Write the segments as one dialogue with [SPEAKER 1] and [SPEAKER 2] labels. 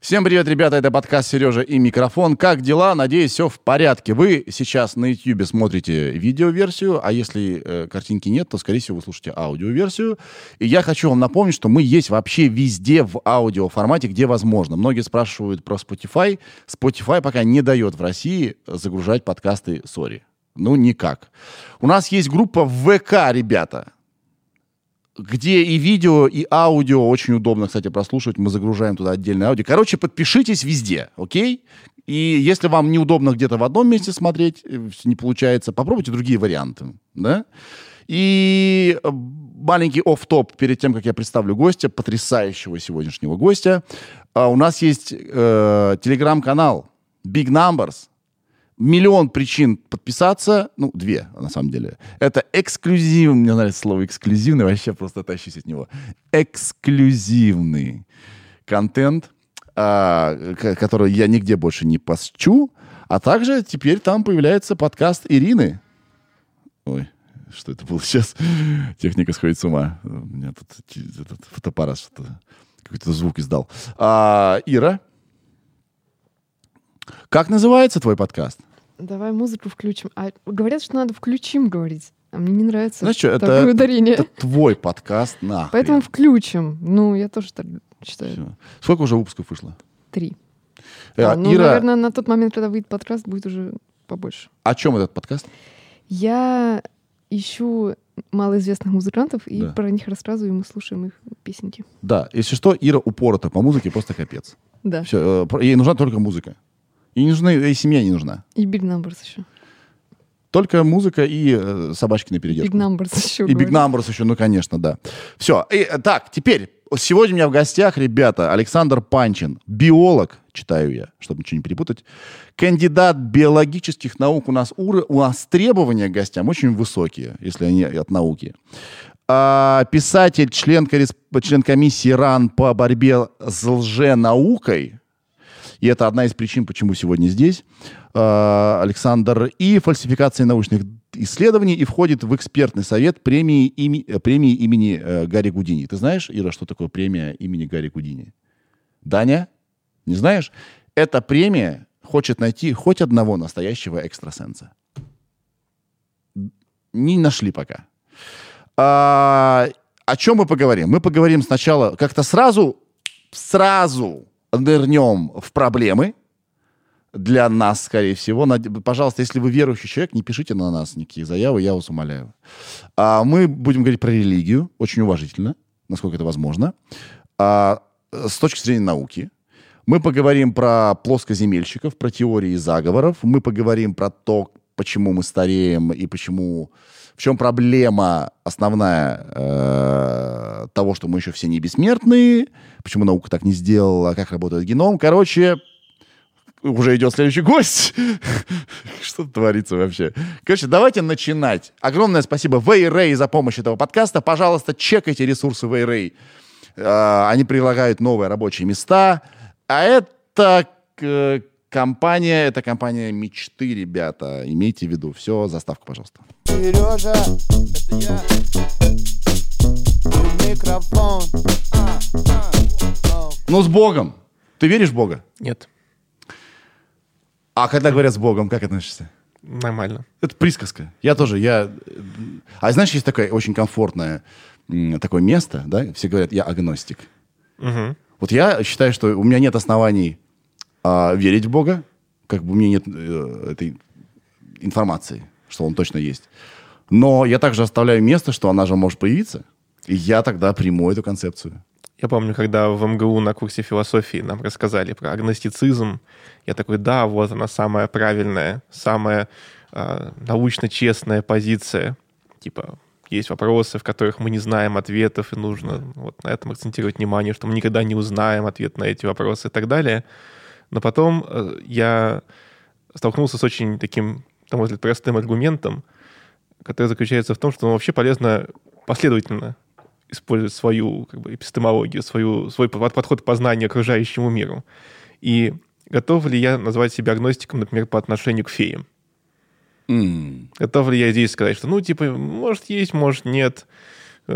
[SPEAKER 1] Всем привет, ребята, это подкаст «Сережа и микрофон». Как дела? Надеюсь, все в порядке. Вы сейчас на YouTube смотрите видеоверсию, а если э, картинки нет, то, скорее всего, вы слушаете аудиоверсию. И я хочу вам напомнить, что мы есть вообще везде в аудиоформате, где возможно. Многие спрашивают про Spotify. Spotify пока не дает в России загружать подкасты «Сори». Ну, никак. У нас есть группа ВК, ребята где и видео, и аудио очень удобно, кстати, прослушивать. Мы загружаем туда отдельное аудио. Короче, подпишитесь везде, окей? И если вам неудобно где-то в одном месте смотреть, э, не получается, попробуйте другие варианты, да? И э, маленький оф-топ перед тем, как я представлю гостя, потрясающего сегодняшнего гостя. А у нас есть э, телеграм-канал Big Numbers миллион причин подписаться, ну, две, на самом деле. Это эксклюзив, мне нравится слово эксклюзивный, вообще просто тащусь от него. Эксклюзивный контент, а, который я нигде больше не посчу, а также теперь там появляется подкаст Ирины. Ой, что это было сейчас? Техника сходит с ума. У меня тут этот фотоаппарат что-то какой-то звук издал. А, Ира, как называется твой подкаст?
[SPEAKER 2] Давай музыку включим. А говорят, что надо включим говорить. А мне не нравится
[SPEAKER 1] Знаешь что, это,
[SPEAKER 2] ударение.
[SPEAKER 1] это твой подкаст, нахрен.
[SPEAKER 2] Поэтому включим. Ну, я тоже так считаю. Все.
[SPEAKER 1] Сколько уже выпусков вышло?
[SPEAKER 2] Три. Э, а, ну, Ира... наверное, на тот момент, когда выйдет подкаст, будет уже побольше.
[SPEAKER 1] О чем этот подкаст?
[SPEAKER 2] Я ищу малоизвестных музыкантов и да. про них рассказываю, и мы слушаем их песенки.
[SPEAKER 1] Да, если что, Ира упорота по музыке, просто капец.
[SPEAKER 2] Да.
[SPEAKER 1] Все, э, ей нужна только музыка. И не нужна, и семья не нужна.
[SPEAKER 2] И Big Numbers еще.
[SPEAKER 1] Только музыка и э, собачки на передержку.
[SPEAKER 2] Big Numbers еще.
[SPEAKER 1] И Big Numbers еще, ну, конечно, да. Все. И, э, так, теперь. Сегодня у меня в гостях, ребята, Александр Панчин, биолог, читаю я, чтобы ничего не перепутать, кандидат биологических наук. У нас, у, у нас требования к гостям очень высокие, если они от науки. А, писатель, член, член комиссии РАН по борьбе с лженаукой, и это одна из причин, почему сегодня здесь э, Александр. И фальсификация научных исследований и входит в экспертный совет премии, ими, э, премии имени э, Гарри Гудини. Ты знаешь, Ира, что такое премия имени Гарри Гудини? Даня? Не знаешь? Эта премия хочет найти хоть одного настоящего экстрасенса. Не нашли пока. А, о чем мы поговорим? Мы поговорим сначала как-то сразу, сразу нырнем в проблемы для нас, скорее всего. Пожалуйста, если вы верующий человек, не пишите на нас никакие заявы, я вас умоляю. А мы будем говорить про религию, очень уважительно, насколько это возможно, а, с точки зрения науки. Мы поговорим про плоскоземельщиков, про теории заговоров. Мы поговорим про то, почему мы стареем и почему в чем проблема основная э, того, что мы еще все не бессмертные, почему наука так не сделала, как работает геном. Короче, уже идет следующий гость. Что творится вообще? Короче, давайте начинать. Огромное спасибо Вейрей за помощь этого подкаста. Пожалуйста, чекайте ресурсы Вейрей. Э, они предлагают новые рабочие места. А это компания, это компания мечты, ребята. Имейте в виду. Все, заставка, пожалуйста. Сережа, это я. Микрофон. Ну, с Богом. Ты веришь в Бога?
[SPEAKER 3] Нет.
[SPEAKER 1] А когда говорят с Богом, как относишься?
[SPEAKER 3] Нормально.
[SPEAKER 1] Это присказка. Я тоже, я... А знаешь, есть такое очень комфортное такое место, да? Все говорят, я агностик.
[SPEAKER 3] Угу.
[SPEAKER 1] Вот я считаю, что у меня нет оснований а, верить в Бога, как бы меня нет э, этой информации что он точно есть. Но я также оставляю место, что она же может появиться, и я тогда приму эту концепцию.
[SPEAKER 3] Я помню, когда в МГУ на курсе философии нам рассказали про агностицизм, я такой, да, вот она самая правильная, самая э, научно честная позиция. Типа, есть вопросы, в которых мы не знаем ответов, и нужно вот на этом акцентировать внимание, что мы никогда не узнаем ответ на эти вопросы и так далее. Но потом э, я столкнулся с очень таким на мой взгляд, простым аргументом, который заключается в том, что ну, вообще полезно последовательно использовать свою как бы, эпистемологию, свою, свой подход к познанию окружающему миру. И готов ли я назвать себя агностиком, например, по отношению к феям?
[SPEAKER 1] Mm.
[SPEAKER 3] Готов ли я здесь сказать, что, ну, типа, может, есть, может, нет.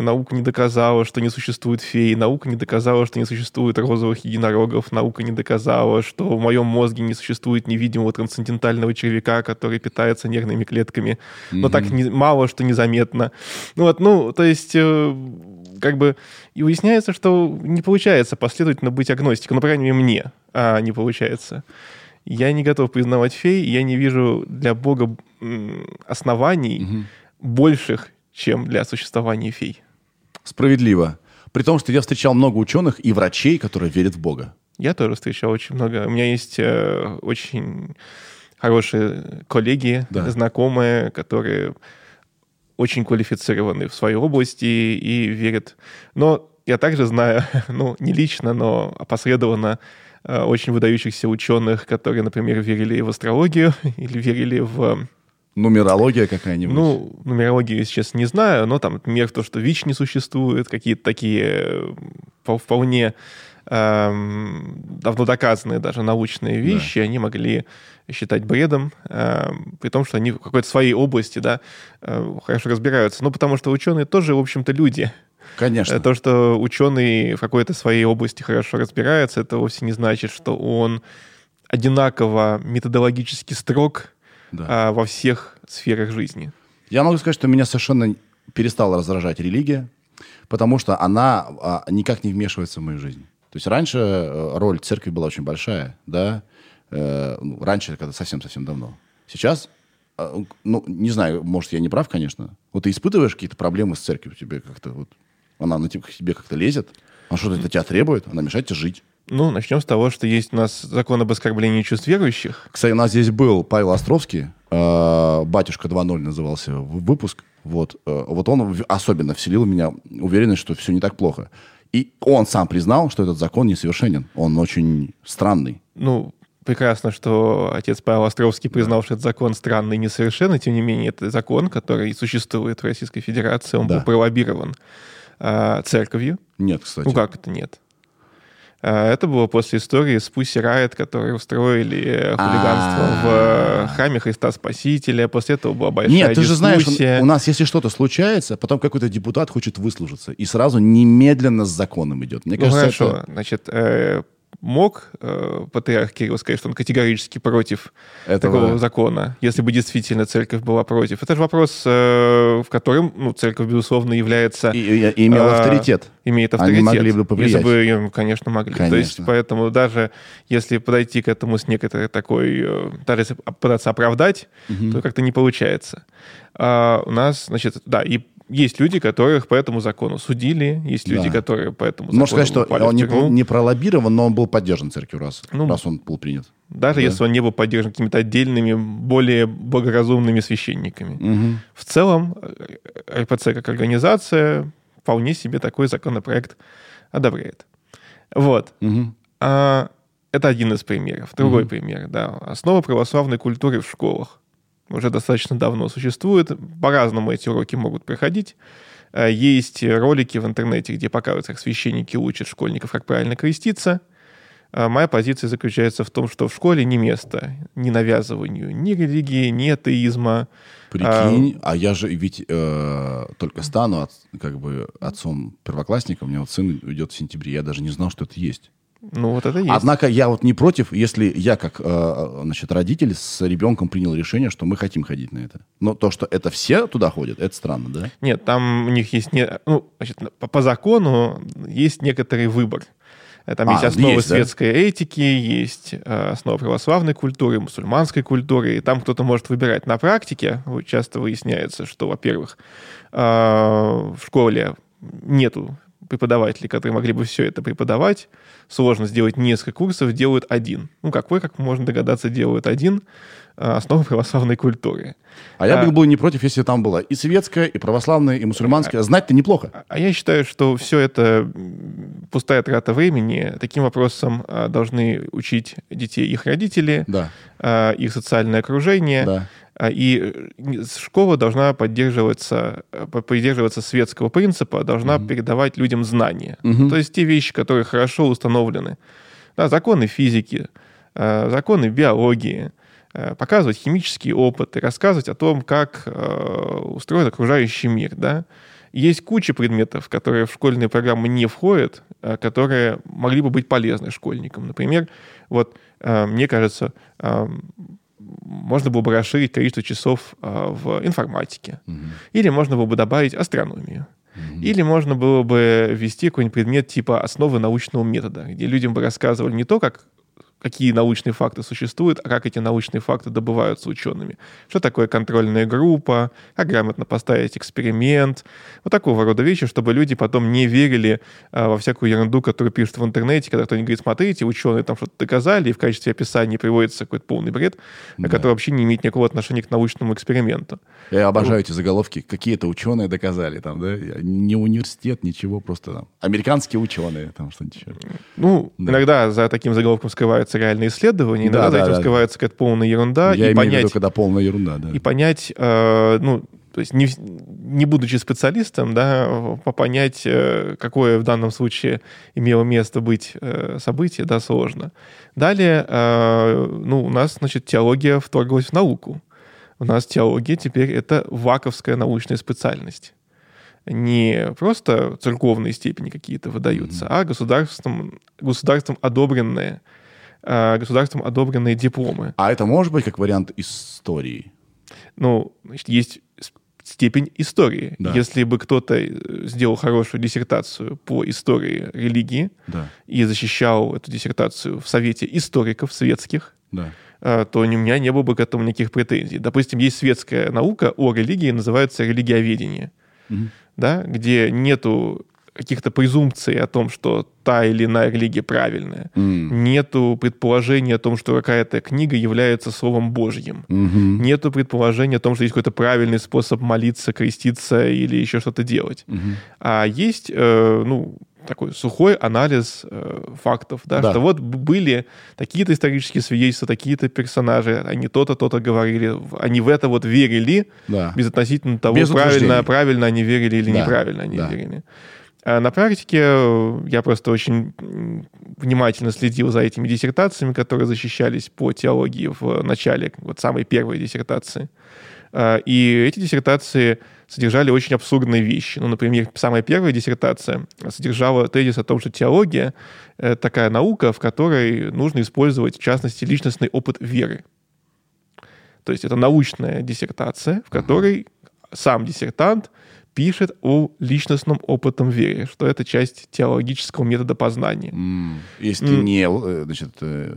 [SPEAKER 3] Наука не доказала, что не существует феи. Наука не доказала, что не существует розовых единорогов. Наука не доказала, что в моем мозге не существует невидимого трансцендентального червяка, который питается нервными клетками. Но mm-hmm. так не, мало, что незаметно. Ну вот, ну, то есть, э, как бы, и выясняется, что не получается последовательно быть агностиком. Ну, по крайней мере, мне а, не получается. Я не готов признавать фей, я не вижу для Бога оснований mm-hmm. больших, чем для существования фей.
[SPEAKER 1] Справедливо. При том, что я встречал много ученых и врачей, которые верят в Бога.
[SPEAKER 3] Я тоже встречал очень много. У меня есть э, очень хорошие коллеги, да. знакомые, которые очень квалифицированы в своей области и верят. Но я также знаю, ну, не лично, но опосредованно э, очень выдающихся ученых, которые, например, верили в астрологию или верили в
[SPEAKER 1] Нумерология какая-нибудь?
[SPEAKER 3] Ну, нумерологию сейчас не знаю, но там, например, то, что ВИЧ не существует, какие-то такие э, вполне эм, давно доказанные даже научные вещи, да. они могли считать бредом, э, при том, что они в какой-то своей области, да, э, хорошо разбираются. Ну, потому что ученые тоже, в общем-то, люди.
[SPEAKER 1] Конечно.
[SPEAKER 3] То, что ученый в какой-то своей области хорошо разбирается, это вовсе не значит, что он одинаково методологически строг да. а, во всех сферах жизни.
[SPEAKER 1] Я могу сказать, что меня совершенно перестала раздражать религия, потому что она а, никак не вмешивается в мою жизнь. То есть раньше э, роль церкви была очень большая, да, э, ну, раньше, когда совсем-совсем давно. Сейчас, э, ну, не знаю, может, я не прав, конечно. Вот ты испытываешь какие-то проблемы с церковью, тебе как-то вот, она на тебе, тебе как-то лезет, она что-то от тебя требует, она мешает тебе жить.
[SPEAKER 3] Ну, начнем с того, что есть у нас закон об оскорблении чувств верующих.
[SPEAKER 1] Кстати, у нас здесь был Павел Островский, э, «Батюшка 2.0» назывался выпуск. Вот, э, вот он особенно вселил в меня уверенность, что все не так плохо. И он сам признал, что этот закон несовершенен. Он очень странный.
[SPEAKER 3] Ну, прекрасно, что отец Павел Островский признал, да. что этот закон странный и несовершенный. Тем не менее, это закон, который существует в Российской Федерации. Он да. был пролоббирован э, церковью.
[SPEAKER 1] Нет, кстати.
[SPEAKER 3] Ну как это нет? А, это было после истории с Pussy Riot, которые устроили хулиганство в э, храме Христа Спасителя. После этого была большая
[SPEAKER 1] Нет,
[SPEAKER 3] ты же знаешь,
[SPEAKER 1] у нас, если что-то случается, потом какой-то депутат хочет выслужиться, и сразу немедленно с законом идет.
[SPEAKER 3] Мне ну, кажется, хорошо. Это... Значит, э, мог э, патриарх Кирилл сказать, что он категорически против Этого... такого закона, если бы действительно церковь была против? Это же вопрос, э, в котором ну, церковь, безусловно, является...
[SPEAKER 1] И, и, и имел э, авторитет.
[SPEAKER 3] Имеет авторитет. Они могли бы повлиять. Если бы, конечно, могли. Конечно. То есть, поэтому даже если подойти к этому с некоторой такой... Э, даже если пытаться оправдать, угу. то как-то не получается. А у нас, значит, да, и есть люди, которых по этому закону судили, есть люди, да. которые по этому
[SPEAKER 1] закону Можно сказать, что он не, не пролоббирован, но он был поддержан церковью, раз, ну, раз он был принят.
[SPEAKER 3] Даже да. если он не был поддержан какими-то отдельными, более благоразумными священниками.
[SPEAKER 1] Угу.
[SPEAKER 3] В целом, э, РПЦ как организация вполне себе такой законопроект одобряет. Вот.
[SPEAKER 1] Угу.
[SPEAKER 3] А, это один из примеров. Другой угу. пример, да. Основа православной культуры в школах уже достаточно давно существует. По-разному эти уроки могут проходить. Э, есть ролики в интернете, где показывают, как священники учат школьников, как правильно креститься. Э, моя позиция заключается в том, что в школе не место ни навязыванию ни религии, ни атеизма.
[SPEAKER 1] Прикинь, а, а я же ведь э, только стану от, как бы отцом первоклассника, у меня вот сын идет в сентябре, я даже не знал, что это есть.
[SPEAKER 3] Ну, вот это есть.
[SPEAKER 1] Однако я вот не против, если я как э, значит, родитель с ребенком принял решение, что мы хотим ходить на это. Но то, что это все туда ходят, это странно, да?
[SPEAKER 3] Нет, там у них есть... Не, ну, значит, по, по закону есть некоторый выбор. Там а, есть основы есть, светской да? этики, есть э, основы православной культуры, мусульманской культуры, и там кто-то может выбирать. На практике часто выясняется, что, во-первых, э, в школе нету преподавателей, которые могли бы все это преподавать. Сложно сделать несколько курсов, делают один. Ну, как вы, как можно догадаться, делают один а, основы православной культуры.
[SPEAKER 1] А, а я был бы не против, если там было и светская, и православная, и мусульманская. Знать-то неплохо.
[SPEAKER 3] А, а я считаю, что все это пустая трата времени. Таким вопросом а, должны учить детей их родители,
[SPEAKER 1] да.
[SPEAKER 3] а, их социальное окружение.
[SPEAKER 1] Да.
[SPEAKER 3] А, и э, школа должна поддерживаться, э, поддерживаться светского принципа, должна угу. передавать людям знания. Угу. То есть те вещи, которые хорошо установлены. Да, законы физики, э, законы биологии, показывать химические опыты, рассказывать о том, как устроен окружающий мир, да, Есть куча предметов, которые в школьные программы не входят, которые могли бы быть полезны школьникам. Например, вот мне кажется, можно было бы расширить количество часов в информатике. Угу. Или можно было бы добавить астрономию. Угу. Или можно было бы ввести какой-нибудь предмет типа основы научного метода, где людям бы рассказывали не то, как какие научные факты существуют, а как эти научные факты добываются учеными. Что такое контрольная группа, как грамотно поставить эксперимент. Вот такого рода вещи, чтобы люди потом не верили а, во всякую ерунду, которую пишут в интернете, когда кто-нибудь говорит, смотрите, ученые там что-то доказали, и в качестве описания приводится какой-то полный бред, да. который вообще не имеет никакого отношения к научному эксперименту.
[SPEAKER 1] Я обожаю эти заголовки. Какие-то ученые доказали там, да? Не университет, ничего, просто там. Американские ученые, там что-нибудь.
[SPEAKER 3] Ну, да. иногда за таким заголовком скрывается скрывается реальные исследования, иногда да, за этим да, скрывается какая-то полная ерунда.
[SPEAKER 1] Я и имею понять, в виду, когда полная ерунда, да.
[SPEAKER 3] И понять, э, ну, то есть не, не будучи специалистом, да, понять, э, какое в данном случае имело место быть э, событие, да, сложно. Далее, э, ну, у нас, значит, теология вторглась в науку. У нас теология теперь это ваковская научная специальность не просто церковные степени какие-то выдаются, mm-hmm. а государством, государством одобренные государством одобренные дипломы.
[SPEAKER 1] А это может быть как вариант истории?
[SPEAKER 3] Ну, значит, есть степень истории. Да. Если бы кто-то э, сделал хорошую диссертацию по истории религии да. и защищал эту диссертацию в Совете историков светских, да. Э, то у меня не было бы к этому никаких претензий. Допустим, есть светская наука о религии, называется религиоведение, угу. да, где нету каких-то презумпций о том, что та или иная религия правильная. Mm. Нету предположения о том, что какая-то книга является Словом Божьим. Mm-hmm. Нету предположения о том, что есть какой-то правильный способ молиться, креститься или еще что-то делать. Mm-hmm. А есть, э, ну, такой сухой анализ э, фактов, да, да, что вот были такие-то исторические свидетельства, такие-то персонажи, они то-то, то-то говорили, они в это вот верили, да. безотносительно того, Без правильно, правильно они верили или да. неправильно они да. верили. А на практике э, я просто очень внимательно следил за этими диссертациями, которые защищались по теологии в начале, вот самой первой диссертации. А, и эти диссертации содержали очень абсурдные вещи. Ну, например, самая первая диссертация содержала тезис о том, что теология — это такая наука, в которой нужно использовать, в частности, личностный опыт веры. То есть это научная диссертация, в которой сам диссертант пишет о личностном опытом вере, что это часть теологического метода познания. Mm.
[SPEAKER 1] Если mm. не, э, значит, э,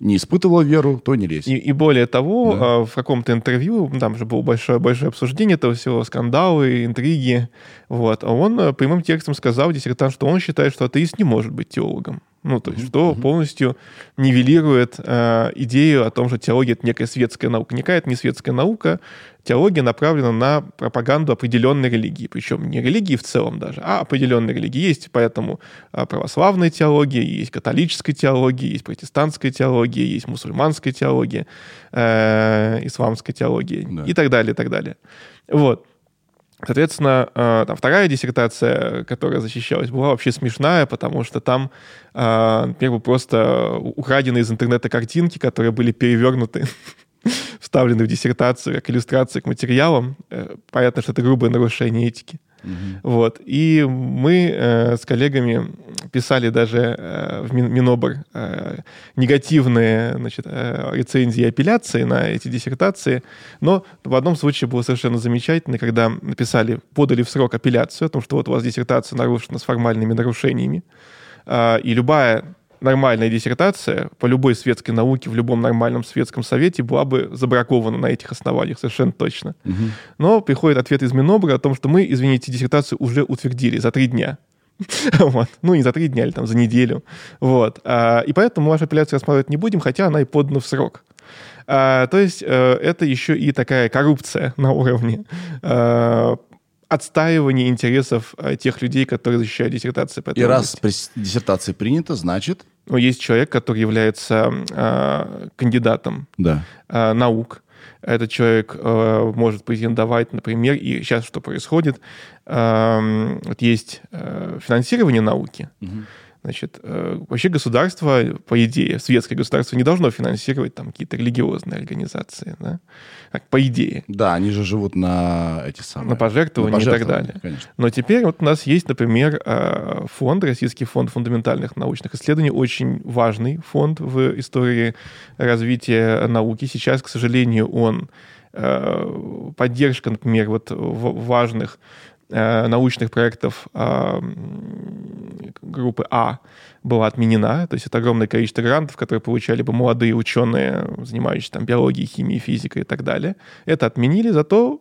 [SPEAKER 1] не испытывал веру, то не лезь.
[SPEAKER 3] И, и более того, да. А, в каком-то интервью, там же было большое, большое обсуждение этого всего, скандалы, интриги, вот, а он э, прямым текстом сказал, диссертант, что он считает, что атеист не может быть теологом. Ну, то есть, что полностью нивелирует э, идею о том, что теология — это некая светская наука. Никакая это не светская наука. Теология направлена на пропаганду определенной религии. Причем не религии в целом даже, а определенной религии. Есть поэтому э, православная теология, есть католическая теология, есть протестантская теология, есть мусульманская теология, э, исламская теология да. и так далее, и так далее. Вот. Соответственно, э, там вторая диссертация, которая защищалась, была вообще смешная, потому что там, э, например, просто украдены из интернета картинки, которые были перевернуты, вставлены в диссертацию как иллюстрации к материалам. Э, понятно, что это грубое нарушение этики. Вот. И мы э, с коллегами писали даже э, в Минобр э, негативные значит, э, рецензии и апелляции на эти диссертации. Но в одном случае было совершенно замечательно, когда написали, подали в срок апелляцию о том, что вот у вас диссертация нарушена с формальными нарушениями. Э, и любая нормальная диссертация по любой светской науке в любом нормальном светском совете была бы забракована на этих основаниях, совершенно точно. Угу. Но приходит ответ из Минобра о том, что мы, извините, диссертацию уже утвердили за три дня. вот. Ну, не за три дня, или там за неделю. Вот. А, и поэтому вашу апелляцию рассматривать не будем, хотя она и подана в срок. А, то есть э, это еще и такая коррупция на уровне э, отстаивание интересов э, тех людей, которые защищают диссертации.
[SPEAKER 1] По И раз диссертация принята, значит...
[SPEAKER 3] Ну, есть человек, который является э, кандидатом да. э, наук. Этот человек э, может претендовать, например, и сейчас что происходит, э, вот есть э, финансирование науки, угу. Значит, э, вообще государство, по идее, светское государство не должно финансировать там какие-то религиозные организации, да? Так, по идее.
[SPEAKER 1] Да, они же живут на эти самые...
[SPEAKER 3] На пожертвования, и так далее. Конечно. Но теперь вот у нас есть, например, э, фонд, Российский фонд фундаментальных научных исследований, очень важный фонд в истории развития науки. Сейчас, к сожалению, он э, поддержка, например, вот важных научных проектов э, группы А была отменена. То есть это огромное количество грантов, которые получали бы молодые ученые, занимающиеся там биологией, химией, физикой и так далее. Это отменили, зато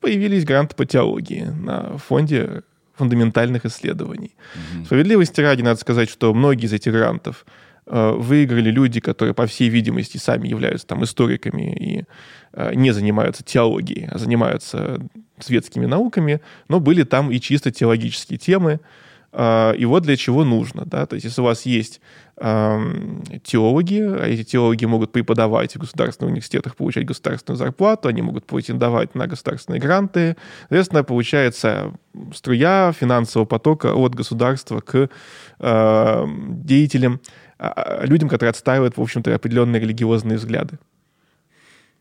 [SPEAKER 3] появились гранты по теологии на фонде фундаментальных исследований. Mm-hmm. Справедливости ради надо сказать, что многие из этих грантов э, выиграли люди, которые, по всей видимости, сами являются там историками и э, не занимаются теологией, а занимаются светскими науками, но были там и чисто теологические темы. А, и вот для чего нужно. Да? То есть если у вас есть теологи, а эти теологи могут преподавать в государственных университетах, получать государственную зарплату, они могут претендовать на государственные гранты. Соответственно, получается струя финансового потока от государства к э, деятелям, э, людям, которые отстаивают, в общем-то, определенные религиозные взгляды.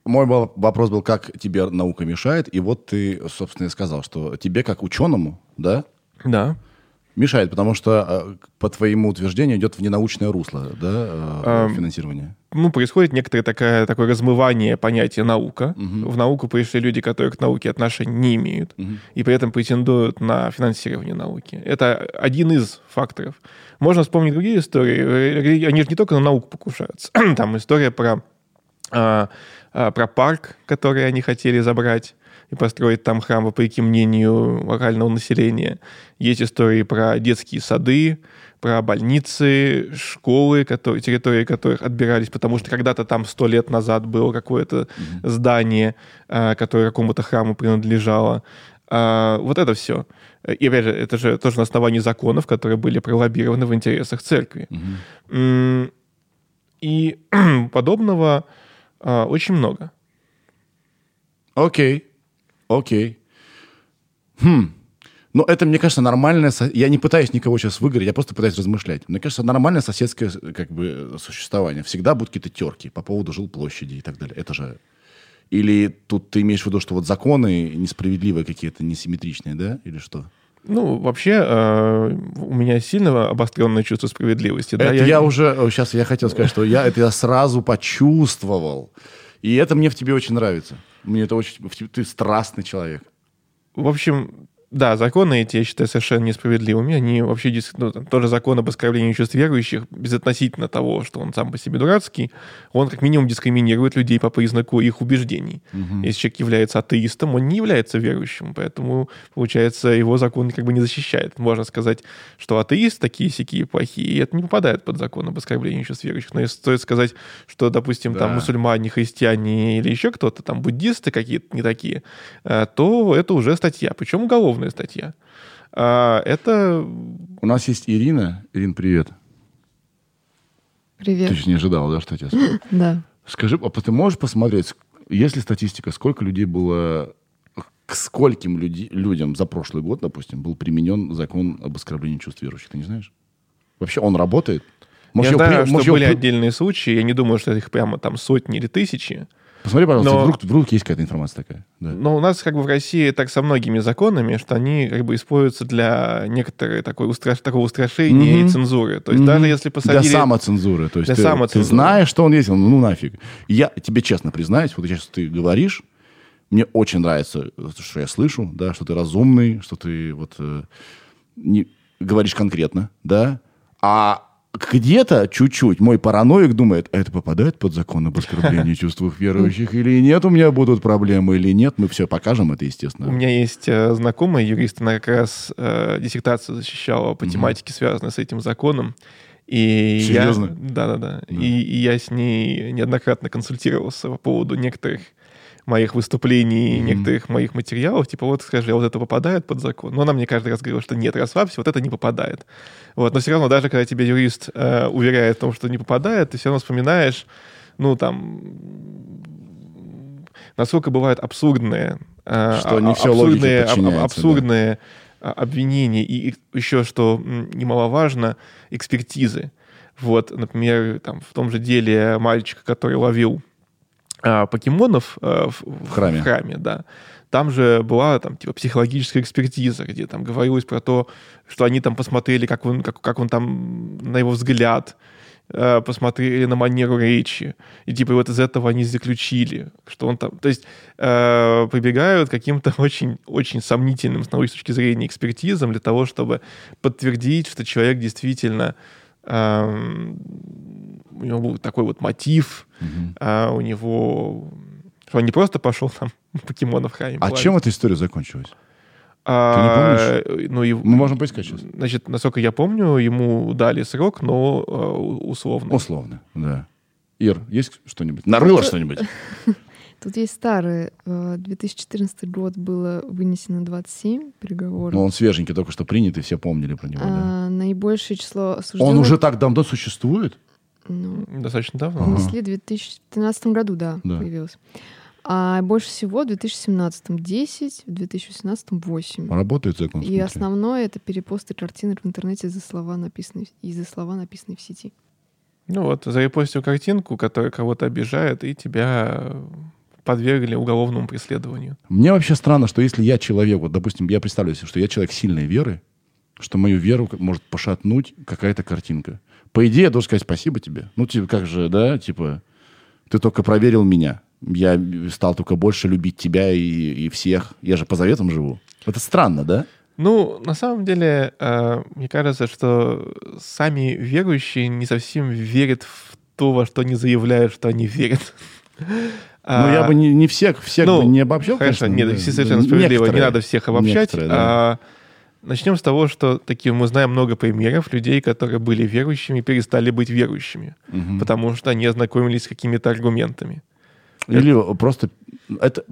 [SPEAKER 1] Мой вопрос был, как тебе наука мешает, и вот ты, собственно, и сказал, что тебе как ученому, да?
[SPEAKER 3] Да.
[SPEAKER 1] Мешает, потому что, а, по твоему утверждению, идет в ненаучное русло, да, а, финансирование?
[SPEAKER 3] Ну, происходит некоторое такое, такое размывание понятия наука. Угу. В науку пришли люди, которые к науке отношения не имеют, угу. и при этом претендуют на финансирование науки. Это один из факторов. Можно вспомнить другие истории. Они же не только на науку покушаются. Там история про а, а, про парк, который они хотели забрать и построить там храм, вопреки мнению локального населения. Есть истории про детские сады, про больницы, школы, которые, территории которых отбирались, потому что когда-то там сто лет назад было какое-то mm-hmm. здание, а, которое какому-то храму принадлежало. А, вот это все. И опять же, это же тоже на основании законов, которые были пролоббированы в интересах церкви. Mm-hmm. И подобного а, очень много.
[SPEAKER 1] Окей, окей. Хм. Но это, мне кажется, нормальное... Я не пытаюсь никого сейчас выиграть, я просто пытаюсь размышлять. Мне кажется, нормальное соседское как бы, существование. Всегда будут какие-то терки по поводу жилплощади и так далее. Это же... Или тут ты имеешь в виду, что вот законы несправедливые какие-то, несимметричные, да? Или что?
[SPEAKER 3] Ну, вообще, э, у меня сильно обостренное чувство справедливости.
[SPEAKER 1] Это да? я... я уже... Сейчас я хотел сказать, что я это я сразу почувствовал. И это мне в тебе очень нравится. Мне это очень... Ты страстный человек.
[SPEAKER 3] В общем, да, законы эти, я считаю, совершенно несправедливыми. Они вообще, ну, там, тоже закон об оскорблении чувств верующих, безотносительно того, что он сам по себе дурацкий, он как минимум дискриминирует людей по признаку их убеждений. Угу. Если человек является атеистом, он не является верующим, поэтому, получается, его закон как бы не защищает. Можно сказать, что атеист такие сякие плохие, и это не попадает под закон об оскорблении чувств верующих. Но если стоит сказать, что, допустим, да. там мусульмане, христиане или еще кто-то, там буддисты какие-то не такие, э, то это уже статья, причем уголовная уголовная статья. А, это...
[SPEAKER 1] У нас есть Ирина. Ирин, привет.
[SPEAKER 2] Привет.
[SPEAKER 1] Ты же не ожидала, да, что я тебя
[SPEAKER 2] Да.
[SPEAKER 1] Скажи, а ты можешь посмотреть, есть ли статистика, сколько людей было, к скольким люди, людям за прошлый год, допустим, был применен закон об оскорблении чувств верующих? Ты не знаешь? Вообще он работает?
[SPEAKER 3] Может, я знаю, при... что были его... отдельные случаи. Я не думаю, что их прямо там сотни или тысячи.
[SPEAKER 1] Посмотри, пожалуйста, но, вдруг, вдруг есть какая-то информация такая.
[SPEAKER 3] Да. Но у нас как бы в России так со многими законами, что они как бы используются для некоторой такой устраш... такого устрашения mm-hmm. и цензуры. То есть mm-hmm. даже если посадили...
[SPEAKER 1] Для самоцензуры. То есть для ты, самоцензуры. ты знаешь, что он есть, ну нафиг. Я тебе честно признаюсь, вот сейчас ты говоришь, мне очень нравится, что я слышу, да, что ты разумный, что ты вот э, не, говоришь конкретно, да, а где-то чуть-чуть мой параноик думает, а это попадает под закон об оскорблении чувств верующих или нет, у меня будут проблемы или нет, мы все покажем это, естественно.
[SPEAKER 3] У меня есть э, знакомая юрист, она как раз э, диссертацию защищала по тематике, связанной с этим законом. И
[SPEAKER 1] Серьезно?
[SPEAKER 3] Я, да, да, да. И, и я с ней неоднократно консультировался по поводу некоторых моих выступлений, mm-hmm. некоторых моих материалов, типа, вот скажи, а вот это попадает под закон? Но она мне каждый раз говорила, что нет, расслабься, вот это не попадает. Вот, но все равно, даже когда тебе юрист э, уверяет в том, что не попадает, ты все равно вспоминаешь, ну, там, насколько бывают абсурдные,
[SPEAKER 1] э, что не все абсурдные,
[SPEAKER 3] аб, абсурдные
[SPEAKER 1] да
[SPEAKER 3] а, обвинений и еще, что немаловажно, экспертизы. Вот, например, там, в том же деле мальчика, который ловил а, покемонов а, в, в храме. В храме, да. Там же была там типа психологическая экспертиза, где там говорилось про то, что они там посмотрели, как он, как, как он там, на его взгляд, э, посмотрели на манеру речи. И типа вот из этого они заключили, что он там... То есть э, прибегают к каким-то очень, очень сомнительным с научной точки зрения экспертизам для того, чтобы подтвердить, что человек действительно э, у него был такой вот мотив, угу. а у него что он не просто пошел там покемонов хранить.
[SPEAKER 1] А чем эта история закончилась?
[SPEAKER 3] А, Ты не помнишь? Ну, и,
[SPEAKER 1] Мы можем поискать сейчас.
[SPEAKER 3] Значит, насколько я помню, ему дали срок, но uh, условно.
[SPEAKER 1] Условно, да. Ир, есть что-нибудь? Нарыло что-нибудь?
[SPEAKER 2] Тут есть старый. 2014 э, год было вынесено 27 приговоров.
[SPEAKER 1] Ну, он свеженький, только что принят, и все помнили про него, а,
[SPEAKER 2] да? Наибольшее число осужденных...
[SPEAKER 1] Он уже так давно существует?
[SPEAKER 3] Ну, Достаточно давно.
[SPEAKER 2] Внесли в 2013 году, да, да. появилось. А больше всего в 2017 10, в 2018 8.
[SPEAKER 1] Работает закон.
[SPEAKER 2] И основное это перепосты картинок в интернете за слова написанные и за слова написанные в сети.
[SPEAKER 3] Ну вот, зарепостил картинку, которая кого-то обижает, и тебя подвергли уголовному преследованию.
[SPEAKER 1] Мне вообще странно, что если я человек, вот, допустим, я представляю себе, что я человек сильной веры, что мою веру может пошатнуть какая-то картинка. По идее, я должен сказать спасибо тебе. Ну, типа, как же, да, типа, ты только проверил меня я стал только больше любить тебя и, и всех. Я же по заветам живу. Это странно, да?
[SPEAKER 3] Ну, на самом деле, э, мне кажется, что сами верующие не совсем верят в то, во что они заявляют, что они верят.
[SPEAKER 1] Ну, я бы не, не всех, всех ну, бы не обобщал,
[SPEAKER 3] Хорошо, конечно. нет, все совершенно справедливо, не надо всех обобщать. Да. А, начнем с того, что такие мы знаем много примеров людей, которые были верующими, перестали быть верующими, угу. потому что они ознакомились с какими-то аргументами.
[SPEAKER 1] Или это... просто... Это,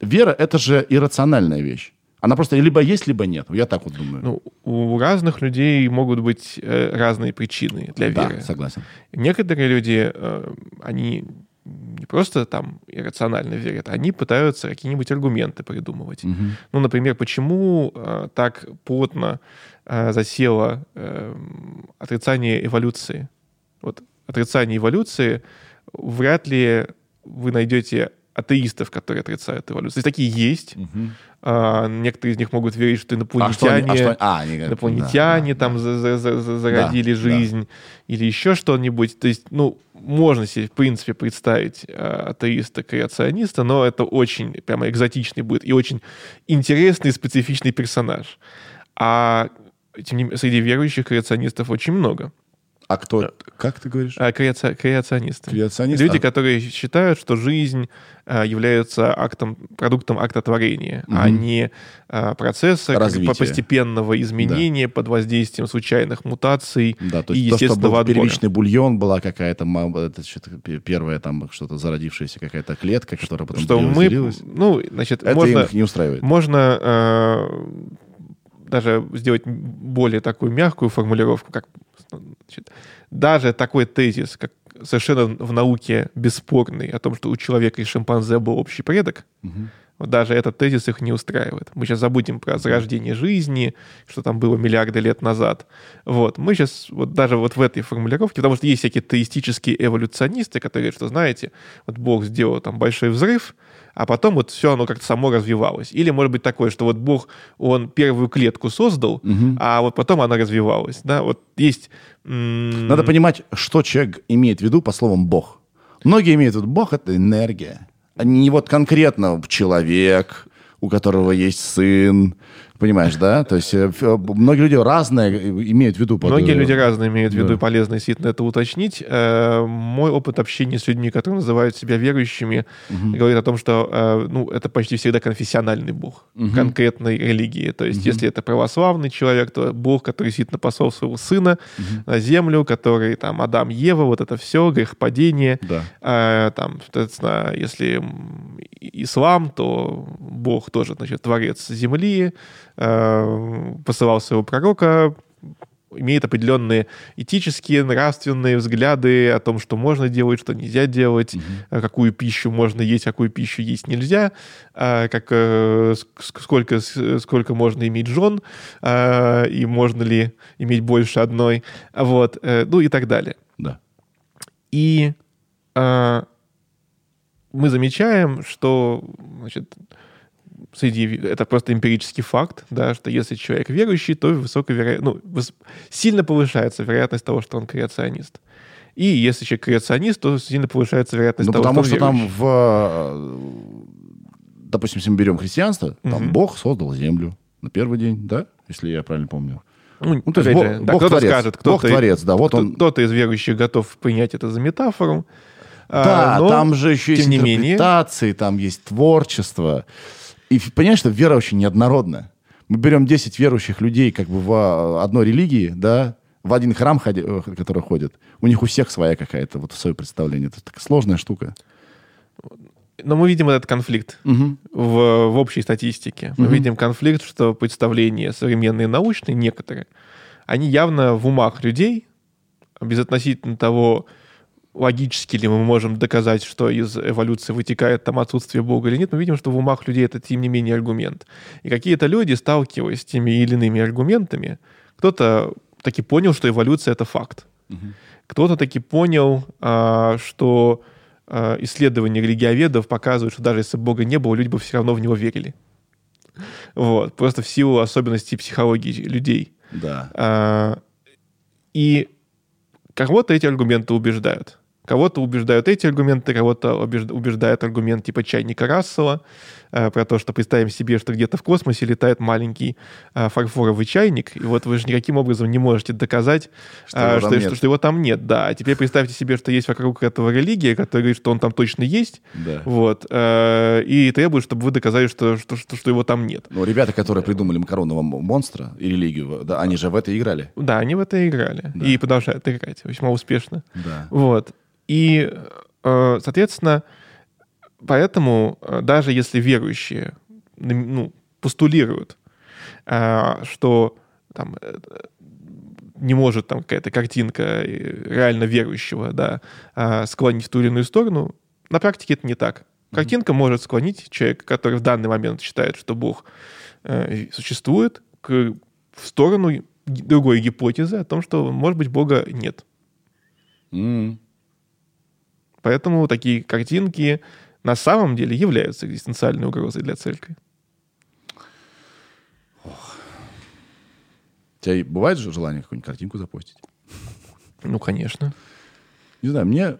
[SPEAKER 1] вера — это же иррациональная вещь. Она просто либо есть, либо нет. Я так вот думаю.
[SPEAKER 3] Ну, у разных людей могут быть э, разные причины для веры.
[SPEAKER 1] Да, согласен.
[SPEAKER 3] Некоторые люди, э, они не просто там иррационально верят, они пытаются какие-нибудь аргументы придумывать. Угу. Ну, например, почему э, так плотно э, засело э, отрицание эволюции? Вот отрицание эволюции вряд ли вы найдете атеистов, которые отрицают эволюцию. То есть такие есть. Угу. А, некоторые из них могут верить, что инопланетяне, а что, а что, а, они, инопланетяне да, там да. За, за, за, зародили да, жизнь да. или еще что-нибудь. То есть, ну, можно себе, в принципе, представить а, атеиста-креациониста, но это очень прямо экзотичный будет и очень интересный, специфичный персонаж. А тем не менее, среди верующих креационистов очень много.
[SPEAKER 1] А кто, э, как ты говоришь?
[SPEAKER 3] А, креаци... Креационисты.
[SPEAKER 1] Креационисты?
[SPEAKER 3] Люди, которые считают, что жизнь а, является актом, продуктом акта творения, угу. а не а, процесса Развития. постепенного изменения да. под воздействием случайных мутаций
[SPEAKER 1] да, то есть и то, что был первичный бульон, была какая-то это, что-то, первая там что-то зародившаяся какая-то клетка, которая потом
[SPEAKER 3] что мы, ну, значит,
[SPEAKER 1] это можно, их не устраивает.
[SPEAKER 3] Можно э, даже сделать более такую мягкую формулировку, как Значит, даже такой тезис, как совершенно в науке бесспорный, о том, что у человека и шимпанзе был общий предок, угу. вот даже этот тезис их не устраивает. Мы сейчас забудем про зарождение жизни, что там было миллиарды лет назад. Вот. Мы сейчас вот даже вот в этой формулировке, потому что есть всякие теистические эволюционисты, которые говорят, что, знаете, вот Бог сделал там большой взрыв, а потом вот все оно как-то само развивалось. Или может быть такое, что вот Бог, он первую клетку создал, угу. а вот потом она развивалась. Да? Вот есть...
[SPEAKER 1] Надо понимать, что человек имеет в виду по словам «бог». Многие имеют в виду «бог» — это энергия. А не вот конкретно человек, у которого есть сын, Понимаешь, да? То есть э, многие люди разные имеют в виду.
[SPEAKER 3] Многие люди разные имеют в виду, да. и полезно действительно это уточнить. Э, мой опыт общения с людьми, которые называют себя верующими, угу. говорит о том, что э, ну, это почти всегда конфессиональный бог угу. конкретной религии. То есть угу. если это православный человек, то бог, который действительно послал своего сына угу. на землю, который там Адам, Ева, вот это все, грехопадение. Да. Там, соответственно, если ислам, то бог тоже, значит, творец земли, Э, посылал своего пророка, имеет определенные этические, нравственные взгляды о том, что можно делать, что нельзя делать, угу. какую пищу можно есть, какую пищу есть нельзя, а, как, э, сколько, сколько можно иметь жен, а, и можно ли иметь больше одной, вот, э, ну и так далее.
[SPEAKER 1] Да.
[SPEAKER 3] И мы замечаем, что значит, среди, это просто эмпирический факт, да, что если человек верующий, то высокая вероятность, ну, сильно повышается вероятность того, что он креационист. И если человек креационист, то сильно повышается вероятность ну, того,
[SPEAKER 1] потому
[SPEAKER 3] что,
[SPEAKER 1] что там в, допустим, если мы берем христианство, там угу. Бог создал землю на первый день, да, если я правильно помню.
[SPEAKER 3] Ну, ну то есть Бог, же, да, Бог кто-то творец, скажет, кто-то,
[SPEAKER 1] Бог творец, да, вот кто, он.
[SPEAKER 3] Кто-то из верующих готов принять это за метафору.
[SPEAKER 1] А, да, но, там же еще есть интерпретации, менее... там есть творчество. И понимаешь, что вера очень неоднородная. Мы берем 10 верующих людей как бы в а, одной религии, да, в один храм, э, который ходит. У них у всех своя какая-то вот свое представление. Это такая сложная штука.
[SPEAKER 3] Но мы видим этот конфликт угу. в, в общей статистике. Мы угу. видим конфликт, что представления современные научные, некоторые, они явно в умах людей, безотносительно того, логически ли мы можем доказать, что из эволюции вытекает там отсутствие Бога или нет, мы видим, что в умах людей это тем не менее аргумент. И какие-то люди, сталкиваясь с теми или иными аргументами, кто-то таки понял, что эволюция — это факт. Угу. Кто-то таки понял, а, что а, исследования религиоведов показывают, что даже если Бога не было, люди бы все равно в него верили. Вот. Просто в силу особенностей психологии людей.
[SPEAKER 1] Да.
[SPEAKER 3] А, и кого-то эти аргументы убеждают. Кого-то убеждают эти аргументы, кого-то убеждает аргумент типа чайника Рассела, э, про то, что представим себе, что где-то в космосе летает маленький э, фарфоровый чайник, и вот вы же никаким образом не можете доказать, что, э, его, что, что, что его там нет. Да, а теперь представьте себе, что есть вокруг этого религия, которая говорит, что он там точно есть,
[SPEAKER 1] да.
[SPEAKER 3] вот, э, и требует, чтобы вы доказали, что, что, что, что его там нет.
[SPEAKER 1] Ну, ребята, которые придумали макаронного монстра и религию, да, они же в это играли.
[SPEAKER 3] Да, они в это играли. Да. И продолжают играть весьма успешно.
[SPEAKER 1] Да.
[SPEAKER 3] Вот. И, э, соответственно, поэтому э, даже если верующие ну, постулируют, э, что там, не может там какая-то картинка реально верующего да, склонить в ту или иную сторону, на практике это не так. Картинка может склонить человека, который в данный момент считает, что Бог э, существует, к, в сторону другой гипотезы о том, что, может быть, Бога нет.
[SPEAKER 1] Mm-hmm.
[SPEAKER 3] Поэтому такие картинки на самом деле являются экзистенциальной угрозой для церкви.
[SPEAKER 1] Ох. У тебя бывает же желание какую-нибудь картинку запостить?
[SPEAKER 3] Ну, конечно.
[SPEAKER 1] Не знаю, мне...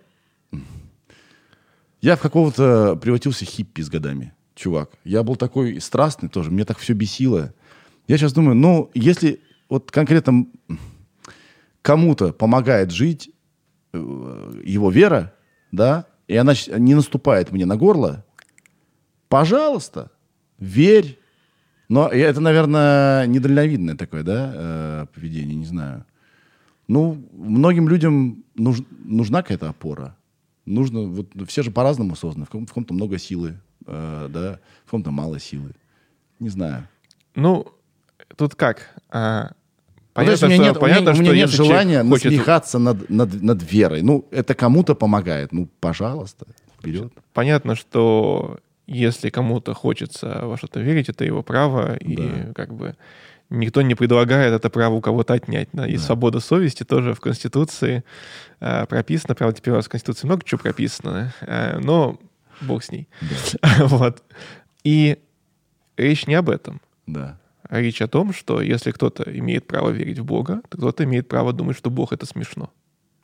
[SPEAKER 1] Я в какого-то превратился хиппи с годами, чувак. Я был такой страстный тоже, мне так все бесило. Я сейчас думаю, ну, если вот конкретно кому-то помогает жить э, его вера, да, и она не наступает мне на горло, пожалуйста, верь. Но это, наверное, недальновидное такое, да, э, поведение, не знаю. Ну, многим людям нуж, нужна какая-то опора. Нужно, вот все же по-разному созданы. В, ком- в ком-то много силы, э, да, в ком-то мало силы. Не знаю.
[SPEAKER 3] Ну, тут как? А,
[SPEAKER 1] Понятно, ну, у меня нет, понятно, у меня, у меня нет желания хочет... насмехаться над, над, над верой. Ну, это кому-то помогает. Ну, пожалуйста, вперед.
[SPEAKER 3] Понятно, что если кому-то хочется во что-то верить, это его право, да. и как бы никто не предлагает это право у кого-то отнять. Да? И да. свобода совести тоже в Конституции э, прописана. Правда, теперь у нас в Конституции много чего прописано, э, но бог с ней. Да. вот. И речь не об этом.
[SPEAKER 1] Да
[SPEAKER 3] речь о том, что если кто-то имеет право верить в Бога, то кто-то имеет право думать, что Бог — это смешно.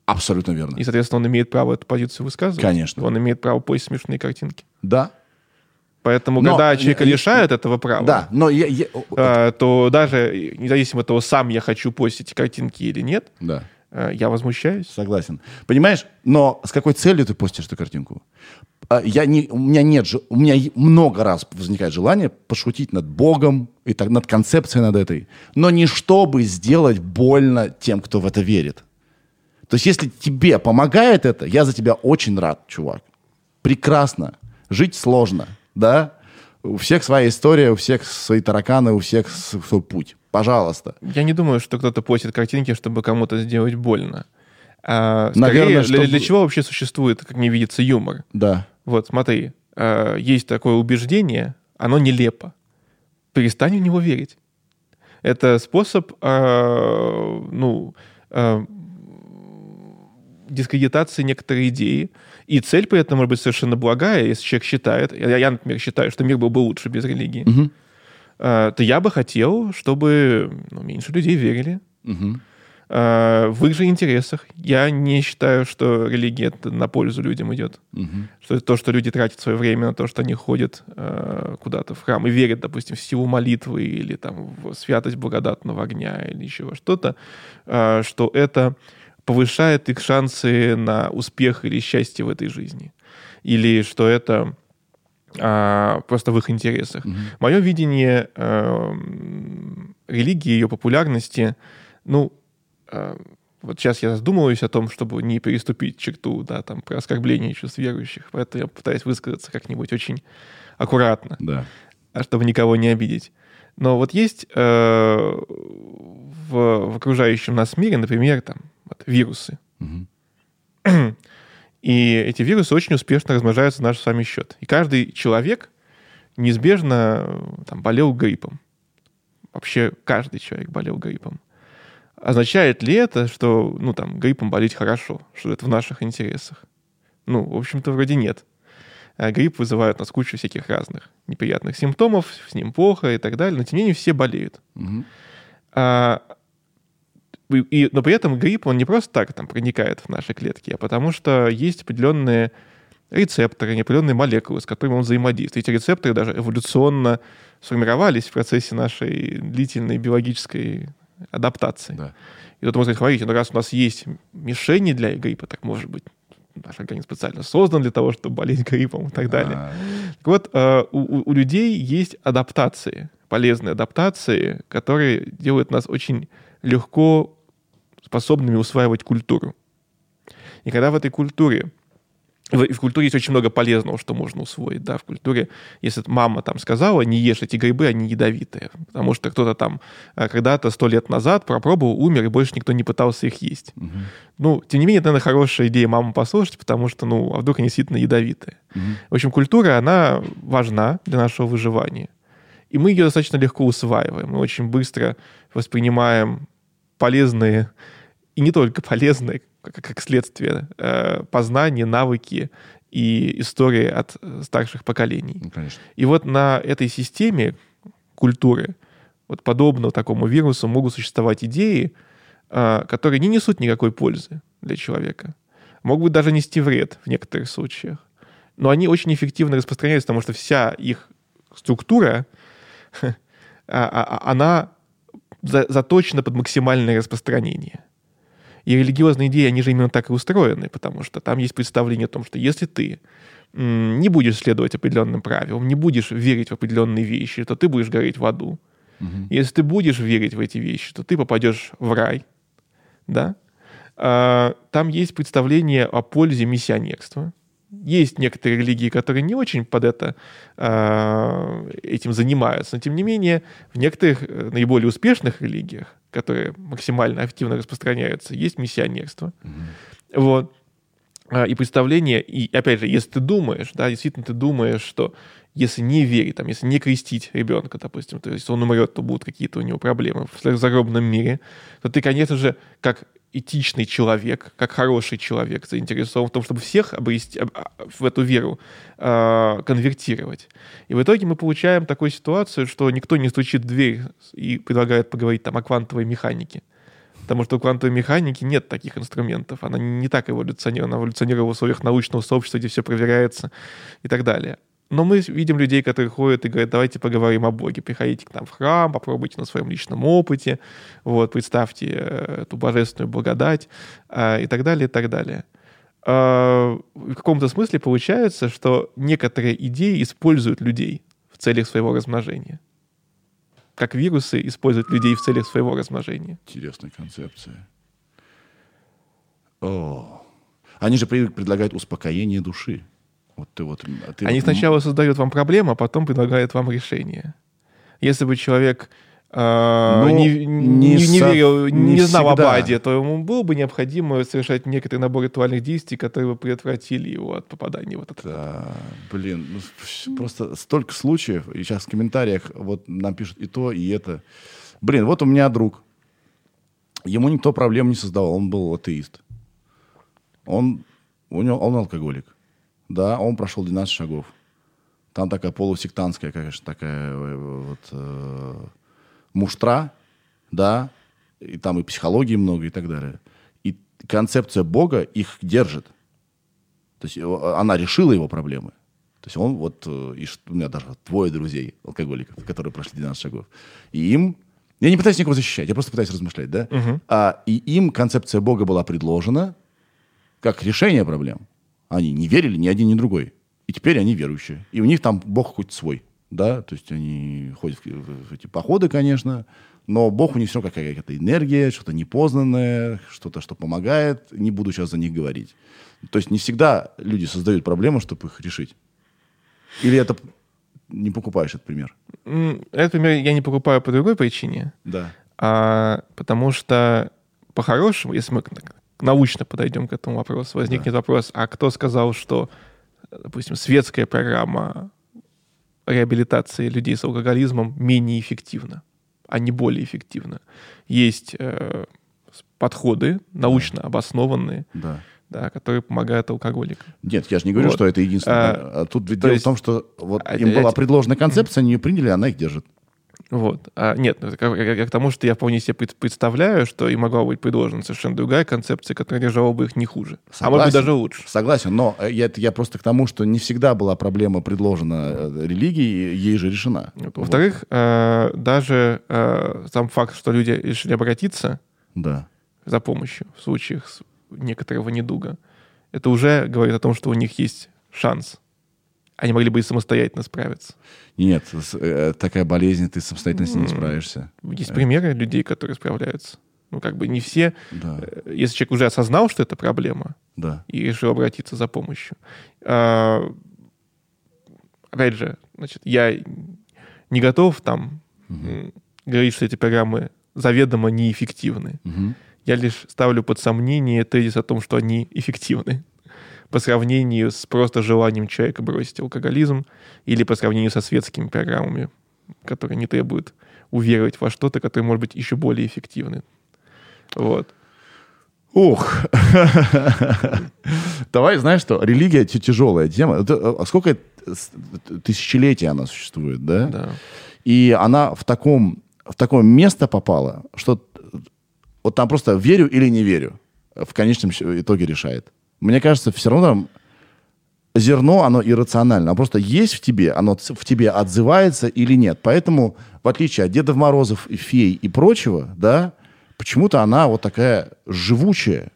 [SPEAKER 1] Абсолютно верно.
[SPEAKER 3] И, соответственно, он имеет право эту позицию высказывать.
[SPEAKER 1] Конечно.
[SPEAKER 3] Он имеет право поиск смешные картинки.
[SPEAKER 1] Да.
[SPEAKER 3] Поэтому, но, когда человека я, лишают этого права,
[SPEAKER 1] да, но я, я,
[SPEAKER 3] э, то даже независимо от того, сам я хочу постить картинки или нет,
[SPEAKER 1] да.
[SPEAKER 3] э, я возмущаюсь.
[SPEAKER 1] Согласен. Понимаешь, но с какой целью ты постишь эту картинку? А, я не, у меня нет же, у меня много раз возникает желание пошутить над Богом и так, над концепцией над этой, но не чтобы сделать больно тем, кто в это верит. То есть, если тебе помогает это, я за тебя очень рад, чувак. Прекрасно. Жить сложно, да? У всех своя история, у всех свои тараканы, у всех свой путь. Пожалуйста.
[SPEAKER 3] Я не думаю, что кто-то постит картинки, чтобы кому-то сделать больно. А, скорее, Наверное, для, чтобы... для чего вообще существует, как мне видится, юмор?
[SPEAKER 1] Да.
[SPEAKER 3] Вот, смотри, а, есть такое убеждение, оно нелепо. Перестань в него верить. Это способ, а, ну, а, дискредитации некоторой идеи. И цель при этом может быть совершенно благая, если человек считает, я, я например, считаю, что мир был бы лучше без религии, угу. то я бы хотел, чтобы ну, меньше людей верили. Угу. В их же интересах. Я не считаю, что религия это на пользу людям идет. Угу. Что то, что люди тратят свое время на то, что они ходят э, куда-то в храм и верят, допустим, в силу молитвы или там в святость благодатного огня или еще во что-то, э, что это повышает их шансы на успех или счастье в этой жизни. Или что это а, просто в их интересах. Mm-hmm. Мое видение а, религии, ее популярности, ну, а, вот сейчас я задумываюсь о том, чтобы не переступить черту, да, там, про оскорбление чувств верующих, поэтому я пытаюсь высказаться как-нибудь очень аккуратно,
[SPEAKER 1] да.
[SPEAKER 3] чтобы никого не обидеть. Но вот есть э, в, в окружающем нас мире, например, там, вот, вирусы. Угу. И эти вирусы очень успешно размножаются на наш с вами счет. И каждый человек неизбежно там, болел гриппом. Вообще каждый человек болел гриппом. Означает ли это, что ну, там, гриппом болеть хорошо, что это в наших интересах? Ну, в общем-то, вроде нет. А грипп вызывает у нас кучу всяких разных неприятных симптомов, с ним плохо и так далее, но тем не менее все болеют. Угу. А, и, но при этом грипп, он не просто так там проникает в наши клетки, а потому что есть определенные рецепторы, определенные молекулы, с которыми он взаимодействует. Эти рецепторы даже эволюционно сформировались в процессе нашей длительной биологической адаптации. Да. И тут можно сказать, смотрите, ну раз у нас есть мишени для гриппа, так может быть наш организм специально создан для того, чтобы болеть гриппом и так далее. А... Так вот, э, у, у людей есть адаптации, полезные адаптации, которые делают нас очень легко способными усваивать культуру. И когда в этой культуре в, в культуре есть очень много полезного, что можно усвоить, да, в культуре, если мама там сказала, не ешь эти грибы, они ядовитые, потому что кто-то там э, когда-то сто лет назад пропробовал, умер, и больше никто не пытался их есть. Угу. Ну, тем не менее, это, наверное, хорошая идея маму послушать, потому что, ну, а вдруг они действительно ядовитые. Угу. В общем, культура, она важна для нашего выживания. И мы ее достаточно легко усваиваем. Мы очень быстро воспринимаем полезные и не только полезные, как, следствие, э, познания, навыки и истории от старших поколений.
[SPEAKER 1] Ну, конечно.
[SPEAKER 3] И вот на этой системе культуры, вот подобно такому вирусу, могут существовать идеи, э, которые не несут никакой пользы для человека. Могут даже нести вред в некоторых случаях. Но они очень эффективно распространяются, потому что вся их структура, а, а, она заточена под максимальное распространение. И религиозные идеи, они же именно так и устроены, потому что там есть представление о том, что если ты не будешь следовать определенным правилам, не будешь верить в определенные вещи, то ты будешь гореть в аду. Угу. Если ты будешь верить в эти вещи, то ты попадешь в рай. Да? А, там есть представление о пользе миссионерства. Есть некоторые религии, которые не очень под это э, этим занимаются, но тем не менее в некоторых э, наиболее успешных религиях, которые максимально активно распространяются, есть миссионерство. Mm-hmm. Вот. А, и представление, и опять же, если ты думаешь, да, действительно ты думаешь, что если не верить, там, если не крестить ребенка, допустим, то есть он умрет, то будут какие-то у него проблемы в загробном мире, то ты, конечно же, как этичный человек, как хороший человек, заинтересован в том, чтобы всех обрести, а, в эту веру э, конвертировать. И в итоге мы получаем такую ситуацию, что никто не стучит в дверь и предлагает поговорить там о квантовой механике. Потому что у квантовой механики нет таких инструментов. Она не так эволюционирует. Она эволюционирует в условиях научного сообщества, где все проверяется и так далее. Но мы видим людей, которые ходят и говорят, давайте поговорим о Боге. Приходите к нам в храм, попробуйте на своем личном опыте, вот, представьте э, эту божественную благодать э, и так далее, и так далее. Э, в каком-то смысле получается, что некоторые идеи используют людей в целях своего размножения. Как вирусы используют людей в целях своего размножения.
[SPEAKER 1] Интересная концепция. О, они же предлагают успокоение души. Вот ты вот,
[SPEAKER 3] а ты Они вот... сначала создают вам проблему, а потом предлагают вам решение. Если бы человек э,
[SPEAKER 1] Ну,
[SPEAKER 3] не,
[SPEAKER 1] не
[SPEAKER 3] не, не верил, не,
[SPEAKER 1] не
[SPEAKER 3] знал об
[SPEAKER 1] всегда.
[SPEAKER 3] аде, то ему было бы необходимо совершать некоторый набор ритуальных действий, которые бы предотвратили его от попадания в этот.
[SPEAKER 1] Да, блин, ну, просто столько случаев, и сейчас в комментариях вот нам пишут и то, и это. Блин, вот у меня друг, ему никто проблем не создавал, он был атеист. Он, у него, он алкоголик. Да, он прошел 12 шагов. Там такая полусектантская, конечно, такая э, вот э, муштра, да, и там и психологии много и так далее. И концепция Бога их держит. То есть его- она решила его проблемы. То есть он вот, э, и у меня даже двое друзей, алкоголиков, которые прошли 12 шагов. И им, я не пытаюсь никого защищать, я просто пытаюсь размышлять, да? А, и им концепция Бога была предложена как решение проблем. Они не верили ни один, ни другой. И теперь они верующие. И у них там Бог хоть свой, да? То есть они ходят в, эти походы, конечно, но Бог у них все какая-то энергия, что-то непознанное, что-то, что помогает. Не буду сейчас за них говорить. То есть не всегда люди создают проблемы, чтобы их решить. Или это не покупаешь этот пример?
[SPEAKER 3] Этот пример я не покупаю по другой причине,
[SPEAKER 1] Да.
[SPEAKER 3] а, потому что по-хорошему, если мы научно подойдем к этому вопросу, возникнет вопрос, а кто сказал, что, допустим, светская программа реабилитации людей с алкоголизмом менее эффективна, а не более эффективна? Есть э, подходы научно обоснованные,
[SPEAKER 1] Да.
[SPEAKER 3] да, которые помогают алкоголикам.
[SPEAKER 1] Нет, я же не говорю,
[SPEAKER 3] Вот.
[SPEAKER 1] что это единственное.
[SPEAKER 3] А,
[SPEAKER 1] А, тут ведь дело
[SPEAKER 3] есть-
[SPEAKER 1] в том, что вот
[SPEAKER 3] а,
[SPEAKER 1] им
[SPEAKER 3] я-
[SPEAKER 1] была предложена концепция, они ее приняли, она их держит.
[SPEAKER 3] Вот. А, нет, ну, я, я к тому, что я вполне себе пред- представляю, что и могла быть предложена совершенно другая концепция, которая держала бы их не хуже. А может быть,
[SPEAKER 1] Согласен.
[SPEAKER 3] даже лучше.
[SPEAKER 1] Согласен, но э, я, я просто к тому, что не всегда была проблема предложена э, религии, ей же решена.
[SPEAKER 3] Вот. Во-вторых, э, даже э, сам факт, что люди решили обратиться
[SPEAKER 1] Вот. Да.
[SPEAKER 3] за помощью в случаях некоторого недуга, это уже говорит о том, что у них есть шанс. Они могли бы и самостоятельно справиться.
[SPEAKER 1] Нет, э, такая болезнь, ты самостоятельно с ней не справишься.
[SPEAKER 3] Есть примеры людей, которые справляются. Ну, как бы не все.
[SPEAKER 1] Да,
[SPEAKER 3] Э, Если человек уже осознал, что это проблема,
[SPEAKER 1] да.
[SPEAKER 3] и решил обратиться за помощью. А, опять же, значит, я не готов там м, говорить, что эти программы заведомо неэффективны.
[SPEAKER 1] Мгм.
[SPEAKER 3] Я лишь ставлю под сомнение тезис о том, что они эффективны по сравнению с просто желанием человека бросить алкоголизм или по сравнению со светскими программами, которые не требуют уверовать во что-то, которое может быть еще более эффективны. Вот.
[SPEAKER 1] Ух. Давай, знаешь что, религия тя- тяжелая тема. Это, э, а сколько тысячелетий она существует, да?
[SPEAKER 3] Да.
[SPEAKER 1] И она в таком, в такое место попала, что вот там просто верю или не верю в конечном итоге решает. Мне кажется, все равно зерно, оно иррационально. Оно просто есть в тебе, оно в тебе отзывается или нет. Поэтому, в отличие от Дедов Морозов, фей и прочего, да, почему-то она вот такая живучая.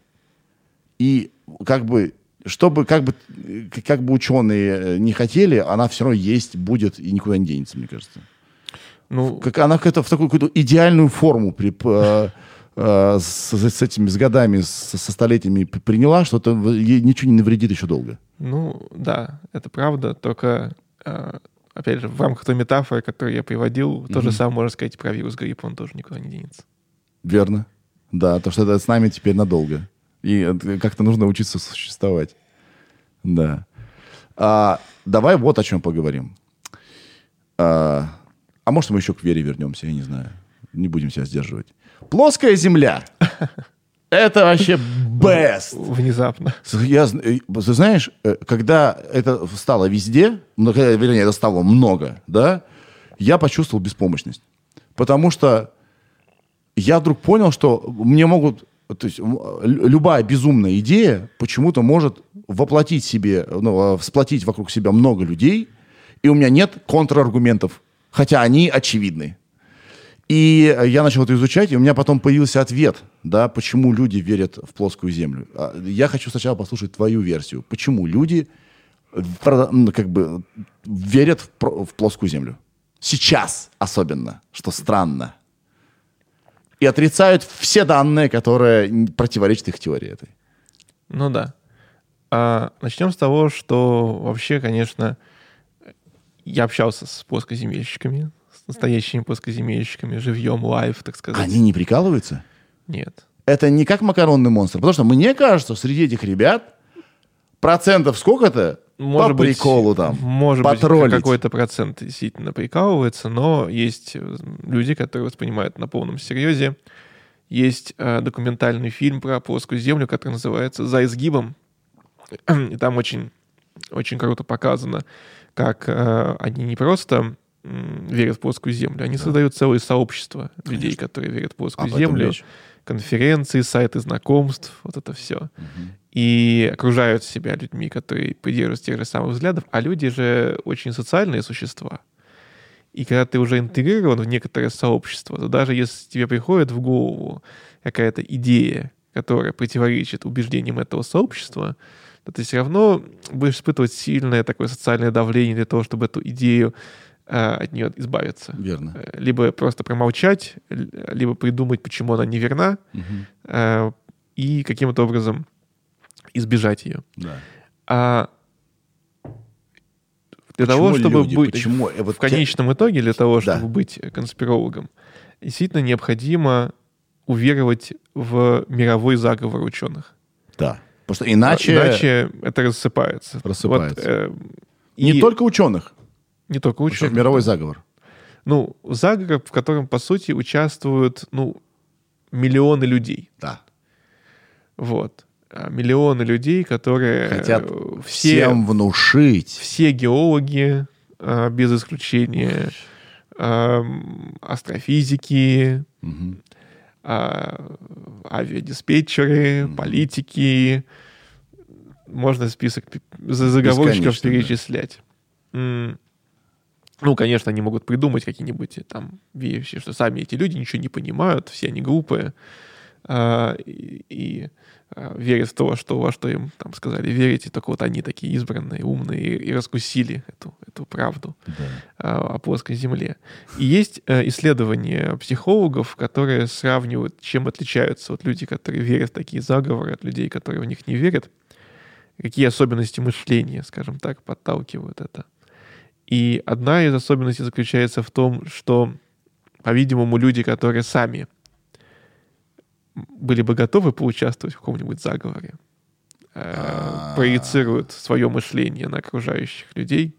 [SPEAKER 1] И как бы, чтобы как бы, э, как бы ученые э, не хотели, она все равно есть, будет и никуда не денется, мне кажется.
[SPEAKER 3] Ну,
[SPEAKER 1] Как она как-то в такую какую-то идеальную форму при, п- э, с, с этими с годами, с- со столетиями приняла, что это ей ничего не навредит еще долго.
[SPEAKER 3] Ну, да, это правда, только, э, опять же, в рамках той метафоры, которую я приводил, то же самое можно сказать про вирус гриппа, он тоже никуда не денется.
[SPEAKER 1] Верно. Да, то, что это с нами теперь надолго. И э, как-то нужно учиться существовать. Да. А, давай вот о чем поговорим. А, а может, мы еще к вере вернемся, я не знаю. Не будем себя сдерживать. Плоская земля. Это вообще best.
[SPEAKER 3] Внезапно.
[SPEAKER 1] Я, э, ты знаешь, э, когда это стало везде, ну, когда, вернее, это стало много, да, я почувствовал беспомощность. Потому что я вдруг понял, что мне могут... То есть любая безумная идея почему-то может воплотить себе, ну, э, всплотить вокруг себя много людей, и у меня нет контраргументов, хотя они очевидны. И э, я начал это изучать, и у меня потом появился ответ, да, почему люди верят в плоскую землю. А, Я хочу сначала послушать твою версию. Почему люди как бы верят в, в плоскую землю? Сейчас особенно, что странно. И отрицают все данные, которые противоречат их теории этой.
[SPEAKER 3] Ну да. А, начнем с того, что вообще, конечно, я общался с плоскоземельщиками, настоящими плоскоземельщиками, живьем, live, так сказать.
[SPEAKER 1] Они не прикалываются?
[SPEAKER 3] Нет.
[SPEAKER 1] Это не как макаронный монстр. Потому что мне кажется, среди этих ребят процентов сколько-то
[SPEAKER 3] может
[SPEAKER 1] по
[SPEAKER 3] быть,
[SPEAKER 1] приколу там,
[SPEAKER 3] Может
[SPEAKER 1] потроллить.
[SPEAKER 3] быть, какой-то процент действительно прикалывается, но есть э, люди, которые воспринимают на полном серьезе. Есть э, документальный фильм про плоскую землю, который называется «За изгибом». И там очень, очень круто показано, как э, они не просто верят в плоскую землю, они создают целые сообщества людей, которые верят в плоскую
[SPEAKER 1] Об этом
[SPEAKER 3] землю
[SPEAKER 1] речь.
[SPEAKER 3] конференции, сайты знакомств, вот это все. И окружают себя людьми, которые придерживаются тех же самых взглядов, а люди же очень социальные существа. И когда ты уже интегрирован в некоторое сообщество, то даже если тебе приходит в голову какая-то идея, которая противоречит убеждениям этого сообщества, то ты все равно будешь испытывать сильное такое социальное давление для того, чтобы эту идею от нее избавиться.
[SPEAKER 1] Верно.
[SPEAKER 3] Э, Либо просто промолчать, либо придумать, почему она неверна,
[SPEAKER 1] Мгм.
[SPEAKER 3] э, и каким-то образом избежать ее.
[SPEAKER 1] Да.
[SPEAKER 3] А для
[SPEAKER 1] Почему
[SPEAKER 3] того, чтобы
[SPEAKER 1] люди?
[SPEAKER 3] быть
[SPEAKER 1] Почему? Э, вот
[SPEAKER 3] в конечном итоге, для того,
[SPEAKER 1] Да.
[SPEAKER 3] чтобы быть конспирологом, действительно необходимо уверовать в мировой заговор ученых.
[SPEAKER 1] Да. Потому что иначе,
[SPEAKER 3] Иначе это рассыпается.
[SPEAKER 1] Рассыпается.
[SPEAKER 3] Вот, э,
[SPEAKER 1] не
[SPEAKER 3] и
[SPEAKER 1] только ученых,
[SPEAKER 3] не только
[SPEAKER 1] потому что
[SPEAKER 3] ученых.
[SPEAKER 1] мировой
[SPEAKER 3] да.
[SPEAKER 1] заговор.
[SPEAKER 3] Ну, заговор, в котором, по сути, участвуют, ну, миллионы людей.
[SPEAKER 1] Да.
[SPEAKER 3] Вот. А Миллионы людей, которые
[SPEAKER 1] Хотят
[SPEAKER 3] э, все,
[SPEAKER 1] Всем внушить.
[SPEAKER 3] все геологи, а, без исключения, ам, астрофизики,
[SPEAKER 1] Мгм.
[SPEAKER 3] а, авиадиспетчеры, политики. Можно список пи- за- заговорщиков
[SPEAKER 1] Бесконечно, да.
[SPEAKER 3] перечислять. М, Ну, конечно, они могут придумать какие-нибудь там вещи, что сами эти люди ничего не понимают, все они глупые, а, и, и, а, верят в то, что во что им там сказали верить, и только вот они такие избранные, умные, и, и раскусили эту, эту правду
[SPEAKER 1] Да.
[SPEAKER 3] а, о плоской Земле. И есть э, исследования психологов, которые сравнивают, чем отличаются вот люди, которые верят в такие заговоры, от людей, которые в них не верят, какие особенности мышления, скажем так, подталкивают это. И одна из особенностей заключается в том, что, по-видимому, люди, которые сами были бы готовы поучаствовать в каком-нибудь заговоре, э,
[SPEAKER 1] А.
[SPEAKER 3] проецируют свое мышление на окружающих людей.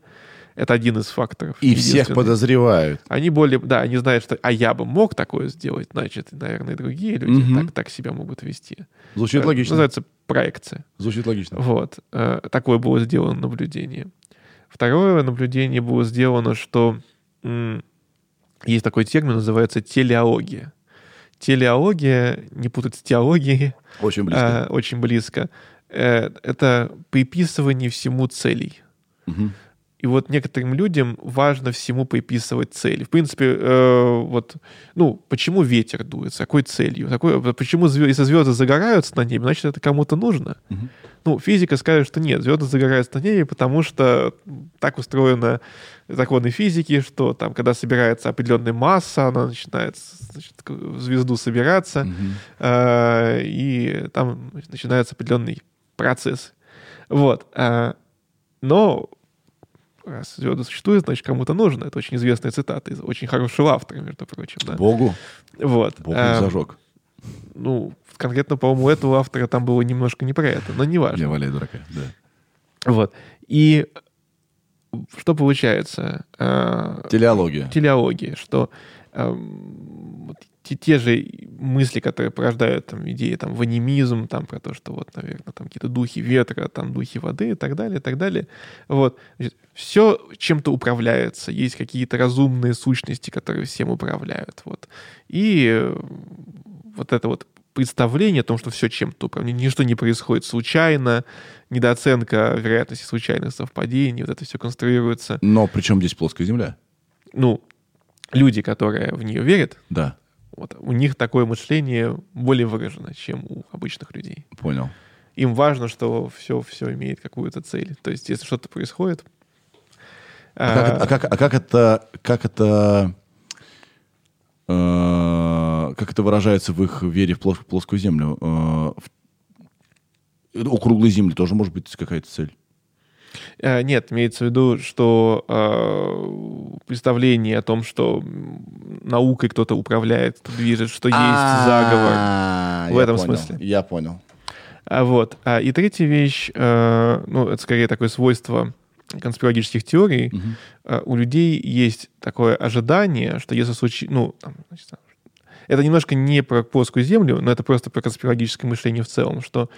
[SPEAKER 3] Это один из факторов.
[SPEAKER 1] И всех подозревают.
[SPEAKER 3] Они более, да, они знают, что, а я бы мог такое сделать, значит, наверное, и другие люди
[SPEAKER 1] Мгм.
[SPEAKER 3] так, так себя могут вести.
[SPEAKER 1] Звучит
[SPEAKER 3] Это
[SPEAKER 1] логично.
[SPEAKER 3] Называется проекция.
[SPEAKER 1] Звучит логично.
[SPEAKER 3] Вот. Э, Такое было сделано наблюдение. Второе наблюдение было сделано, что есть такой термин, называется телеология. Телеология, не путать с теологией,
[SPEAKER 1] Очень близко.
[SPEAKER 3] э, очень близко. Э, Это приписывание всему целей.
[SPEAKER 1] Мгм.
[SPEAKER 3] И вот некоторым людям важно всему приписывать цели. В принципе, э, вот, ну, почему ветер дует, с какой целью? Какой, почему звезды, если звезды загораются на небе, значит, это кому-то нужно?
[SPEAKER 1] Мгм.
[SPEAKER 3] Ну, физика скажет, что нет, звезды загораются на небе, потому что так устроено законы физики, что там, когда собирается определенная масса, она начинает значит, в звезду собираться,
[SPEAKER 1] Мгм.
[SPEAKER 3] э, и там начинается определенный процесс. Вот. э, Но раз звезды существуют, значит, кому-то нужно. Это очень известная цитата из очень хорошего автора, между прочим. Да?
[SPEAKER 1] Богу.
[SPEAKER 3] Вот.
[SPEAKER 1] Бог
[SPEAKER 3] Э,
[SPEAKER 1] их зажег.
[SPEAKER 3] Ну, конкретно, по-моему, у этого автора там было немножко не про это, но не важно.
[SPEAKER 1] Не валяй дурака. Да.
[SPEAKER 3] Вот. И что получается? Э,
[SPEAKER 1] Телеология.
[SPEAKER 3] телеология, что эм, вот те, те же мысли, которые порождают там, идеи там, в анимизм, там, про то, что вот, наверное, там какие-то духи ветра, там, духи воды и так далее, и так далее. Вот. все чем-то управляется, есть какие-то разумные сущности, которые всем управляют. Вот. И э, вот это вот представление о том, что все чем-то управляет, ничто не происходит случайно, недооценка вероятности случайных совпадений, вот это все конструируется.
[SPEAKER 1] Но при чем здесь плоская земля?
[SPEAKER 3] Ну, люди, которые в нее верят,
[SPEAKER 1] Да,
[SPEAKER 3] вот, у них такое мышление более выражено, чем у обычных людей.
[SPEAKER 1] понял.
[SPEAKER 3] Им важно, что все, все имеет какую-то цель. То есть, если что-то происходит...
[SPEAKER 1] А как, это- а как- а как это, как это, э, как это выражается в их вере в плос- плоскую землю? Э, в- у круглой земли тоже может быть какая-то цель.
[SPEAKER 3] Э, нет, имеется в виду, что э, представление о том, что наукой кто-то управляет, движет, что есть заговор. В этом смысле.
[SPEAKER 1] Я понял.
[SPEAKER 3] А Вот. А, и третья вещь, э, ну, это скорее такое свойство конспирологических теорий. Угу. У людей есть такое ожидание, что если случится... Ну, там, значит, это немножко не про плоскую землю, но это просто про конспирологическое мышление в целом, что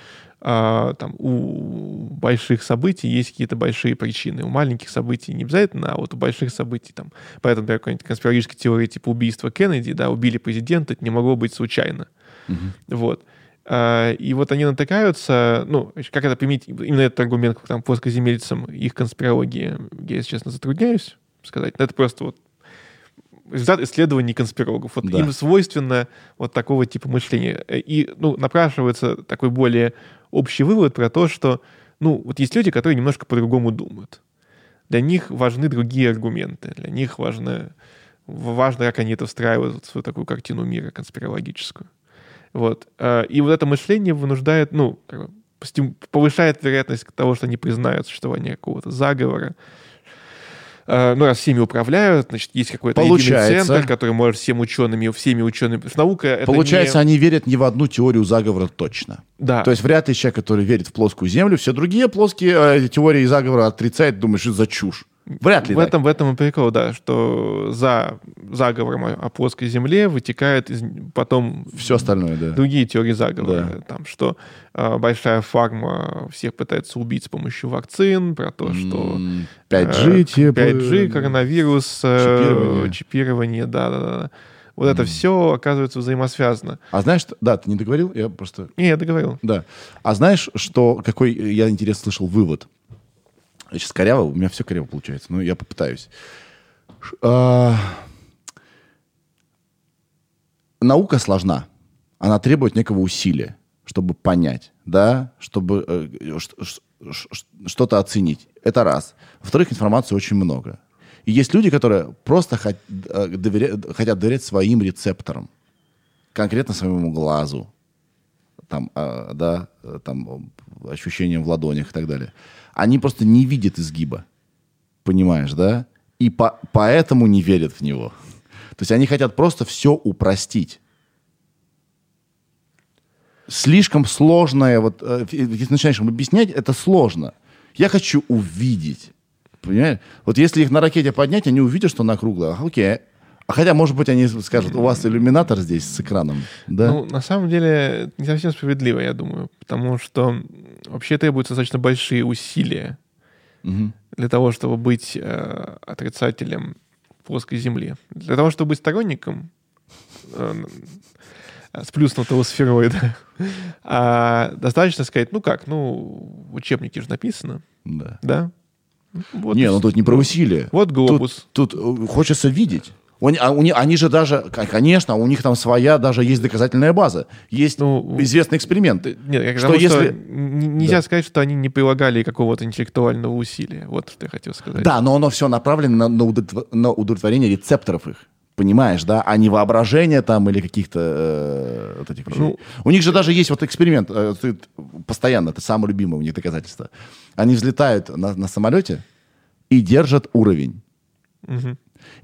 [SPEAKER 3] а, там, у больших событий есть какие-то большие причины. У маленьких событий не обязательно, а вот у больших событий там. Поэтому, например, какая-нибудь конспирологическая теория типа убийства Кеннеди, да, убили президента, это не могло быть случайно. Угу. Вот. А, и вот они натыкаются, ну, как это применить, именно этот аргумент к там, плоскоземельцам, их конспирологии, я, если честно, затрудняюсь сказать. Это просто вот результат исследований конспирологов. Вот да. им свойственно вот такого типа мышления. И, ну, напрашивается такой более общий вывод про то, что, ну, вот есть люди, которые немножко по-другому думают. Для них важны другие аргументы. Для них важно, важно как они это встраивают в свою такую картину мира конспирологическую. Вот. А, и вот это мышление вынуждает, ну, повышает вероятность того, что они признают существование какого-то заговора, ну, раз всеми управляют, значит, есть какой-то
[SPEAKER 1] Получается.
[SPEAKER 3] единый центр, который может всем учеными, всеми учеными... Наука это
[SPEAKER 1] Получается,
[SPEAKER 3] не...
[SPEAKER 1] они верят не в одну теорию заговора точно.
[SPEAKER 3] Да.
[SPEAKER 1] То есть вряд ли человек, который верит в плоскую землю, все другие плоские э, теории заговора отрицает, думаешь, что за чушь. Вряд ли.
[SPEAKER 3] В
[SPEAKER 1] да.
[SPEAKER 3] этом, в этом и прикол, да, что за заговором о плоской земле вытекает из, потом
[SPEAKER 1] все остальное, да.
[SPEAKER 3] другие теории заговора. Да. Там, что э, большая фарма всех пытается убить с помощью вакцин, про то, что
[SPEAKER 1] 5G, э,
[SPEAKER 3] типа, 5G, коронавирус, э, чипирование. чипирование, да, да, да. Вот mm. это все оказывается взаимосвязано.
[SPEAKER 1] А знаешь, да, ты не договорил? Я просто...
[SPEAKER 3] Не, я договорил.
[SPEAKER 1] Да. А знаешь, что, какой я интересно слышал вывод? Сейчас коряво, у меня все коряво получается, но я попытаюсь. А... Наука сложна. Она требует некого усилия, чтобы понять, да, чтобы э, что-то оценить. Это раз. Во-вторых, информации очень много. И есть люди, которые просто хот, э, доверя, хотят доверять своим рецепторам, конкретно своему глазу, там, э, да, там, ощущениям в ладонях и так далее они просто не видят изгиба. Понимаешь, да? И по поэтому не верят в него. То есть они хотят просто все упростить. Слишком сложное, вот, э, если начинаешь объяснять, это сложно. Я хочу увидеть. Понимаешь? Вот если их на ракете поднять, они увидят, что она круглая. Окей. А хотя, может быть, они скажут, у вас иллюминатор здесь с экраном, да?
[SPEAKER 3] Ну, на самом деле, не совсем справедливо, я думаю, потому что вообще требуются достаточно большие усилия угу. для того, чтобы быть э, отрицателем плоской Земли. Для того, чтобы быть сторонником э, сплюснутого сфероида, а достаточно сказать, ну как, ну, в учебнике же написано,
[SPEAKER 1] да,
[SPEAKER 3] да?
[SPEAKER 1] Вот, не, ну тут не про усилия.
[SPEAKER 3] Вот глобус.
[SPEAKER 1] Тут, тут э, хочется видеть. Они, а они же даже, конечно, у них там своя даже есть доказательная база. Есть ну, известный эксперимент.
[SPEAKER 3] Нет, я что если... Что нельзя да. сказать, что они не прилагали какого-то интеллектуального усилия. Вот что я хотел сказать.
[SPEAKER 1] Да, но оно все направлено на, на удовлетворение рецепторов их. Понимаешь, да? А не воображение там или каких-то э, вот этих вещей. Ну, у них же даже есть вот эксперимент, э, постоянно, это самое любимое у них доказательство. Они взлетают на, на самолете и держат уровень. Угу.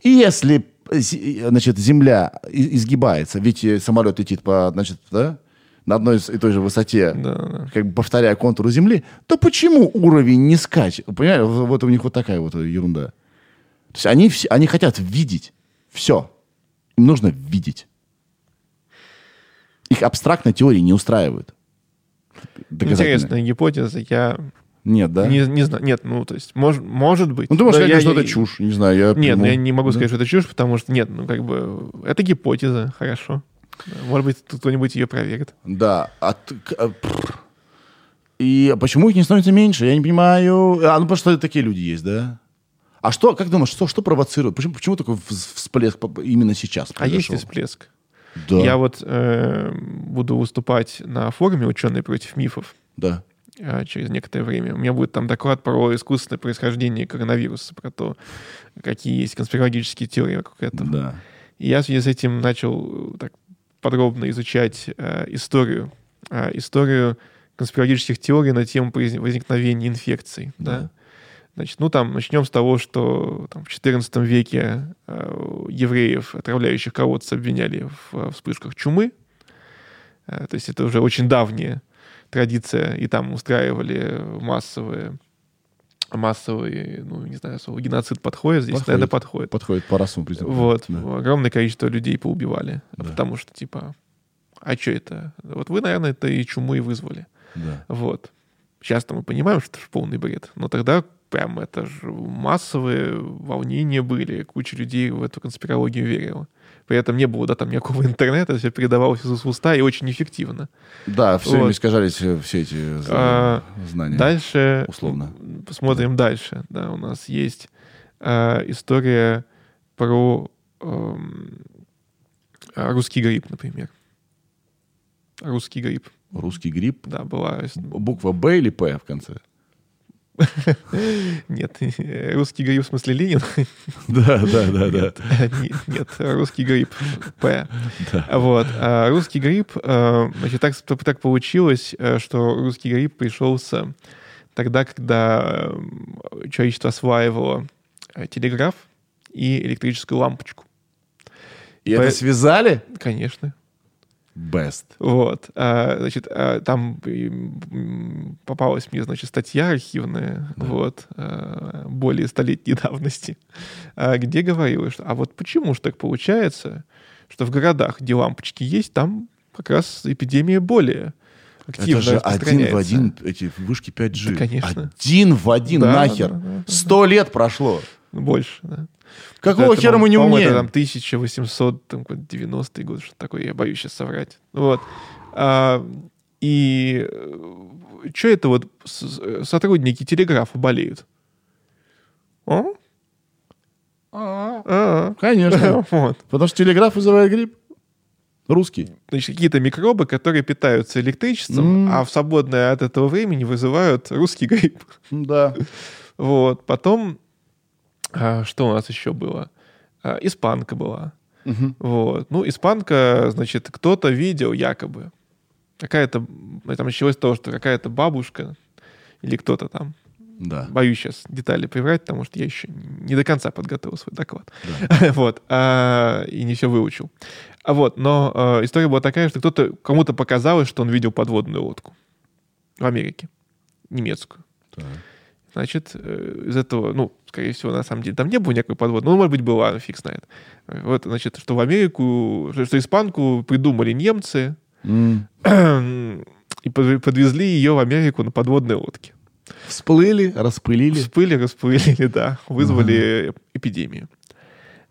[SPEAKER 1] И если значит, земля изгибается, ведь э, самолет летит по, значит, да, на одной и той же высоте, да, да. как бы повторяя контуру Земли, то почему уровень не скачет? Понимаешь, вот у них вот такая вот ерунда. То есть они, они хотят видеть все. Им нужно видеть. Их абстрактная теория не устраивает.
[SPEAKER 3] Интересная гипотеза. Я
[SPEAKER 1] нет, да?
[SPEAKER 3] Не, не знаю. Нет, ну, то есть, мож, может быть.
[SPEAKER 1] Ну, ты можешь сказать, что это чушь. Не знаю, я...
[SPEAKER 3] Нет, ну, я не могу да? сказать, что это чушь, потому что, нет, ну, как бы, это гипотеза, хорошо. Может быть, кто-нибудь ее проверит.
[SPEAKER 1] Да. А, а, и почему их не становится меньше? Я не понимаю. А, ну, потому что такие люди есть, да? А что, как думаешь, что, что провоцирует? Почему, почему такой всплеск именно сейчас
[SPEAKER 3] произошел? А есть всплеск. Да. Я вот э, буду выступать на форуме «Ученые против мифов».
[SPEAKER 1] Да.
[SPEAKER 3] А, через некоторое время. У меня будет там доклад про искусственное происхождение коронавируса, про то, какие есть конспирологические теории вокруг этого.
[SPEAKER 1] Да.
[SPEAKER 3] И я в связи с этим начал э, так подробно изучать э, историю, э, историю конспирологических теорий на тему возникновения инфекций. Да. Да? Значит, ну там начнем с того, что там, в XIV веке э, евреев, отравляющих колодцы, обвиняли в, в вспышках чумы. Э, то есть это уже очень давняя традиция, и там устраивали массовые массовый, ну, не знаю, слово геноцид подходит, здесь, подходит. наверное, подходит.
[SPEAKER 1] Подходит по расовому признаку.
[SPEAKER 3] Вот. Да. Огромное количество людей поубивали. Да. Потому что, типа, а что это? Вот вы, наверное, это и чуму и вызвали.
[SPEAKER 1] Да.
[SPEAKER 3] Вот. Сейчас-то мы понимаем, что это полный бред. Но тогда прям это же массовые волнения были, куча людей в эту конспирологию верила. При этом не было да, там никакого интернета, все передавалось из уста и очень эффективно.
[SPEAKER 1] Да, все вот. время искажались э, все эти а, знания.
[SPEAKER 3] Дальше,
[SPEAKER 1] условно.
[SPEAKER 3] Посмотрим да. дальше. Да, у нас есть а, история про а, русский грипп, например. Русский грипп.
[SPEAKER 1] Русский грипп?
[SPEAKER 3] Да, была.
[SPEAKER 1] Буква Б или П в конце?
[SPEAKER 3] Нет, русский гриб в смысле Ленин?
[SPEAKER 1] Да, да, да, да.
[SPEAKER 3] Нет, русский гриб П. Вот. А русский гриб, э, значит, так, так получилось, э, что русский гриб пришелся тогда, когда э, человечество осваивало телеграф и электрическую лампочку.
[SPEAKER 1] И это связали?
[SPEAKER 3] Конечно.
[SPEAKER 1] Best.
[SPEAKER 3] Вот. А, значит, а, там попалась мне, значит, статья архивная, да. вот, а, более столетней давности, а, где говорилось, что, а вот почему же так получается, что в городах, где лампочки есть, там как раз эпидемия более активно
[SPEAKER 1] Это же один в один эти вышки 5G.
[SPEAKER 3] Да, конечно.
[SPEAKER 1] Один в один да, нахер. Сто да, да, да. лет прошло.
[SPEAKER 3] Больше, да.
[SPEAKER 1] Какого это, хера мы не умеем? Это
[SPEAKER 3] там 1890 год, что такое, я боюсь сейчас соврать. Вот. А, и э, что это вот сотрудники телеграфа болеют?
[SPEAKER 1] А? А, а, конечно. вот. Потому что телеграф вызывает грипп. Русский.
[SPEAKER 3] Значит, какие-то микробы, которые питаются электричеством, mm. а в свободное от этого времени вызывают русский грипп.
[SPEAKER 1] Да.
[SPEAKER 3] Вот. Потом а, что у нас еще было? А, испанка была.
[SPEAKER 1] Угу.
[SPEAKER 3] Вот. Ну, испанка, значит, кто-то видел якобы. Какая-то... Там началось то, что какая-то бабушка или кто-то там
[SPEAKER 1] да.
[SPEAKER 3] Боюсь сейчас детали приврать, потому что я еще не до конца подготовил свой доклад. Да. вот. А, и не все выучил. А вот, но а, история была такая, что кто-то кому-то показалось, что он видел подводную лодку в Америке. Немецкую.
[SPEAKER 1] Так.
[SPEAKER 3] Значит, э, из этого, ну, скорее всего, на самом деле, там не было никакой подвода. Ну, может быть, была, фиг знает. Вот, значит, что в Америку, что испанку придумали немцы
[SPEAKER 1] mm.
[SPEAKER 3] и подвезли ее в Америку на подводной лодке.
[SPEAKER 1] Всплыли, распылили.
[SPEAKER 3] Всплыли, распылили, да. Вызвали uh-huh. эпидемию.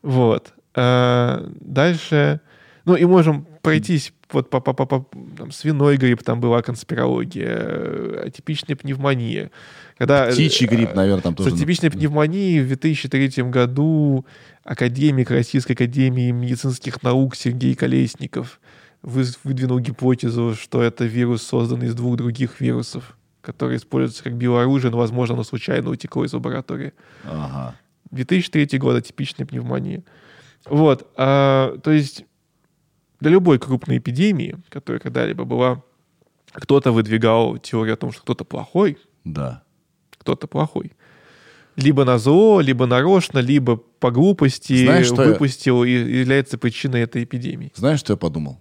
[SPEAKER 3] Вот. А, дальше... Ну, и можем пройтись вот по, по, по, по там, свиной грипп, там была конспирология, атипичная пневмония. Когда,
[SPEAKER 1] Птичий грипп, э, наверное, там тоже.
[SPEAKER 3] С атипичной пневмонией в 2003 году академик Российской академии медицинских наук Сергей Колесников выдвинул гипотезу, что это вирус, созданный из двух других вирусов, которые используются как биооружие, но, возможно, оно случайно утекло из лаборатории.
[SPEAKER 1] Ага.
[SPEAKER 3] 2003 год, атипичная пневмония. Вот. А, то есть для любой крупной эпидемии, которая когда-либо была, кто-то выдвигал теорию о том, что кто-то плохой.
[SPEAKER 1] Да.
[SPEAKER 3] Кто-то плохой. Либо на зло, либо нарочно, либо по глупости Знаешь, выпустил я... и является причиной этой эпидемии.
[SPEAKER 1] Знаешь, что я подумал?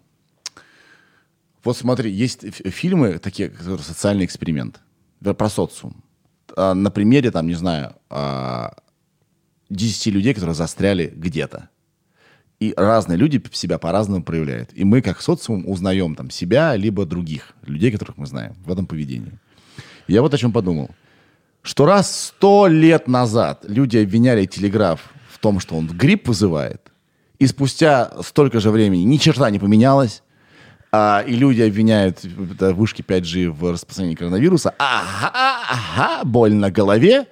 [SPEAKER 1] Вот смотри, есть фильмы такие, которые социальный эксперимент про социум. А, на примере, там, не знаю, 10 а, людей, которые застряли где-то. И разные люди себя по-разному проявляют. И мы, как социум, узнаем там себя, либо других людей, которых мы знаем в этом поведении. я вот о чем подумал. Что раз сто лет назад люди обвиняли телеграф в том, что он грипп вызывает, и спустя столько же времени ни черта не поменялось, а, и люди обвиняют да, вышки 5G в распространении коронавируса, ага, ага, боль на голове,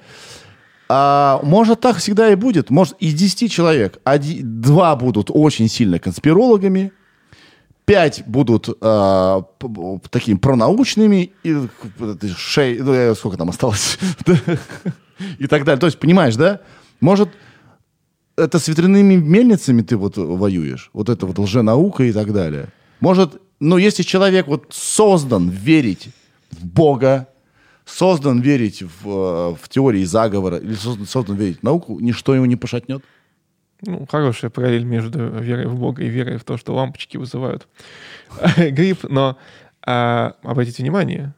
[SPEAKER 1] а, может, так всегда и будет. Может, из 10 человек один, два будут очень сильно конспирологами, пять будут э, такими пронаучными, и шесть, ну, сколько там осталось, и так далее. То есть, понимаешь, да? Может, это с ветряными мельницами ты вот воюешь, вот это вот лженаука и так далее. Может, ну, если человек вот создан верить в Бога, создан верить в, э, в теории заговора или создан, создан верить в науку, ничто его не пошатнет?
[SPEAKER 3] Ну, хорошая параллель между верой в Бога и верой в то, что лампочки вызывают грипп. Но а, обратите внимание,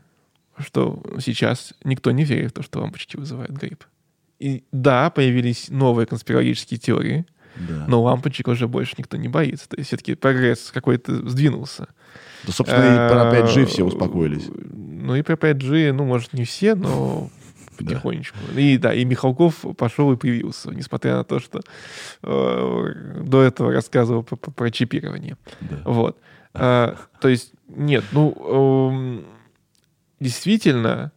[SPEAKER 3] что сейчас никто не верит в то, что лампочки вызывают грипп. И да, появились новые конспирологические теории, да. но лампочек уже больше никто не боится. То есть все-таки прогресс какой-то сдвинулся.
[SPEAKER 1] Да, собственно, и про 5G все успокоились.
[SPEAKER 3] Ну и 5G, ну, может, не все, но потихонечку. Да. И да, и Михалков пошел и появился, несмотря на то, что э, до этого рассказывал про, про чипирование. Да. Вот. А, то есть, нет, ну, э, действительно,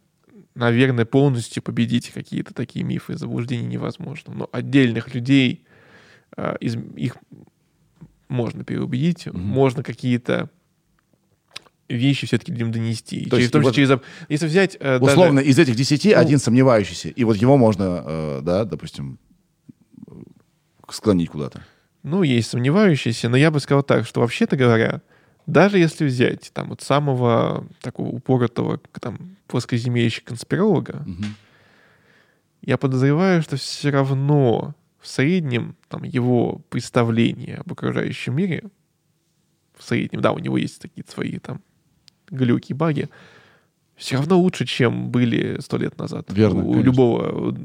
[SPEAKER 3] наверное, полностью победить какие-то такие мифы и заблуждения невозможно. Но отдельных людей, э, из, их можно переубедить, mm-hmm. можно какие-то вещи все-таки людям донести. То через, есть, в том числе вот, через... Если взять...
[SPEAKER 1] Э, условно, даже, из этих десяти ну, один сомневающийся, и вот его можно, э, да, допустим, склонить куда-то.
[SPEAKER 3] Ну, есть сомневающиеся, но я бы сказал так, что вообще-то говоря, даже если взять там вот самого такого упоротого там плоскоземельщика конспиролога, угу. я подозреваю, что все равно в среднем там его представление об окружающем мире в среднем, да, у него есть такие свои там глюки, баги, все равно лучше, чем были сто лет назад.
[SPEAKER 1] Верно.
[SPEAKER 3] У, у любого.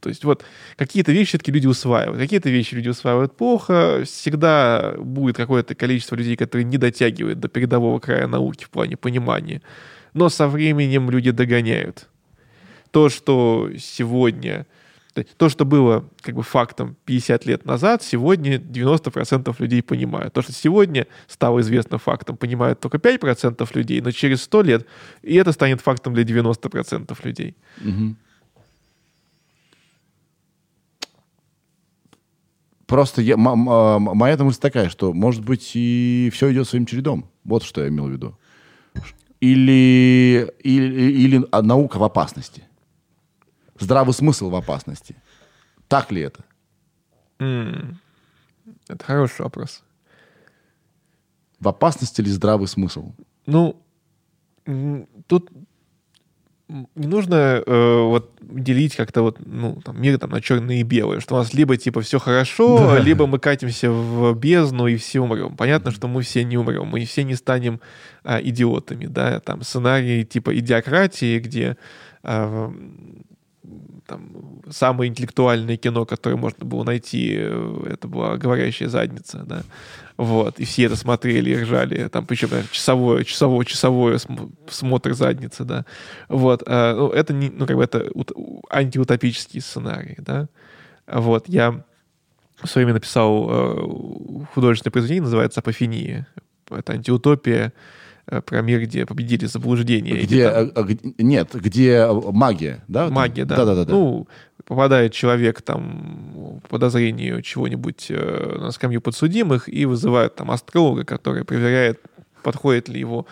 [SPEAKER 3] То есть вот какие-то вещи все-таки люди усваивают, какие-то вещи люди усваивают плохо. Всегда будет какое-то количество людей, которые не дотягивают до передового края науки в плане понимания. Но со временем люди догоняют. То, что сегодня то, что было как бы фактом 50 лет назад, сегодня 90% людей понимают. То, что сегодня стало известно фактом, понимают только 5% людей, но через 100 лет и это станет фактом для 90% людей. Угу.
[SPEAKER 1] Просто я, моя мысль такая, что, может быть, и все идет своим чередом. Вот что я имел в виду. Или, или, или наука в опасности здравый смысл в опасности. Так ли это?
[SPEAKER 3] Mm. Это хороший вопрос.
[SPEAKER 1] В опасности ли здравый смысл?
[SPEAKER 3] Ну, тут не нужно э, вот делить как-то вот ну там мир там на черное и белое, что у нас либо типа все хорошо, да. либо мы катимся в бездну и все умрем. Понятно, что мы все не умрем, мы все не станем а, идиотами, да, там сценарий типа идиократии, где а, там, самое интеллектуальное кино, которое можно было найти, э, это была «Говорящая задница», да, вот, и все это смотрели и ржали, там, причем, наверное, часовое, часовое, часовое смотр задницы, да, вот, а, ну, это, не, ну, как бы это антиутопический сценарий, да, вот, я в свое время написал э, художественное произведение, называется «Апофения», это антиутопия, Э, про мир, где победили заблуждения.
[SPEAKER 1] Где, там... А, нет, где магия, да?
[SPEAKER 3] Магия, да. Да-да-да. Ну, попадает человек там по подозрению чего-нибудь э, на скамью подсудимых и вызывает там астролога, который проверяет, подходит ли его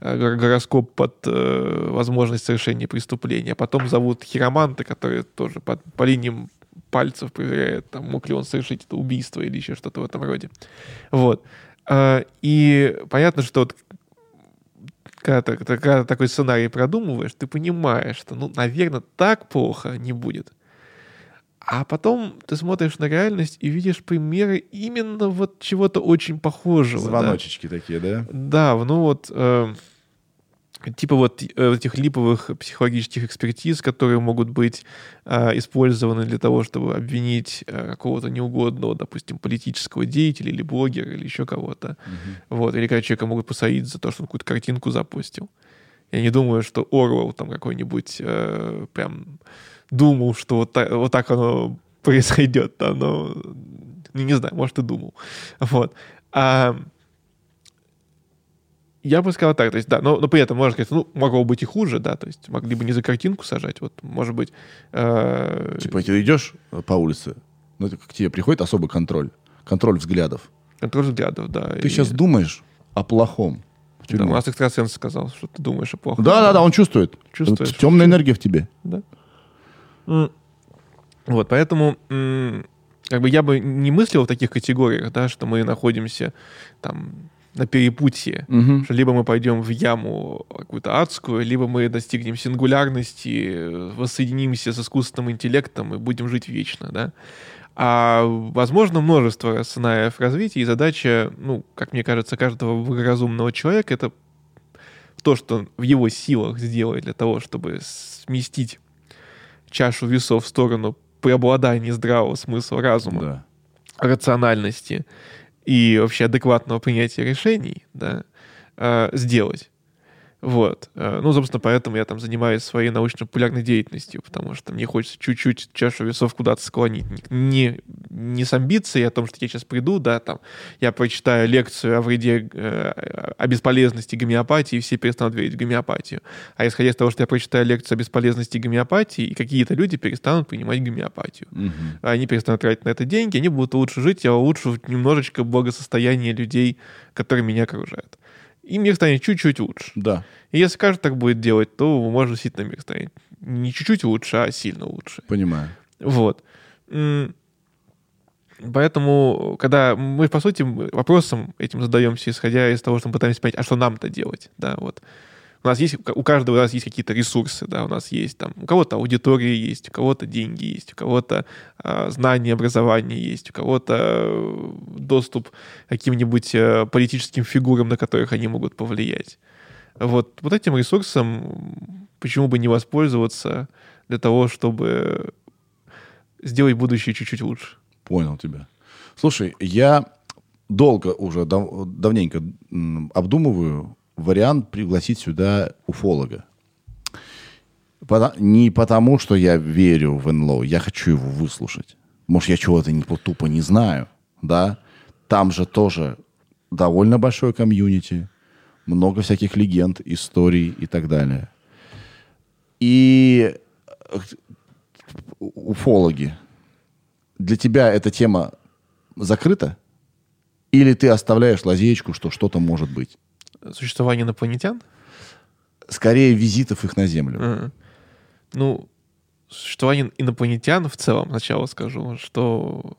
[SPEAKER 3] э, гороскоп под э, возможность совершения преступления. А потом зовут хироманта, который тоже под, по линиям пальцев проверяет, там, мог ли он совершить это убийство или еще что-то в этом роде. Вот. А, и понятно, что вот когда, ты, когда такой сценарий продумываешь, ты понимаешь, что, ну, наверное, так плохо не будет. А потом ты смотришь на реальность и видишь примеры именно вот чего-то очень похожего.
[SPEAKER 1] Звоночечки
[SPEAKER 3] да?
[SPEAKER 1] такие, да?
[SPEAKER 3] Да, ну вот... Э, типа вот э, этих липовых психологических экспертиз, которые могут быть э, использованы для того, чтобы обвинить э, какого-то неугодного, допустим, политического деятеля или блогера или еще кого-то. Угу. Вот. Или когда человека могут посадить за то, что он какую-то картинку запустил. Я не думаю, что Орвел там какой-нибудь э, прям думал, что вот так, вот так оно произойдет. Но не, не знаю, может, и думал. Вот. А, я бы сказал так, то есть, да, но, но при этом можно сказать, ну, могло быть и хуже, да, то есть могли бы не за картинку сажать, вот, может быть... Э...
[SPEAKER 1] Типа ты идешь по улице, ну, к тебе приходит особый контроль, контроль взглядов.
[SPEAKER 3] Контроль взглядов, да.
[SPEAKER 1] Ты и... сейчас думаешь о плохом.
[SPEAKER 3] Да, у нас экстрасенс сказал, что ты думаешь о плохом.
[SPEAKER 1] Да, да, да, он чувствует. Чувствует. Темная энергия в тебе.
[SPEAKER 3] Да. Вот, поэтому как бы я бы не мыслил в таких категориях, да, что мы находимся там на перепутье.
[SPEAKER 1] Мгм.
[SPEAKER 3] Что либо мы пойдем в яму какую-то адскую, либо мы достигнем сингулярности, воссоединимся с искусственным интеллектом и будем жить вечно, да. А возможно множество сценариев развития, и задача, ну, как мне кажется, каждого благоразумного человека это то, что в его силах сделать для того, чтобы сместить чашу весов в сторону преобладания здравого смысла разума
[SPEAKER 1] Да.
[SPEAKER 3] рациональности и вообще адекватного принятия решений, да, э, сделать. Вот. Э, Ну, собственно, поэтому я там занимаюсь своей научно-популярной деятельностью, потому что мне хочется чуть-чуть чашу весов куда-то склонить. Не, не с амбицией о том, что я сейчас приду, да, там, я прочитаю лекцию о вреде, э, о бесполезности гомеопатии, и все перестанут верить в гомеопатию. А исходя из того, что я прочитаю лекцию о бесполезности гомеопатии, и какие-то люди перестанут принимать гомеопатию
[SPEAKER 1] Мгм.
[SPEAKER 3] они перестанут тратить на это деньги, они будут лучше жить, я улучшу немножечко благосостояние людей, которые меня окружают. И мир станет чуть-чуть лучше.
[SPEAKER 1] Да,
[SPEAKER 3] И если каждый так будет делать, то, может, действительно мир станет не чуть-чуть лучше, а сильно лучше.
[SPEAKER 1] понимаю.
[SPEAKER 3] Вот. Поэтому, когда мы, по сути, вопросом этим задаемся, исходя из того, что мы пытаемся понять, а что нам-то делать, да, вот. У нас есть, у каждого из нас есть какие-то ресурсы, да, у нас есть там, у кого-то аудитория есть, у кого-то деньги есть, у кого-то а, знания, образование есть, у кого-то э, доступ к каким-нибудь э, политическим фигурам, на которых они могут повлиять. Вот, вот этим ресурсом почему бы не воспользоваться для того, чтобы сделать будущее чуть-чуть лучше.
[SPEAKER 1] Понял тебя. Слушай, я долго уже, дав- давненько обдумываю вариант пригласить сюда уфолога. Не потому, что я верю в НЛО, я хочу его выслушать. Может, я чего-то не, тупо не знаю, да? Там же тоже довольно большое комьюнити, много всяких легенд, историй и так далее. И э, уфологи, для тебя эта тема закрыта? Или ты оставляешь лазеечку, что что-то может быть?
[SPEAKER 3] Существование инопланетян?
[SPEAKER 1] Скорее визитов их на Землю.
[SPEAKER 3] Мгм. Ну, существование инопланетян в целом, сначала скажу, что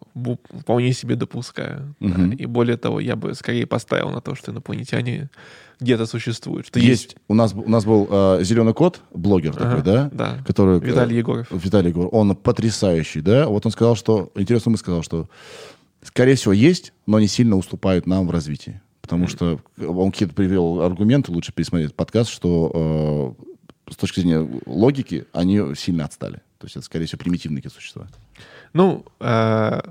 [SPEAKER 3] вполне себе допускаю. да.
[SPEAKER 1] Мгм.
[SPEAKER 3] И более того, я бы скорее поставил на то, что инопланетяне где-то существуют. Что есть...
[SPEAKER 1] Есть. У нас, у нас был э, зеленый кот, блогер
[SPEAKER 3] Ага,
[SPEAKER 1] такой, да?
[SPEAKER 3] да.
[SPEAKER 1] Который, э,
[SPEAKER 3] Виталий Егоров.
[SPEAKER 1] Виталий Егоров. Он потрясающий, да? Вот он сказал, что... Интересно, мы сказал, что, скорее всего, есть, но не сильно уступают нам в развитии. Потому что он какие-то привел аргументы, лучше пересмотреть подкаст, что э, с точки зрения логики они сильно отстали. То есть это, скорее всего, примитивные какие-то существа.
[SPEAKER 3] Ну, э,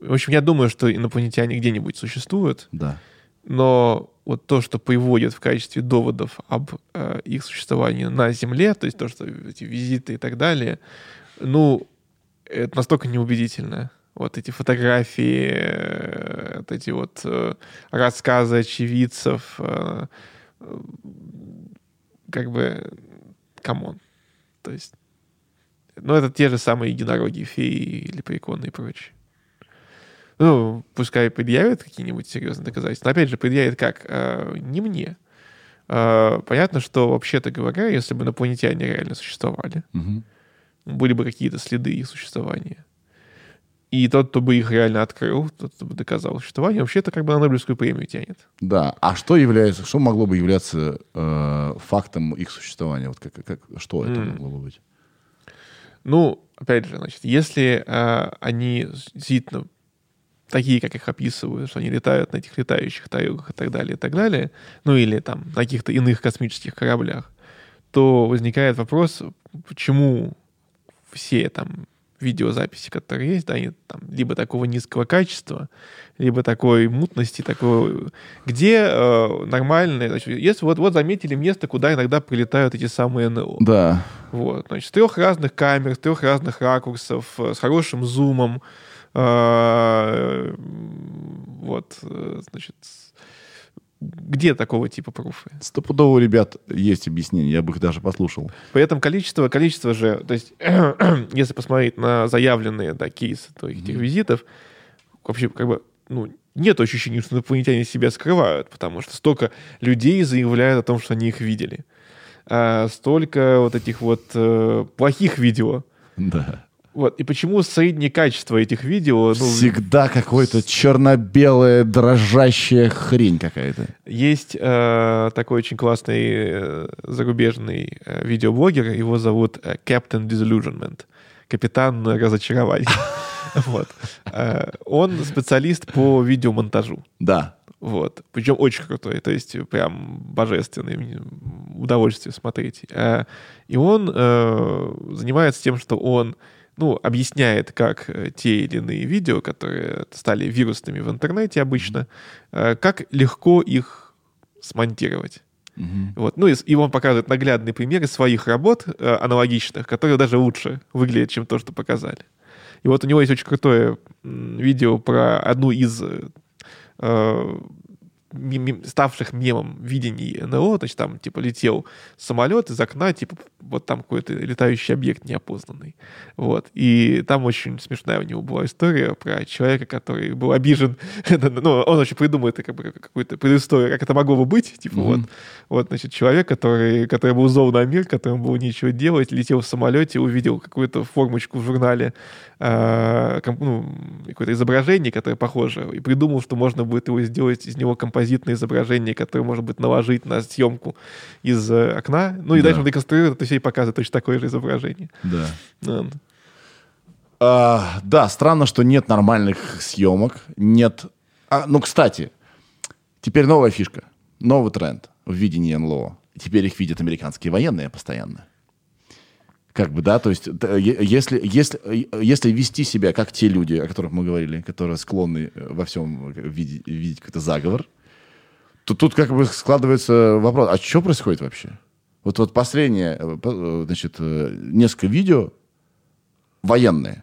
[SPEAKER 3] в общем, я думаю, что инопланетяне где-нибудь существуют,
[SPEAKER 1] Да.
[SPEAKER 3] но вот то, что приводят в качестве доводов об э, их существовании на Земле, то есть то, что эти визиты и так далее, ну, это настолько неубедительно. Вот эти фотографии, э, вот эти вот э, рассказы очевидцев, э, как бы, come on. То есть, ну, это те же самые единороги, феи, лепреконы и прочее. Ну, пускай предъявят какие-нибудь серьезные доказательства. Но опять же, предъявят как? Не мне. Понятно, что, вообще-то говоря, если бы инопланетяне реально существовали,
[SPEAKER 1] Мгм.
[SPEAKER 3] были бы какие-то следы их существования. И тот, кто бы их реально открыл, тот, кто бы доказал существование, вообще-то как бы на Нобелевскую премию тянет.
[SPEAKER 1] Да. А что является, что могло бы являться э, фактом их существования? Вот как, как, что это
[SPEAKER 3] М.
[SPEAKER 1] могло бы быть?
[SPEAKER 3] Ну, опять же, значит, если э, они действительно такие, как их описывают, что они летают на этих летающих тарелках и так далее, и так далее, ну или там на каких-то иных космических кораблях, то возникает вопрос, почему все там видеозаписи, которые есть, да, они там либо такого низкого качества, либо такой мутности, такой, где э, нормальные, значит, если вот, вот заметили место, куда иногда прилетают эти самые НЛО.
[SPEAKER 1] Да.
[SPEAKER 3] Вот, значит, с трех разных камер, с трех разных ракурсов, э, с хорошим зумом. э, Вот, э, значит, где такого типа пруфы?
[SPEAKER 1] Стопудово ребят есть объяснение, я бы их даже послушал.
[SPEAKER 3] При этом количество, количество же, то есть, если посмотреть на заявленные да, кейсы то этих визитов, вообще как бы, ну, нет ощущения, что инопланетяне себя скрывают, потому что столько людей заявляют о том, что они их видели. А столько вот этих вот э, плохих видео,
[SPEAKER 1] Да.
[SPEAKER 3] Вот. И почему среднее качество этих видео...
[SPEAKER 1] Ну, Всегда какое-то черно-белое, дрожащая хрень какая-то.
[SPEAKER 3] Есть э, такой очень классный э, зарубежный э, видеоблогер, его зовут э, Captain Disillusionment, капитан разочарования. Вот. Э, он специалист по видеомонтажу.
[SPEAKER 1] Да.
[SPEAKER 3] Вот. Причем очень крутой, то есть прям божественный, удовольствие смотреть. Э, и он э, занимается тем, что он ну, объясняет, как э, те или иные видео, которые стали вирусными в интернете обычно, э, как легко их смонтировать. Mm-hmm. Вот. Ну и, и он показывает наглядные примеры своих работ э, аналогичных, которые даже лучше выглядят, чем то, что показали. И вот у него есть очень крутое видео про одну из э, ставших мемом видений НЛО, значит, там, типа, летел самолет из окна, типа, вот там какой-то летающий объект неопознанный. Вот. И там очень смешная у него была история про человека, который был обижен. ну, он очень придумывает как бы, какую-то предысторию, как это могло бы быть. Типа, mm-hmm. вот, вот, значит, человек, который, который был зол на мир, которому было нечего делать, летел в самолете, увидел какую-то формочку в журнале, э, ну, какое-то изображение, которое похоже, и придумал, что можно будет его сделать из него композицию композитное изображение, которое может быть наложить на съемку из э, окна. Ну и да. дальше он реконструирует это все и показывает точно такое же изображение.
[SPEAKER 1] Да. Ну, а, да, странно, что нет нормальных съемок, нет... А, ну, кстати, теперь новая фишка, новый тренд в видении НЛО. Теперь их видят американские военные постоянно. Как бы, да, то есть если, если, если вести себя как те люди, о которых мы говорили, которые склонны э, во всем видеть, видеть какой-то заговор, то тут как бы складывается вопрос, а что происходит вообще? Вот, вот последнее, э, э, значит, э, несколько видео военные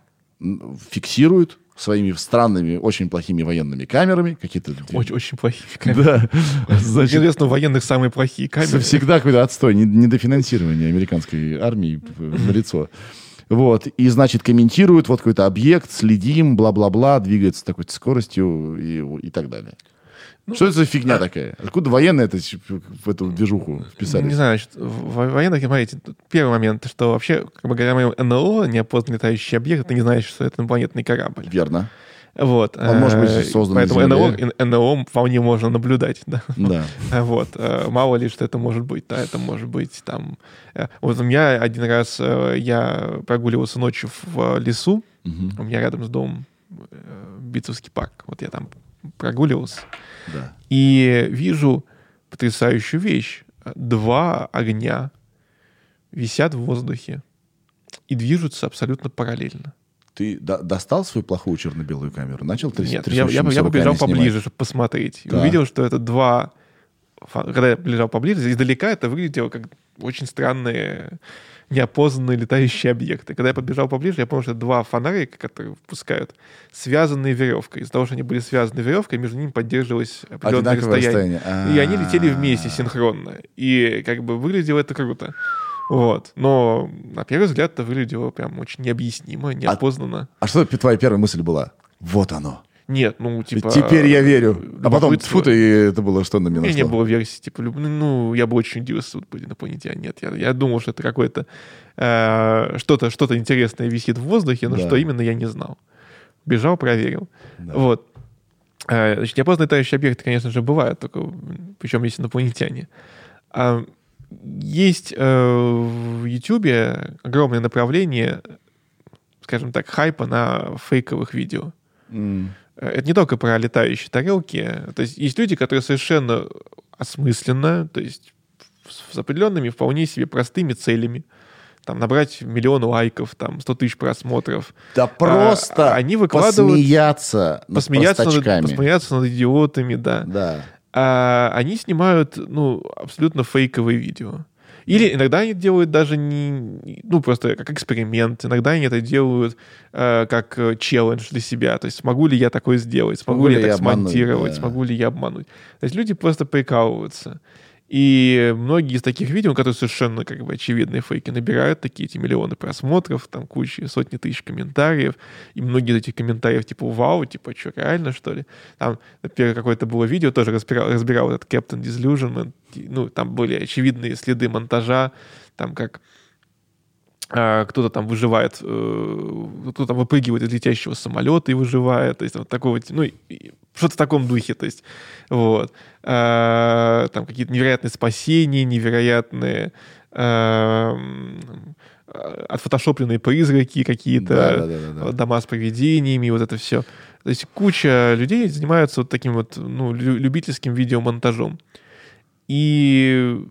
[SPEAKER 1] фиксируют своими странными, очень плохими военными камерами. Какие-то...
[SPEAKER 3] Очень, очень плохие камеры. Да. Значит, Интересно, у военных самые плохие камеры.
[SPEAKER 1] Всегда какой-то отстой, недофинансирование американской армии на лицо. Вот, и, значит, комментируют вот какой-то объект, следим, бла-бла-бла, двигается с такой скоростью и, и так далее. Ну, что это за фигня такая? Откуда военные это в эту движуху вписали?
[SPEAKER 3] Не знаю, значит, военных, смотрите, первый момент, что вообще, как бы говоря, НЛО, неопознанный летающий объект, это не значит, что это инопланетный корабль.
[SPEAKER 1] Верно.
[SPEAKER 3] Вот.
[SPEAKER 1] Он может быть э, создан
[SPEAKER 3] Поэтому НЛО, НЛО вполне можно наблюдать. Да.
[SPEAKER 1] да.
[SPEAKER 3] Вот. Э, мало ли, что это может быть. Да, это может быть там... Э, вот у меня один раз я прогуливался ночью в лесу. Угу. У меня рядом с домом Битцевский парк. Вот я там прогуливался.
[SPEAKER 1] Да.
[SPEAKER 3] И вижу потрясающую вещь. Два огня висят в воздухе и движутся абсолютно параллельно.
[SPEAKER 1] Ты до достал свою плохую черно-белую камеру? Начал тряс
[SPEAKER 3] Нет, я, я, я побежал поближе, чтобы посмотреть. Да. И увидел, что это два... Когда я побежал поближе, издалека это выглядело как очень странные неопознанные летающие объекты. Когда я подбежал поближе, я понял, что это два фонарика, которые выпускают, связанные веревкой. Из-за того, что они были связаны веревкой, между ними поддерживалось определенное расстояние. расстояние. И они летели вместе синхронно. И как бы выглядело это круто. Вот. Но на первый взгляд это выглядело прям очень необъяснимо, а неопознанно.
[SPEAKER 1] А, а что твоя первая мысль была? Вот оно.
[SPEAKER 3] Нет, ну, типа...
[SPEAKER 1] Теперь я верю. А потом, тьфу ты, это было что на меня
[SPEAKER 3] У меня не было версии, типа, ну, я бы очень удивился, тут были инопланетяне. Нет, я, я думал, что это какое-то... Э, что-то что интересное висит в воздухе, но да. что именно, я не знал. Бежал, проверил. Да. Вот. Э, значит, неопознанные летающие объекты, конечно же, бывают, только причем есть инопланетяне. А, есть э, в Ютубе огромное направление, скажем так, хайпа на фейковых видео. Mm. Это не только про летающие тарелки. То есть есть люди, которые совершенно осмысленно, то есть с определенными вполне себе простыми целями, там, набрать миллион лайков, там, 100 тысяч просмотров.
[SPEAKER 1] Да просто
[SPEAKER 3] а, они выкладывают...
[SPEAKER 1] Посмеяться над посмеяться
[SPEAKER 3] над, посмеяться над идиотами, да.
[SPEAKER 1] Да.
[SPEAKER 3] А, они снимают, ну, абсолютно фейковые видео. Или иногда они делают даже не, ну, просто как эксперимент, иногда они это делают э, как э, челлендж для себя. То есть смогу ли я такое сделать, смогу, смогу ли я так смонтировать, да. смогу ли я обмануть. То есть люди просто прикалываются. И многие из таких видео, которые совершенно как бы очевидные фейки, набирают такие эти миллионы просмотров, там куча, сотни тысяч комментариев, и многие из этих комментариев типа «Вау, типа, что, реально, что ли?» Там, например, какое-то было видео, тоже разбирал, разбирал этот Captain Disillusionment, ну, там были очевидные следы монтажа, там как кто-то там выживает, э, кто-то там выпрыгивает из летящего самолета и выживает, то есть вот такого, ну, что-то в таком духе, то есть, вот. А, там какие-то невероятные спасения, невероятные а, отфотошопленные призраки какие-то, да, да, да, дома с привидениями, вот это все. То есть куча людей занимаются вот таким вот ну, любительским видеомонтажом. И,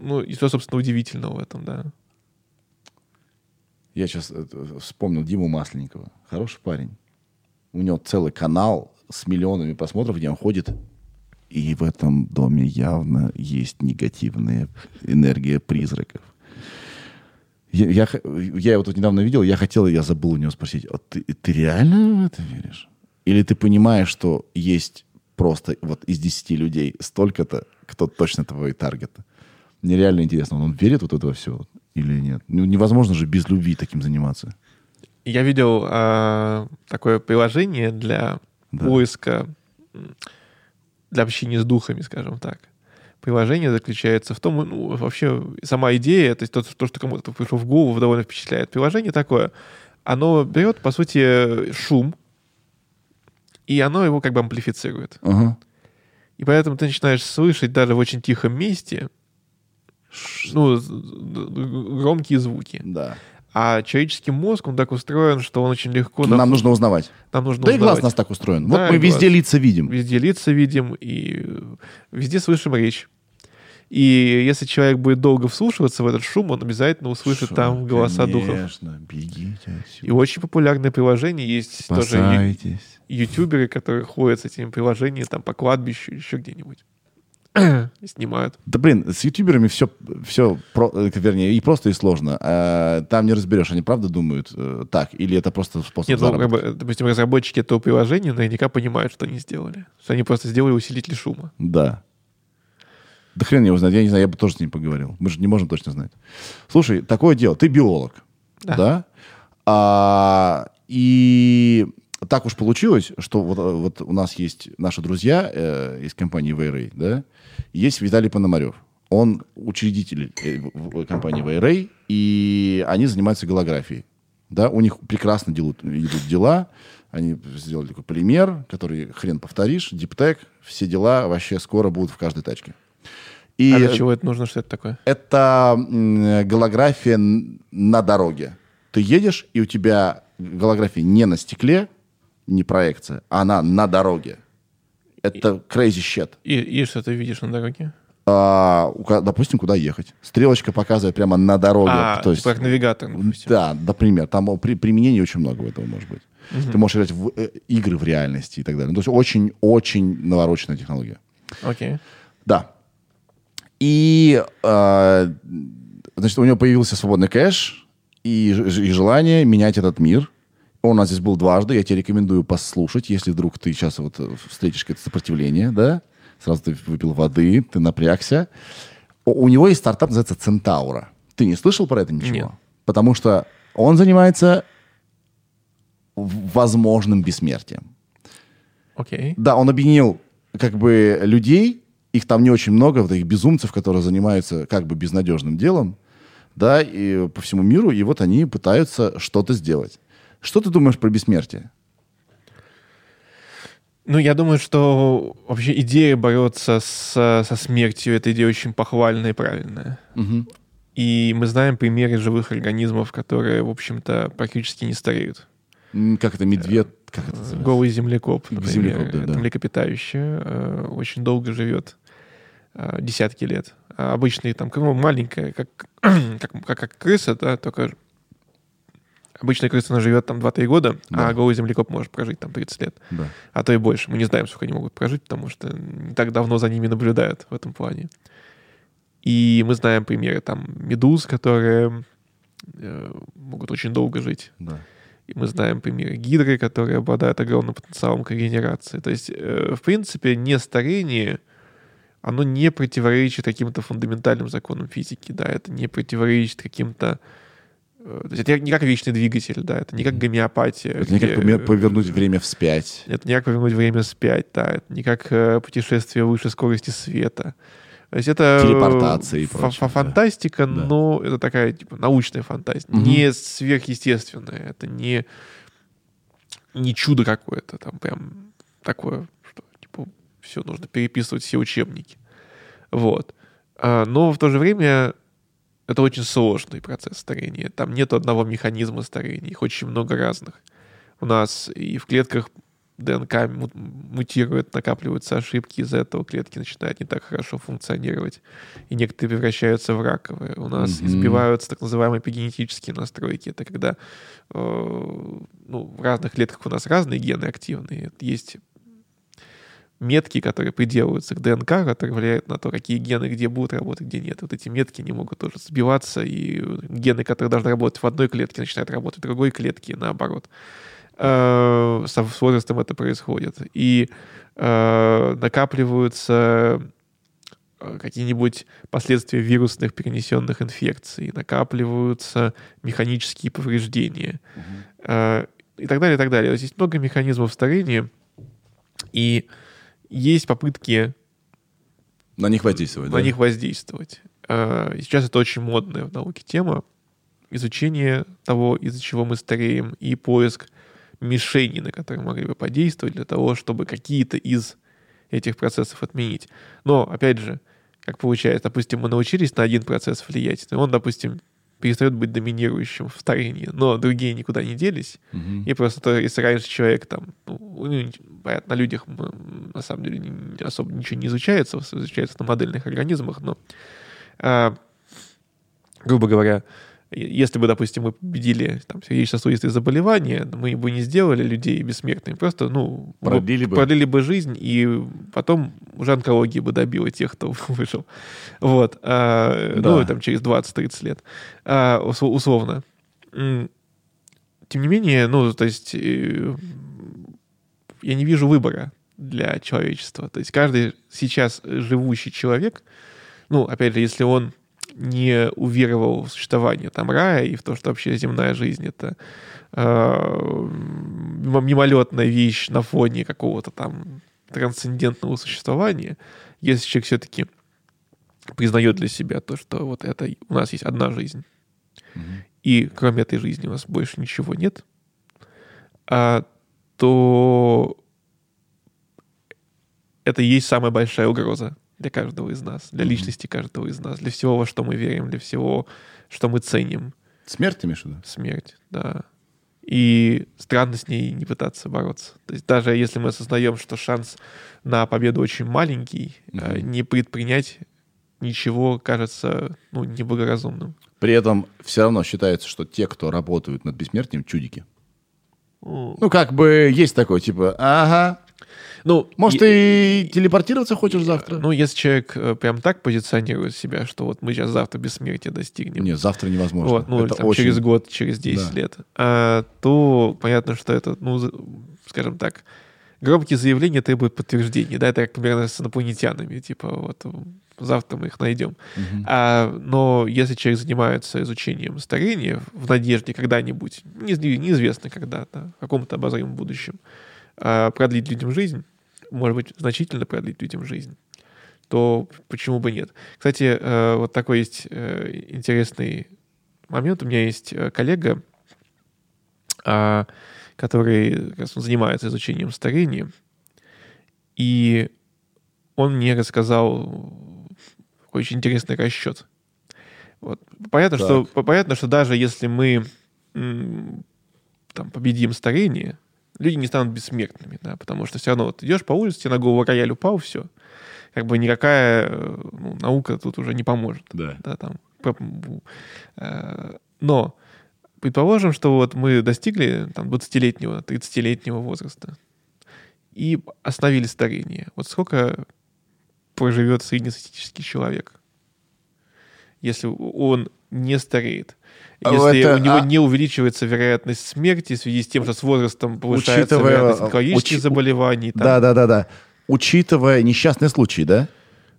[SPEAKER 3] ну, и что, собственно, удивительного в этом, да.
[SPEAKER 1] Я сейчас э, вспомнил Диму Масленникова. Хороший парень. У него целый канал с миллионами просмотров, где он ходит. И в этом доме явно есть негативная энергия призраков. Я, я, я его тут недавно видел, я хотел, я забыл у него спросить, а ты, ты реально в это веришь? Или ты понимаешь, что есть просто вот из 10 людей столько-то, кто точно твой таргет? Мне реально интересно, он верит вот это все или нет? Ну, невозможно же без любви таким заниматься.
[SPEAKER 3] Я видел э, такое приложение для да. поиска, для общения с духами, скажем так. Приложение заключается в том, ну, вообще сама идея, то есть то, то что кому-то пришло в голову, довольно впечатляет. Приложение такое, оно берет, по сути, шум, и оно его как бы амплифицирует.
[SPEAKER 1] Ага.
[SPEAKER 3] И поэтому ты начинаешь слышать даже в очень тихом месте ну, громкие звуки.
[SPEAKER 1] Да.
[SPEAKER 3] А человеческий мозг, он так устроен, что он очень легко...
[SPEAKER 1] Нам нужно узнавать.
[SPEAKER 3] Нам нужно
[SPEAKER 1] да
[SPEAKER 3] узнавать.
[SPEAKER 1] и глаз нас так устроен. Да, вот мы везде глаз. лица видим.
[SPEAKER 3] Везде лица видим и везде слышим речь. И если человек будет долго вслушиваться в этот шум, он обязательно услышит Шо, там голоса
[SPEAKER 1] конечно,
[SPEAKER 3] духов.
[SPEAKER 1] Конечно, бегите отсюда.
[SPEAKER 3] И очень популярное приложение есть
[SPEAKER 1] Спасайтесь.
[SPEAKER 3] тоже ютуберы, которые ходят с этим приложением там по кладбищу еще где-нибудь. И снимают.
[SPEAKER 1] Да блин, с ютуберами все, все про, э, вернее, и просто, и сложно. А, там не разберешь, они правда думают э, так, или это просто способ Нет, ну,
[SPEAKER 3] как бы, допустим, разработчики этого приложения наверняка понимают, что они сделали. Что они просто сделали усилитель шума.
[SPEAKER 1] Да. Да хрен его знает, я не знаю, я бы тоже с ним поговорил. Мы же не можем точно знать. Слушай, такое дело, ты биолог, да? да? А, и так уж получилось, что вот, вот у нас есть наши друзья э, из компании Вейрей, да, есть Виталий Пономарев. Он учредитель э, компании Вейрей, и они занимаются голографией. Да, у них прекрасно делают, идут дела. Они сделали такой полимер, который хрен повторишь, диптек, все дела вообще скоро будут в каждой тачке.
[SPEAKER 3] И а для чего это нужно? Что это такое?
[SPEAKER 1] Это голография на дороге. Ты едешь, и у тебя голография не на стекле, не проекция, а она на дороге. Это crazy shit.
[SPEAKER 3] И, и что ты видишь на дороге?
[SPEAKER 1] А, допустим, куда ехать. Стрелочка показывает прямо на дороге.
[SPEAKER 3] А,
[SPEAKER 1] то есть,
[SPEAKER 3] как навигатор,
[SPEAKER 1] допустим. Да, например. Там при, применений очень много этого может быть. Угу. Ты можешь играть в э, игры в реальности и так далее. Ну, то есть очень-очень навороченная технология.
[SPEAKER 3] Окей.
[SPEAKER 1] Да. И, э, значит, у него появился свободный кэш и, и желание менять этот мир – он у нас здесь был дважды, я тебе рекомендую послушать, если вдруг ты сейчас вот э, встретишь какое-то сопротивление, да, сразу ты выпил воды, ты напрягся. У, у него есть стартап, называется Центаура. Ты не слышал про это ничего?
[SPEAKER 3] Нет.
[SPEAKER 1] Потому что он занимается возможным бессмертием.
[SPEAKER 3] Окей. Okay.
[SPEAKER 1] Да, он объединил как бы людей, их там не очень много, вот этих безумцев, которые занимаются как бы безнадежным делом, да, и по всему миру, и вот они пытаются что-то сделать. Что ты думаешь про бессмертие?
[SPEAKER 3] Ну, я думаю, что вообще идея бороться с, со смертью, эта идея очень похвальная и правильная.
[SPEAKER 1] Угу.
[SPEAKER 3] И мы знаем примеры живых организмов, которые, в общем-то, практически не стареют.
[SPEAKER 1] Как это, медведь? Как это
[SPEAKER 3] называется? Голый землекоп, например.
[SPEAKER 1] Землекоп, да,
[SPEAKER 3] это
[SPEAKER 1] да.
[SPEAKER 3] млекопитающее, э, очень долго живет, э, десятки лет. А обычный, там, ну, маленькая, как, как, как, как крыса, да, только Обычная крыса, она живет там 2-3 года, да. а голый землекоп может прожить там 30 лет.
[SPEAKER 1] Да.
[SPEAKER 3] А то и больше. Мы не знаем, сколько они могут прожить, потому что не так давно за ними наблюдают в этом плане. И мы знаем примеры там медуз, которые э, могут очень долго жить.
[SPEAKER 1] Да.
[SPEAKER 3] И мы знаем примеры гидры, которые обладают огромным потенциалом к регенерации. То есть, э, в принципе, не старение, оно не противоречит каким-то фундаментальным законам физики, да, это не противоречит каким-то то есть это не как вечный двигатель, да, это не как гомеопатия.
[SPEAKER 1] Это не как повернуть время вспять.
[SPEAKER 3] Это не как повернуть время вспять, да, это не как э, путешествие выше скорости света. То есть это
[SPEAKER 1] Телепортация и прочее,
[SPEAKER 3] фантастика,
[SPEAKER 1] Да.
[SPEAKER 3] но это такая типа научная фантастика,
[SPEAKER 1] Мгм.
[SPEAKER 3] не сверхъестественная, это не не чудо какое-то, там прям такое, что типа все нужно переписывать все учебники, вот. А, но в то же время это очень сложный процесс старения. Там нет одного механизма старения, их очень много разных. У нас и в клетках ДНК му- мутирует, накапливаются ошибки, из-за этого клетки начинают не так хорошо функционировать, и некоторые превращаются в раковые. У нас
[SPEAKER 1] Мгм.
[SPEAKER 3] избиваются так называемые эпигенетические настройки. Это когда э, ну, в разных клетках у нас разные гены активные. Есть метки, которые приделываются к ДНК, которые влияют на то, какие гены где будут работать, где нет. Вот эти метки не могут тоже сбиваться, и гены, которые должны работать в одной клетке, начинают работать в другой клетке, и наоборот. Э, с возрастом это происходит. И э, накапливаются э, какие-нибудь последствия вирусных перенесенных инфекций, накапливаются механические повреждения э, и так далее, и так далее. Здесь много механизмов старения, и есть попытки
[SPEAKER 1] На них воздействовать,
[SPEAKER 3] на
[SPEAKER 1] да?
[SPEAKER 3] них воздействовать. Э, Сейчас это очень модная в науке тема. Изучение того, из-за чего мы стареем, и поиск мишени, на которые могли бы подействовать для того, чтобы какие-то из этих процессов отменить. Но, опять же, как получается, допустим, мы научились на один процесс влиять, и он, допустим, перестает быть доминирующим в старении, но другие никуда не делись,
[SPEAKER 1] Мгм.
[SPEAKER 3] и просто то, если раньше человек там, ну, понятно, на людях на самом деле не- особо ничего не изучается, изучается на модельных организмах, но, а, грубо говоря, если бы, допустим, мы победили там сердечно-сосудистые заболевания, мы бы не сделали людей бессмертными, просто, ну, мы
[SPEAKER 1] Продлили бы.
[SPEAKER 3] продлили бы жизнь, и потом уже онкология бы добила тех, кто выжил. Вот. а,
[SPEAKER 1] Да.
[SPEAKER 3] Ну, там через 20-30 лет. А, ус- условно. Тем не менее, ну, то есть э, я не вижу выбора для человечества. То есть каждый сейчас живущий человек, ну, опять же, если он не уверовал в существование там рая и в то, что вообще земная жизнь это э, мимолетная вещь на фоне какого-то там трансцендентного существования, если человек все-таки признает для себя то, что вот это у нас есть одна жизнь,
[SPEAKER 1] Мгм.
[SPEAKER 3] и кроме этой жизни у нас больше ничего нет, а, то это и есть самая большая угроза для каждого из нас, для личности каждого из нас, для всего, во что мы верим, для всего, что мы ценим.
[SPEAKER 1] Смерть ты имеешь в виду?
[SPEAKER 3] Смерть, да. И странно с ней не пытаться бороться. То есть даже если мы осознаем, что шанс на победу очень маленький,
[SPEAKER 1] Мгм.
[SPEAKER 3] не предпринять ничего кажется ну, неблагоразумным.
[SPEAKER 1] При этом все равно считается, что те, кто работают над бессмертием, чудики.
[SPEAKER 3] Ну,
[SPEAKER 1] как бы есть такое, типа, ага,
[SPEAKER 3] ну,
[SPEAKER 1] может,
[SPEAKER 3] и-
[SPEAKER 1] ты телепортироваться хочешь завтра?
[SPEAKER 3] Ну, если человек э, прям так позиционирует себя, что вот мы сейчас завтра бессмертия достигнем,
[SPEAKER 1] Нет, завтра невозможно.
[SPEAKER 3] вот, ну,
[SPEAKER 1] Это
[SPEAKER 3] там
[SPEAKER 1] очень-
[SPEAKER 3] через год, через 10
[SPEAKER 1] Да.
[SPEAKER 3] лет, а, то понятно, что это, ну, скажем так, громкие заявления требуют подтверждения, да, это как примерно с инопланетянами, типа вот завтра мы их найдем.
[SPEAKER 1] Мгм.
[SPEAKER 3] А, но если человек занимается изучением старения в надежде когда-нибудь, не- неизвестно когда, да, в каком-то обозримом будущем, продлить людям жизнь, может быть, значительно продлить людям жизнь, то почему бы нет? Кстати, э, вот такой есть э, интересный момент. У меня есть э, коллега, а, который занимается изучением старения, и он мне рассказал очень интересный расчет. Вот. Понятно,
[SPEAKER 1] Так.
[SPEAKER 3] что, по- понятно, что даже если мы там, победим старение, люди не станут бессмертными, да, потому что все равно вот идешь по улице, тебе на голову рояль упал, все. Как бы никакая ну, наука тут уже не поможет
[SPEAKER 1] Да.
[SPEAKER 3] да, там. э, Но предположим, что вот мы достигли там 20-летнего, 30-летнего возраста и остановили старение. Вот сколько проживет среднестатистический человек, если он не стареет?
[SPEAKER 1] А
[SPEAKER 3] Если
[SPEAKER 1] это-
[SPEAKER 3] у него
[SPEAKER 1] а-
[SPEAKER 3] не увеличивается вероятность смерти в связи с тем, что с возрастом повышается
[SPEAKER 1] Учитывая,
[SPEAKER 3] вероятность
[SPEAKER 1] а,
[SPEAKER 3] онкологических
[SPEAKER 1] учи-
[SPEAKER 3] заболеваний. там.
[SPEAKER 1] Да, да, да, да. Учитывая несчастный случай, да?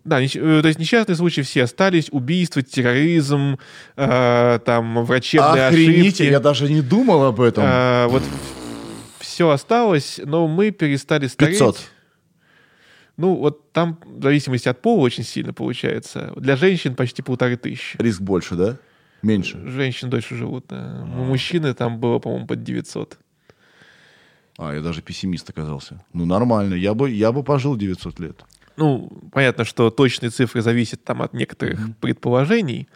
[SPEAKER 3] Да, э, то есть несчастные случаи все остались, убийства, терроризм, э, там врачебные
[SPEAKER 1] Охренеть,
[SPEAKER 3] ошибки.
[SPEAKER 1] я даже не думал об этом.
[SPEAKER 3] Э, вот все осталось, но мы перестали стареть.
[SPEAKER 1] 500.
[SPEAKER 3] Ну, вот там в зависимости от пола очень сильно получается. Для женщин почти полторы тысячи.
[SPEAKER 1] Риск больше, да? Меньше?
[SPEAKER 3] Женщин дольше живут, да. У мужчины там было, по-моему, под 900.
[SPEAKER 1] А, я даже пессимист оказался. Ну, нормально. Я бы, я бы пожил 900 лет.
[SPEAKER 3] Ну, понятно, что точные цифры зависят там от некоторых mm-hmm. предположений.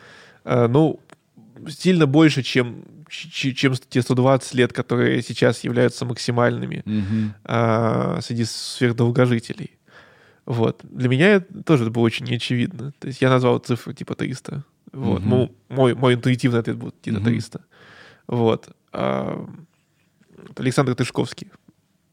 [SPEAKER 3] Э, ну, сильно больше, чем, чем те 120 лет, которые сейчас являются максимальными mm-hmm. э, среди сверхдолгожителей. Вот. Для меня это тоже было очень неочевидно. То есть я назвал цифру типа 300. Вот. Mm-hmm. Мой, мой интуитивный ответ будет где-то mm-hmm. 300. Вот. А, Александр Тышковский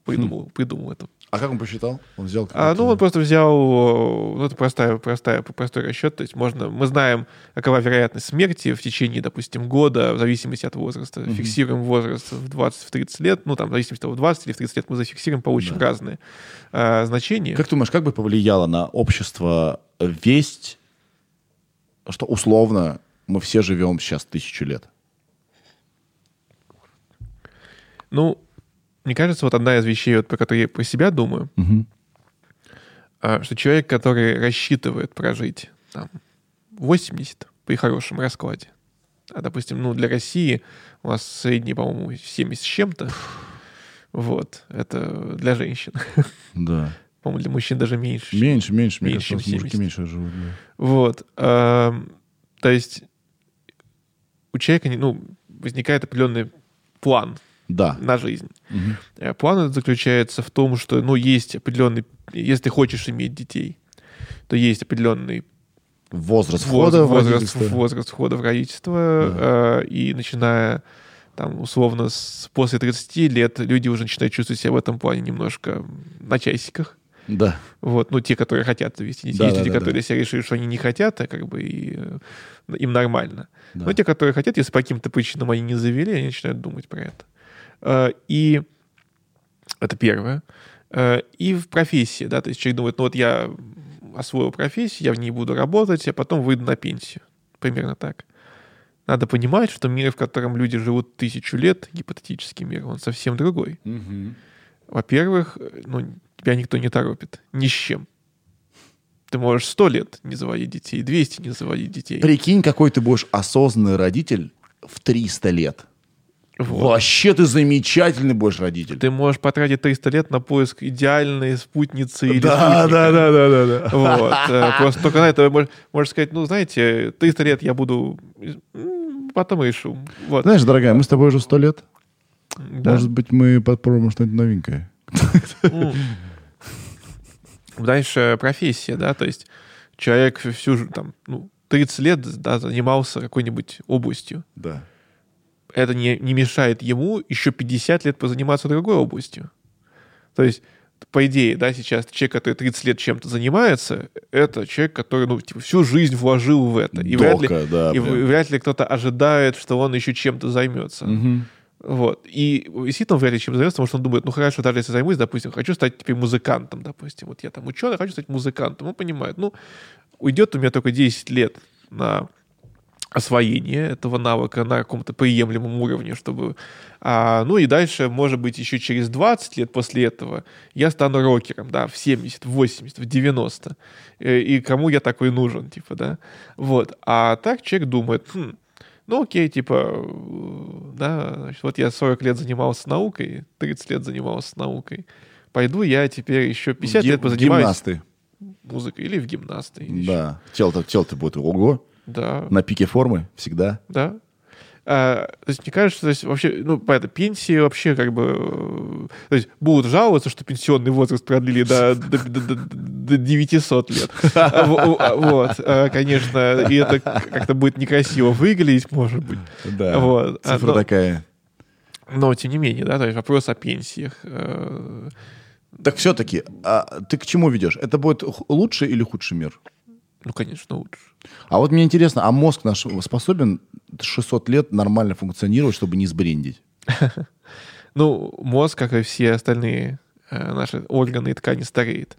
[SPEAKER 3] придумал, хм. придумал это.
[SPEAKER 1] А как он посчитал? Он взял
[SPEAKER 3] а, Ну, он просто взял... Ну, это простая, простая, простой расчет. То есть можно... Мы знаем, какова вероятность смерти в течение, допустим, года, в зависимости от возраста. Mm-hmm. Фиксируем возраст в 20-30 лет. Ну, там, в зависимости от того, в 20 или в 30 лет мы зафиксируем, получим да. разные а, значения.
[SPEAKER 1] Как ты думаешь, как бы повлияло на общество весть, что условно мы все живем сейчас тысячу лет?
[SPEAKER 3] Ну, мне кажется, вот одна из вещей, вот, про которые я про себя думаю, угу. что человек, который рассчитывает прожить там, 80 при хорошем раскладе, а, допустим, ну, для России у нас средний, по-моему, 70 с чем-то, вот, это для женщин.
[SPEAKER 1] Да.
[SPEAKER 3] По-моему, для мужчин даже меньше.
[SPEAKER 1] Меньше, меньше, меньше, 70. мужики меньше живут. Да.
[SPEAKER 3] Вот. Э, то есть у человека, ну, возникает определенный план
[SPEAKER 1] да.
[SPEAKER 3] на жизнь. Угу. План этот заключается в том, что, ну, есть определенный, если ты хочешь иметь детей, то есть определенный
[SPEAKER 1] возраст входа
[SPEAKER 3] возраст, в родительство. Возраст входа в родительство, да. э, и начиная там, условно, с, после 30 лет люди уже начинают чувствовать себя в этом плане немножко на часиках.
[SPEAKER 1] Да.
[SPEAKER 3] Вот, ну, те, которые хотят завести детей. Да, есть да, люди, да, которые да. себя решили, что они не хотят, а как бы и, э, им нормально. Да. Но те, которые хотят, если по каким-то причинам они не завели, они начинают думать про это. Э, и это первое. Э, и в профессии, да, то есть человек думает, ну вот я освоил профессию, я в ней буду работать, а потом выйду на пенсию. Примерно так. Надо понимать, что мир, в котором люди живут тысячу лет, гипотетический мир, он совсем другой. Угу. Во-первых, ну, тебя никто не торопит. Ни с чем. Ты можешь сто лет не заводить детей, 200 не заводить детей.
[SPEAKER 1] Прикинь, какой ты будешь осознанный родитель в 300 лет. Вот. Вообще ты замечательный будешь родитель.
[SPEAKER 3] Ты можешь потратить 300 лет на поиск идеальной спутницы или
[SPEAKER 1] да, да, да, да, да, да.
[SPEAKER 3] Вот. Э, просто только на это можешь сказать, ну, знаете, 300 лет я буду... Потом решу. Вот.
[SPEAKER 1] Знаешь, дорогая, мы с тобой уже 100 лет. Да. Может быть, мы попробуем что-нибудь новенькое.
[SPEAKER 3] Дальше профессия, да, то есть человек всю там, ну, 30 лет да, занимался какой-нибудь областью.
[SPEAKER 1] Да
[SPEAKER 3] это не, не мешает ему еще 50 лет позаниматься другой областью. То есть, по идее, да, сейчас человек, который 30 лет чем-то занимается, это человек, который ну, типа, всю жизнь вложил в это. И, Дока, вряд, ли, да, и вряд ли кто-то ожидает, что он еще чем-то займется.
[SPEAKER 1] Угу.
[SPEAKER 3] Вот. И действительно вряд ли чем займется, потому что он думает, ну хорошо, даже если займусь, допустим, хочу стать теперь музыкантом, допустим. Вот я там ученый, хочу стать музыкантом. Он понимает, ну, уйдет у меня только 10 лет на освоение этого навыка на каком-то приемлемом уровне, чтобы... А, ну и дальше, может быть, еще через 20 лет после этого я стану рокером, да, в 70, в 80, в 90. И, э, и кому я такой нужен, типа, да. Вот. А так человек думает, хм, ну окей, типа, да, значит, вот я 40 лет занимался наукой, 30 лет занимался наукой. Пойду я теперь еще 50 Гим- лет позанимаюсь...
[SPEAKER 1] Гимнасты.
[SPEAKER 3] Музыкой или в гимнасты.
[SPEAKER 1] Да, тело-то тело будет ого.
[SPEAKER 3] Да.
[SPEAKER 1] На пике формы всегда.
[SPEAKER 3] Да. А, то есть, мне кажется, то есть, вообще, ну, понятно, пенсии вообще как бы... Э, то есть, будут жаловаться, что пенсионный возраст продлили до, до, до, до, до 900 лет. Вот, а, конечно, и это как-то будет некрасиво выглядеть, может быть.
[SPEAKER 1] Да, вот. А, цифра такая.
[SPEAKER 3] Но, тем не менее, да, то есть вопрос о пенсиях. Э,
[SPEAKER 1] так все-таки, а ты к чему ведешь? Это будет лучший или худший мир?
[SPEAKER 3] Ну, конечно, лучше.
[SPEAKER 1] А вот мне интересно, а мозг наш способен 600 лет нормально функционировать, чтобы не сбрендить?
[SPEAKER 3] Ну, мозг, как и все остальные э, наши органы и ткани, стареет.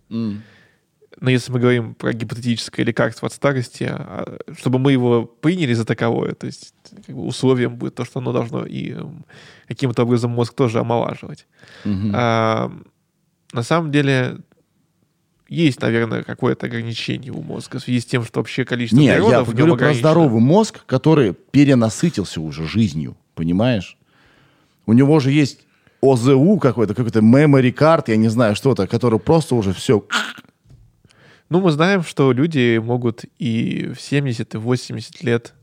[SPEAKER 3] Но если мы говорим про гипотетическое лекарство от старости, а, чтобы мы его приняли за таковое, то есть как бы условием будет то, что оно должно и каким-то образом мозг тоже омолаживать. А, на самом деле есть, наверное, какое-то ограничение у мозга в связи с тем, что вообще количество
[SPEAKER 1] Не, я говорю про здоровый мозг, который перенасытился уже жизнью, понимаешь? У него же есть ОЗУ какой-то, какой-то memory card, я не знаю, что-то, который просто уже все...
[SPEAKER 3] Ну, мы знаем, что люди могут и в 70, и в 80 лет,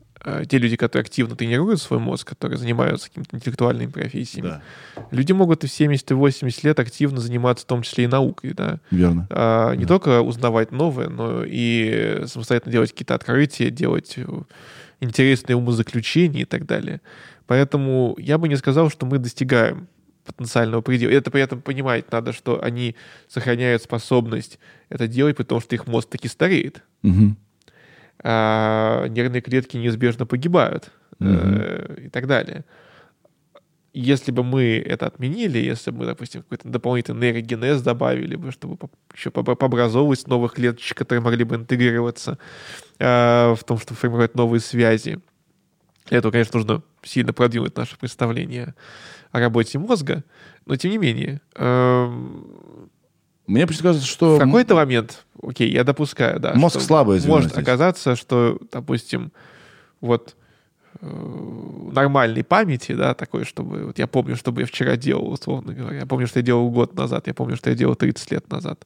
[SPEAKER 3] те люди, которые активно тренируют свой мозг, которые занимаются какими-то интеллектуальными профессиями,
[SPEAKER 1] Да,
[SPEAKER 3] люди могут и в 70, и в 80 лет активно заниматься в том числе и наукой, да.
[SPEAKER 1] верно.
[SPEAKER 3] А, не
[SPEAKER 1] Да.
[SPEAKER 3] только узнавать новое, но и самостоятельно делать какие-то открытия, делать э, интересные умозаключения и так далее. Поэтому я бы не сказал, что мы достигаем потенциального предела. Это при этом понимать надо, что они сохраняют способность это делать, потому что их мозг таки стареет.
[SPEAKER 1] Мгм.
[SPEAKER 3] А нервные клетки неизбежно погибают э, и так далее. Если бы мы это отменили, если бы мы, допустим, какой-то дополнительный нейрогенез добавили бы, чтобы еще по- пообразовывать новых клеточек, которые могли бы интегрироваться э, в том, чтобы формировать новые связи, для этого, конечно, нужно сильно продвинуть наше представление о работе мозга, но тем не менее, эм,
[SPEAKER 1] Мне просто кажется, что...
[SPEAKER 3] в какой-то момент, окей, я допускаю, да.
[SPEAKER 1] Мозг звено
[SPEAKER 3] Может
[SPEAKER 1] здесь.
[SPEAKER 3] оказаться, что, допустим, вот э, нормальной памяти, да, такой, чтобы... Вот я помню, что я вчера делал, условно говоря. Я помню, что я делал год назад. Я помню, что я делал 30 лет назад.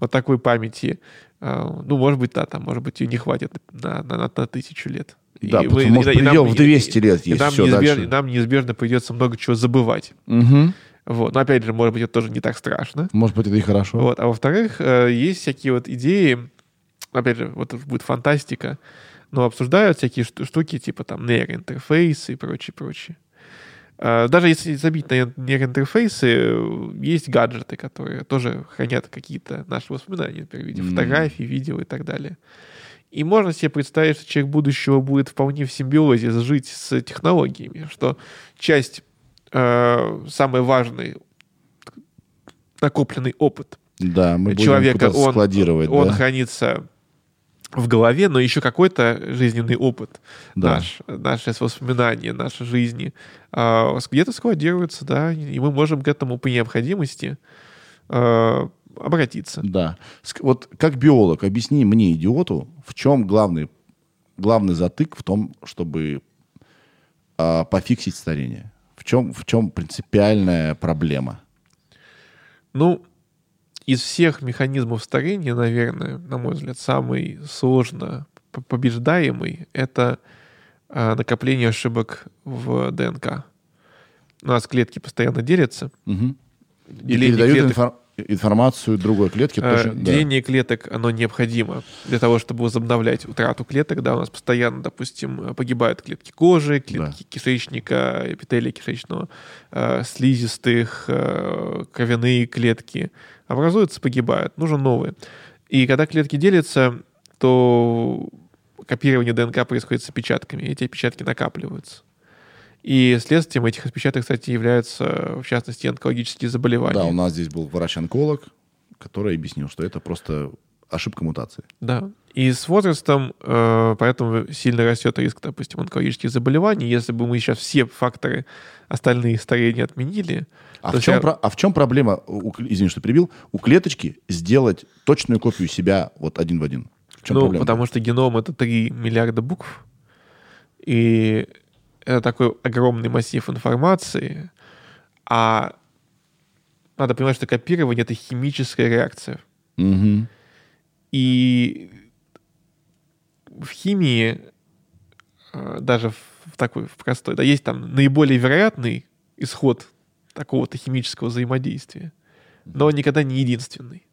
[SPEAKER 3] Вот такой памяти, э, ну, может быть, да, там, может быть, ее не хватит на, на, на- на тысячу лет.
[SPEAKER 1] Да,
[SPEAKER 3] И
[SPEAKER 1] потому
[SPEAKER 3] мы-
[SPEAKER 1] может,
[SPEAKER 3] и- и нам-
[SPEAKER 1] в
[SPEAKER 3] и-
[SPEAKER 1] 200 лет
[SPEAKER 3] и
[SPEAKER 1] есть,
[SPEAKER 3] нам,
[SPEAKER 1] всё
[SPEAKER 3] неизбежно,
[SPEAKER 1] дальше.
[SPEAKER 3] и нам неизбежно придется много чего забывать.
[SPEAKER 1] Мгм.
[SPEAKER 3] Вот. Но опять же, может быть, это тоже не так страшно.
[SPEAKER 1] Может быть, это и хорошо.
[SPEAKER 3] Вот. А во-вторых, э, есть всякие вот идеи, опять же, вот будет фантастика, но обсуждают всякие шту- штуки, типа там нейроинтерфейсы и прочее, прочее. Э, Даже если забить на нейроинтерфейсы, э, есть гаджеты, которые тоже хранят какие-то наши воспоминания, например, в виде
[SPEAKER 1] М.
[SPEAKER 3] фотографий, видео и так далее. И можно себе представить, что человек будущего будет вполне в симбиозе жить с технологиями, что часть, э, самый важный накопленный опыт
[SPEAKER 1] Да, мы будем
[SPEAKER 3] человека,
[SPEAKER 1] куда-то
[SPEAKER 3] он,
[SPEAKER 1] складировать,
[SPEAKER 3] он
[SPEAKER 1] да?
[SPEAKER 3] хранится в голове, но еще какой-то жизненный опыт
[SPEAKER 1] Да.
[SPEAKER 3] наш, наши воспоминания, наши жизни а, где-то складируются, да, и мы можем к этому по необходимости а, обратиться.
[SPEAKER 1] Да. Вот как биолог, объясни мне, идиоту, в чем главный, главный затык в том, чтобы а, пофиксить старение? В чем, в чем принципиальная проблема?
[SPEAKER 3] Ну, из всех механизмов старения, наверное, на мой взгляд, самый сложно побеждаемый — это а, накопление ошибок в ДНК. У нас клетки постоянно делятся,
[SPEAKER 1] Мгм. И передают
[SPEAKER 3] клеток.
[SPEAKER 1] Инфор- информацию другой клетке.
[SPEAKER 3] Э,
[SPEAKER 1] тоже, да.
[SPEAKER 3] Деление клеток, оно необходимо для того, чтобы возобновлять утрату клеток. Да, у нас постоянно, допустим, погибают клетки кожи, клетки кишечника, эпителия кишечного, э, слизистых, э, кровяные клетки. Образуются, погибают. Нужны новые. И когда клетки делятся, то копирование ДНК происходит с опечатками. Эти опечатки накапливаются. И следствием этих отпечатков, кстати, являются, в частности, онкологические заболевания.
[SPEAKER 1] Да, у нас здесь был врач-онколог, который объяснил, что это просто ошибка мутации.
[SPEAKER 3] Да. И с возрастом э, поэтому сильно растет риск, допустим, онкологических заболеваний. Если бы мы сейчас все факторы остальные старения отменили,
[SPEAKER 1] А в, чем,
[SPEAKER 3] вся-
[SPEAKER 1] про- а в чем проблема, у, извини, что перебил, у клеточки сделать точную копию себя вот один в один? В чем
[SPEAKER 3] ну,
[SPEAKER 1] проблема?
[SPEAKER 3] потому что геном — это 3 миллиарда букв, и это такой огромный массив информации, а надо понимать, что копирование — это химическая реакция.
[SPEAKER 1] Мгм.
[SPEAKER 3] И в химии, э, даже в в такой, в простой, да, есть там наиболее вероятный исход такого-то химического взаимодействия, но он никогда не единственный.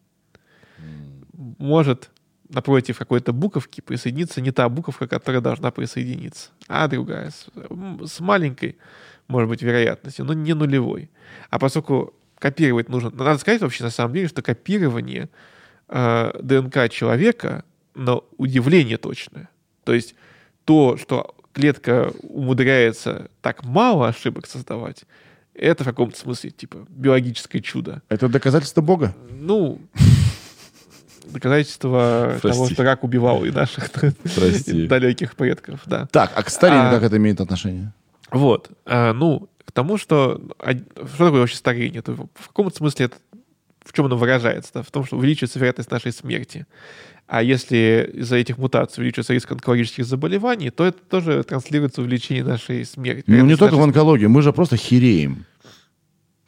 [SPEAKER 3] Может напротив какой-то буковки присоединиться не та буковка, которая должна присоединиться, а другая, с, с маленькой, может быть, вероятностью, но не нулевой. А поскольку копировать нужно... Надо сказать вообще на самом деле, что копирование э, ДНК человека на удивление точное. То есть то, что клетка умудряется так мало ошибок создавать, это в каком-то смысле типа биологическое чудо.
[SPEAKER 1] Это доказательство Бога?
[SPEAKER 3] Ну, доказательство того,
[SPEAKER 1] Прости.
[SPEAKER 3] что рак убивал и наших
[SPEAKER 1] Прости.
[SPEAKER 3] далеких предков, да.
[SPEAKER 1] Так, а к старению
[SPEAKER 3] А-
[SPEAKER 1] как это имеет отношение?
[SPEAKER 3] Вот. А, ну, к тому, что... а, Что такое вообще старение? Это в каком-то смысле это в чем оно выражается? Да? В том, что увеличивается вероятность нашей смерти. А если из-за этих мутаций увеличивается риск онкологических заболеваний, то это тоже транслируется увеличение нашей смерти.
[SPEAKER 1] Ну, не только в онкологии, мы же просто хереем.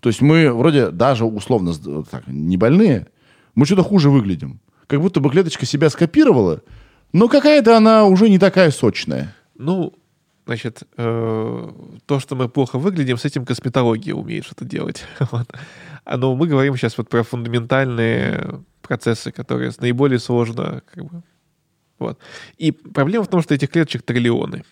[SPEAKER 1] То есть мы вроде даже условно так, не больные, мы что-то хуже выглядим. Как будто бы клеточка себя скопировала, но какая-то она уже не такая сочная.
[SPEAKER 3] Ну, значит, э, то, что мы плохо выглядим, с этим косметология умеет что-то делать. А, но мы говорим сейчас вот про фундаментальные процессы, которые наиболее сложно вот. И проблема в том, что этих клеточек триллионы.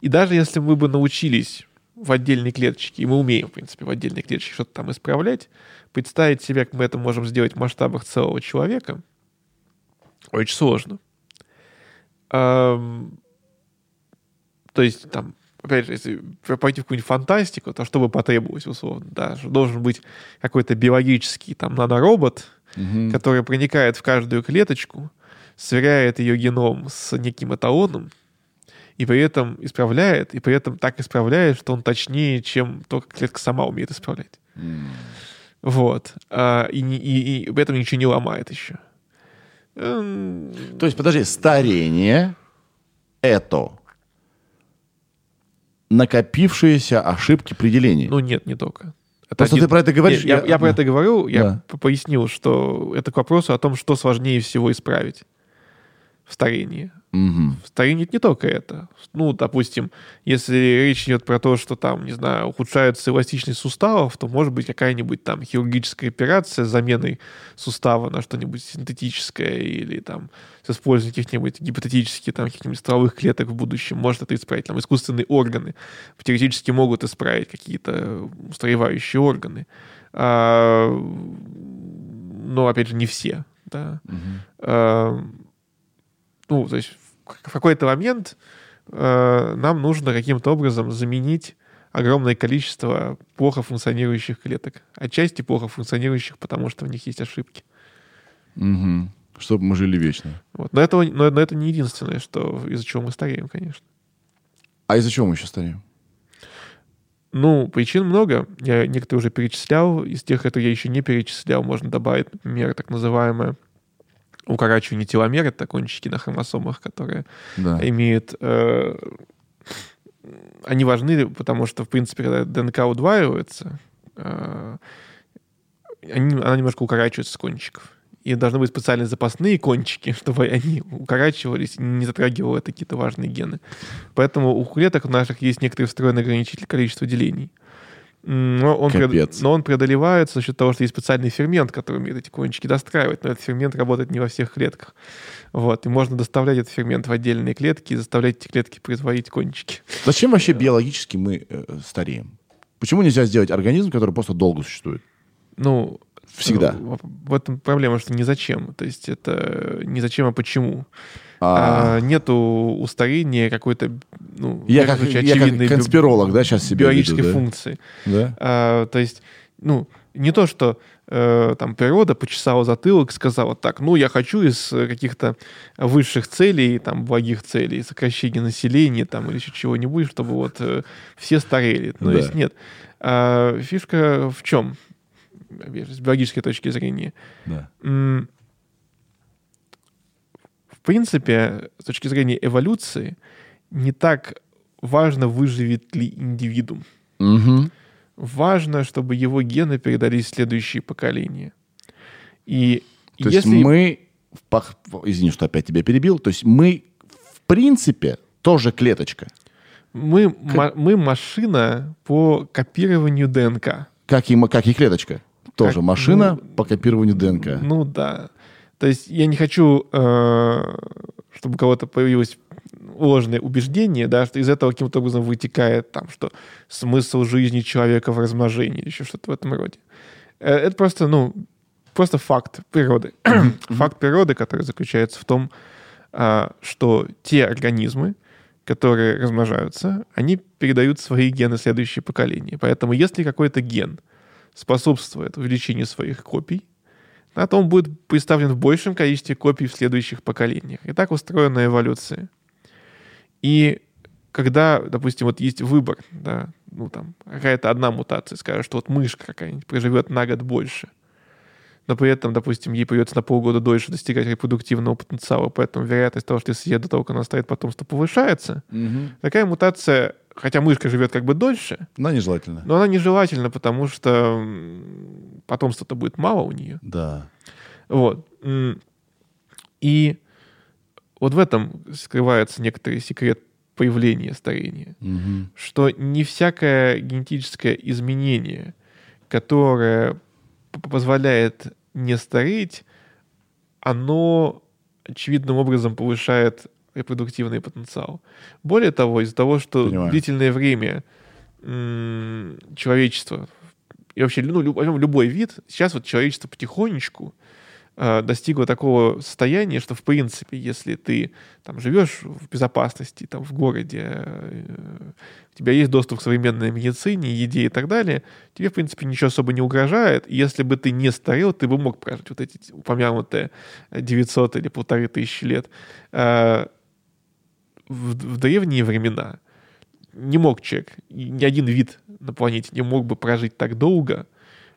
[SPEAKER 3] И даже если мы бы научились в отдельной клеточке, и мы умеем, в принципе, в отдельной клеточке что-то там исправлять, представить себе, как мы это можем сделать в масштабах целого человека, очень сложно. Эм, то есть, там, опять же, если пойти в какую-нибудь фантастику, то что бы потребовалось, условно, да, должен быть какой-то биологический там наноробот, угу. который проникает в каждую клеточку, сверяет ее геном с неким эталоном, и при этом исправляет, и при этом так исправляет, что он точнее, чем то, как клетка сама умеет исправлять. Mm. Вот. А, и, и, и этом ничего не ломает еще.
[SPEAKER 1] То есть, подожди, старение — это накопившиеся ошибки при делении?
[SPEAKER 3] Ну нет, не только.
[SPEAKER 1] Это Просто один... ты про это говоришь.
[SPEAKER 3] Нет, я, я, я про это говорю, я да. пояснил, что это к вопросу о том, что сложнее всего исправить в старении.
[SPEAKER 1] Угу.
[SPEAKER 3] Старение не только это. Ну, допустим, если речь идет про то, что там, не знаю, ухудшается эластичность суставов, то может быть какая-нибудь там хирургическая операция с заменой сустава на что-нибудь синтетическое или там с использованием каких-нибудь гипотетических там каких-нибудь стволовых клеток в будущем может это исправить. Там искусственные органы теоретически могут исправить какие-то устаревающие органы. А, но, опять же, не все. Да. Угу. А, ну, то есть в какой-то момент э, нам нужно каким-то образом заменить огромное количество плохо функционирующих клеток. Отчасти плохо функционирующих, потому что в них есть ошибки.
[SPEAKER 1] Угу. Чтобы мы жили вечно.
[SPEAKER 3] Вот. Но, это, но, но это не единственное, что, из-за чего мы стареем, конечно.
[SPEAKER 1] А из-за чего мы еще стареем?
[SPEAKER 3] Ну, причин много. Я некоторые уже перечислял. Из тех, которые я еще не перечислял, можно добавить, например, так называемое укорачивание теломер, это кончики на хромосомах, которые да. имеют... Э, они важны, потому что, в принципе, когда ДНК удваивается, э, они, она немножко укорачивается с кончиков. И должны быть специальные запасные кончики, чтобы они укорачивались и не затрагивало какие-то важные гены. Поэтому у клеток наших есть некоторые встроенные ограничители количества делений. Но он, пред... но он преодолевается за счет того, что есть специальный фермент, который умеет эти кончики достраивать, но этот фермент работает не во всех клетках. Вот. И можно доставлять этот фермент в отдельные клетки и заставлять эти клетки производить кончики.
[SPEAKER 1] Зачем вообще биологически мы э, стареем? Почему нельзя сделать организм, который просто долго существует?
[SPEAKER 3] Ну,
[SPEAKER 1] Всегда.
[SPEAKER 3] В, этом проблема, что не зачем. То есть это не зачем, а почему. А... А, нету устарения какой-то, ну,
[SPEAKER 1] я как, я как конспиролог, да, сейчас себе
[SPEAKER 3] биологической
[SPEAKER 1] веду,
[SPEAKER 3] да? функции.
[SPEAKER 1] Да?
[SPEAKER 3] А, то есть, ну, не то, что э, там природа почесала затылок и сказала так, ну, я хочу из каких-то высших целей, там, благих целей, сокращения населения, там, или еще чего-нибудь, чтобы вот э, все старели. То да. есть нет. А, фишка в чем? С биологической точки зрения.
[SPEAKER 1] Да
[SPEAKER 3] принципе, с точки зрения эволюции, не так важно, выживет ли индивидуум.
[SPEAKER 1] Угу.
[SPEAKER 3] Важно, чтобы его гены передались в следующие поколения. И
[SPEAKER 1] то если... есть мы, извини, что опять тебя перебил, то есть мы, в принципе, тоже клеточка.
[SPEAKER 3] Мы, как... мы машина по копированию ДНК.
[SPEAKER 1] Как и, как и клеточка. Тоже как, машина ну, по копированию ДНК.
[SPEAKER 3] Ну да. То есть я не хочу, э, чтобы у кого-то появилось ложное убеждение, да, что из этого каким-то образом вытекает там, что смысл жизни человека в размножении или еще что-то в этом роде. Э, это просто, ну, просто факт природы. факт природы, который заключается в том, э, что те организмы, которые размножаются, они передают свои гены следующее поколение. Поэтому если какой-то ген способствует увеличению своих копий, а то он будет представлен в большем количестве копий в следующих поколениях. И так устроена эволюция. И когда, допустим, вот есть выбор, да, ну там какая-то одна мутация, скажет, что вот мышка какая-нибудь проживет на год больше, но при этом, допустим, ей придется на полгода дольше достигать репродуктивного потенциала, поэтому вероятность того, что если съест до того, как она ставит потомство, повышается.
[SPEAKER 1] Мгм.
[SPEAKER 3] Такая мутация, хотя мышка живет как бы дольше,
[SPEAKER 1] Но нежелательно.
[SPEAKER 3] но она нежелательна, потому что потомства-то будет мало у нее.
[SPEAKER 1] Да.
[SPEAKER 3] Вот. И вот в этом скрывается некоторый секрет появления старения
[SPEAKER 1] Мгм.
[SPEAKER 3] что не всякое генетическое изменение, которое позволяет не стареть, оно очевидным образом повышает репродуктивный потенциал. Более того, из-за того, что
[SPEAKER 1] Понимаю.
[SPEAKER 3] длительное время м, человечество и вообще ну, лю- возьмем любой вид, сейчас вот человечество потихонечку э, достигло такого состояния, что в принципе, если ты там живешь в безопасности, там в городе, э, у тебя есть доступ к современной медицине, еде и так далее, тебе, в принципе, ничего особо не угрожает. И если бы ты не старел, ты бы мог прожить вот эти упомянутые 900 или полторы тысячи лет. Э, В, в древние времена не мог человек, ни один вид на планете не мог бы прожить так долго,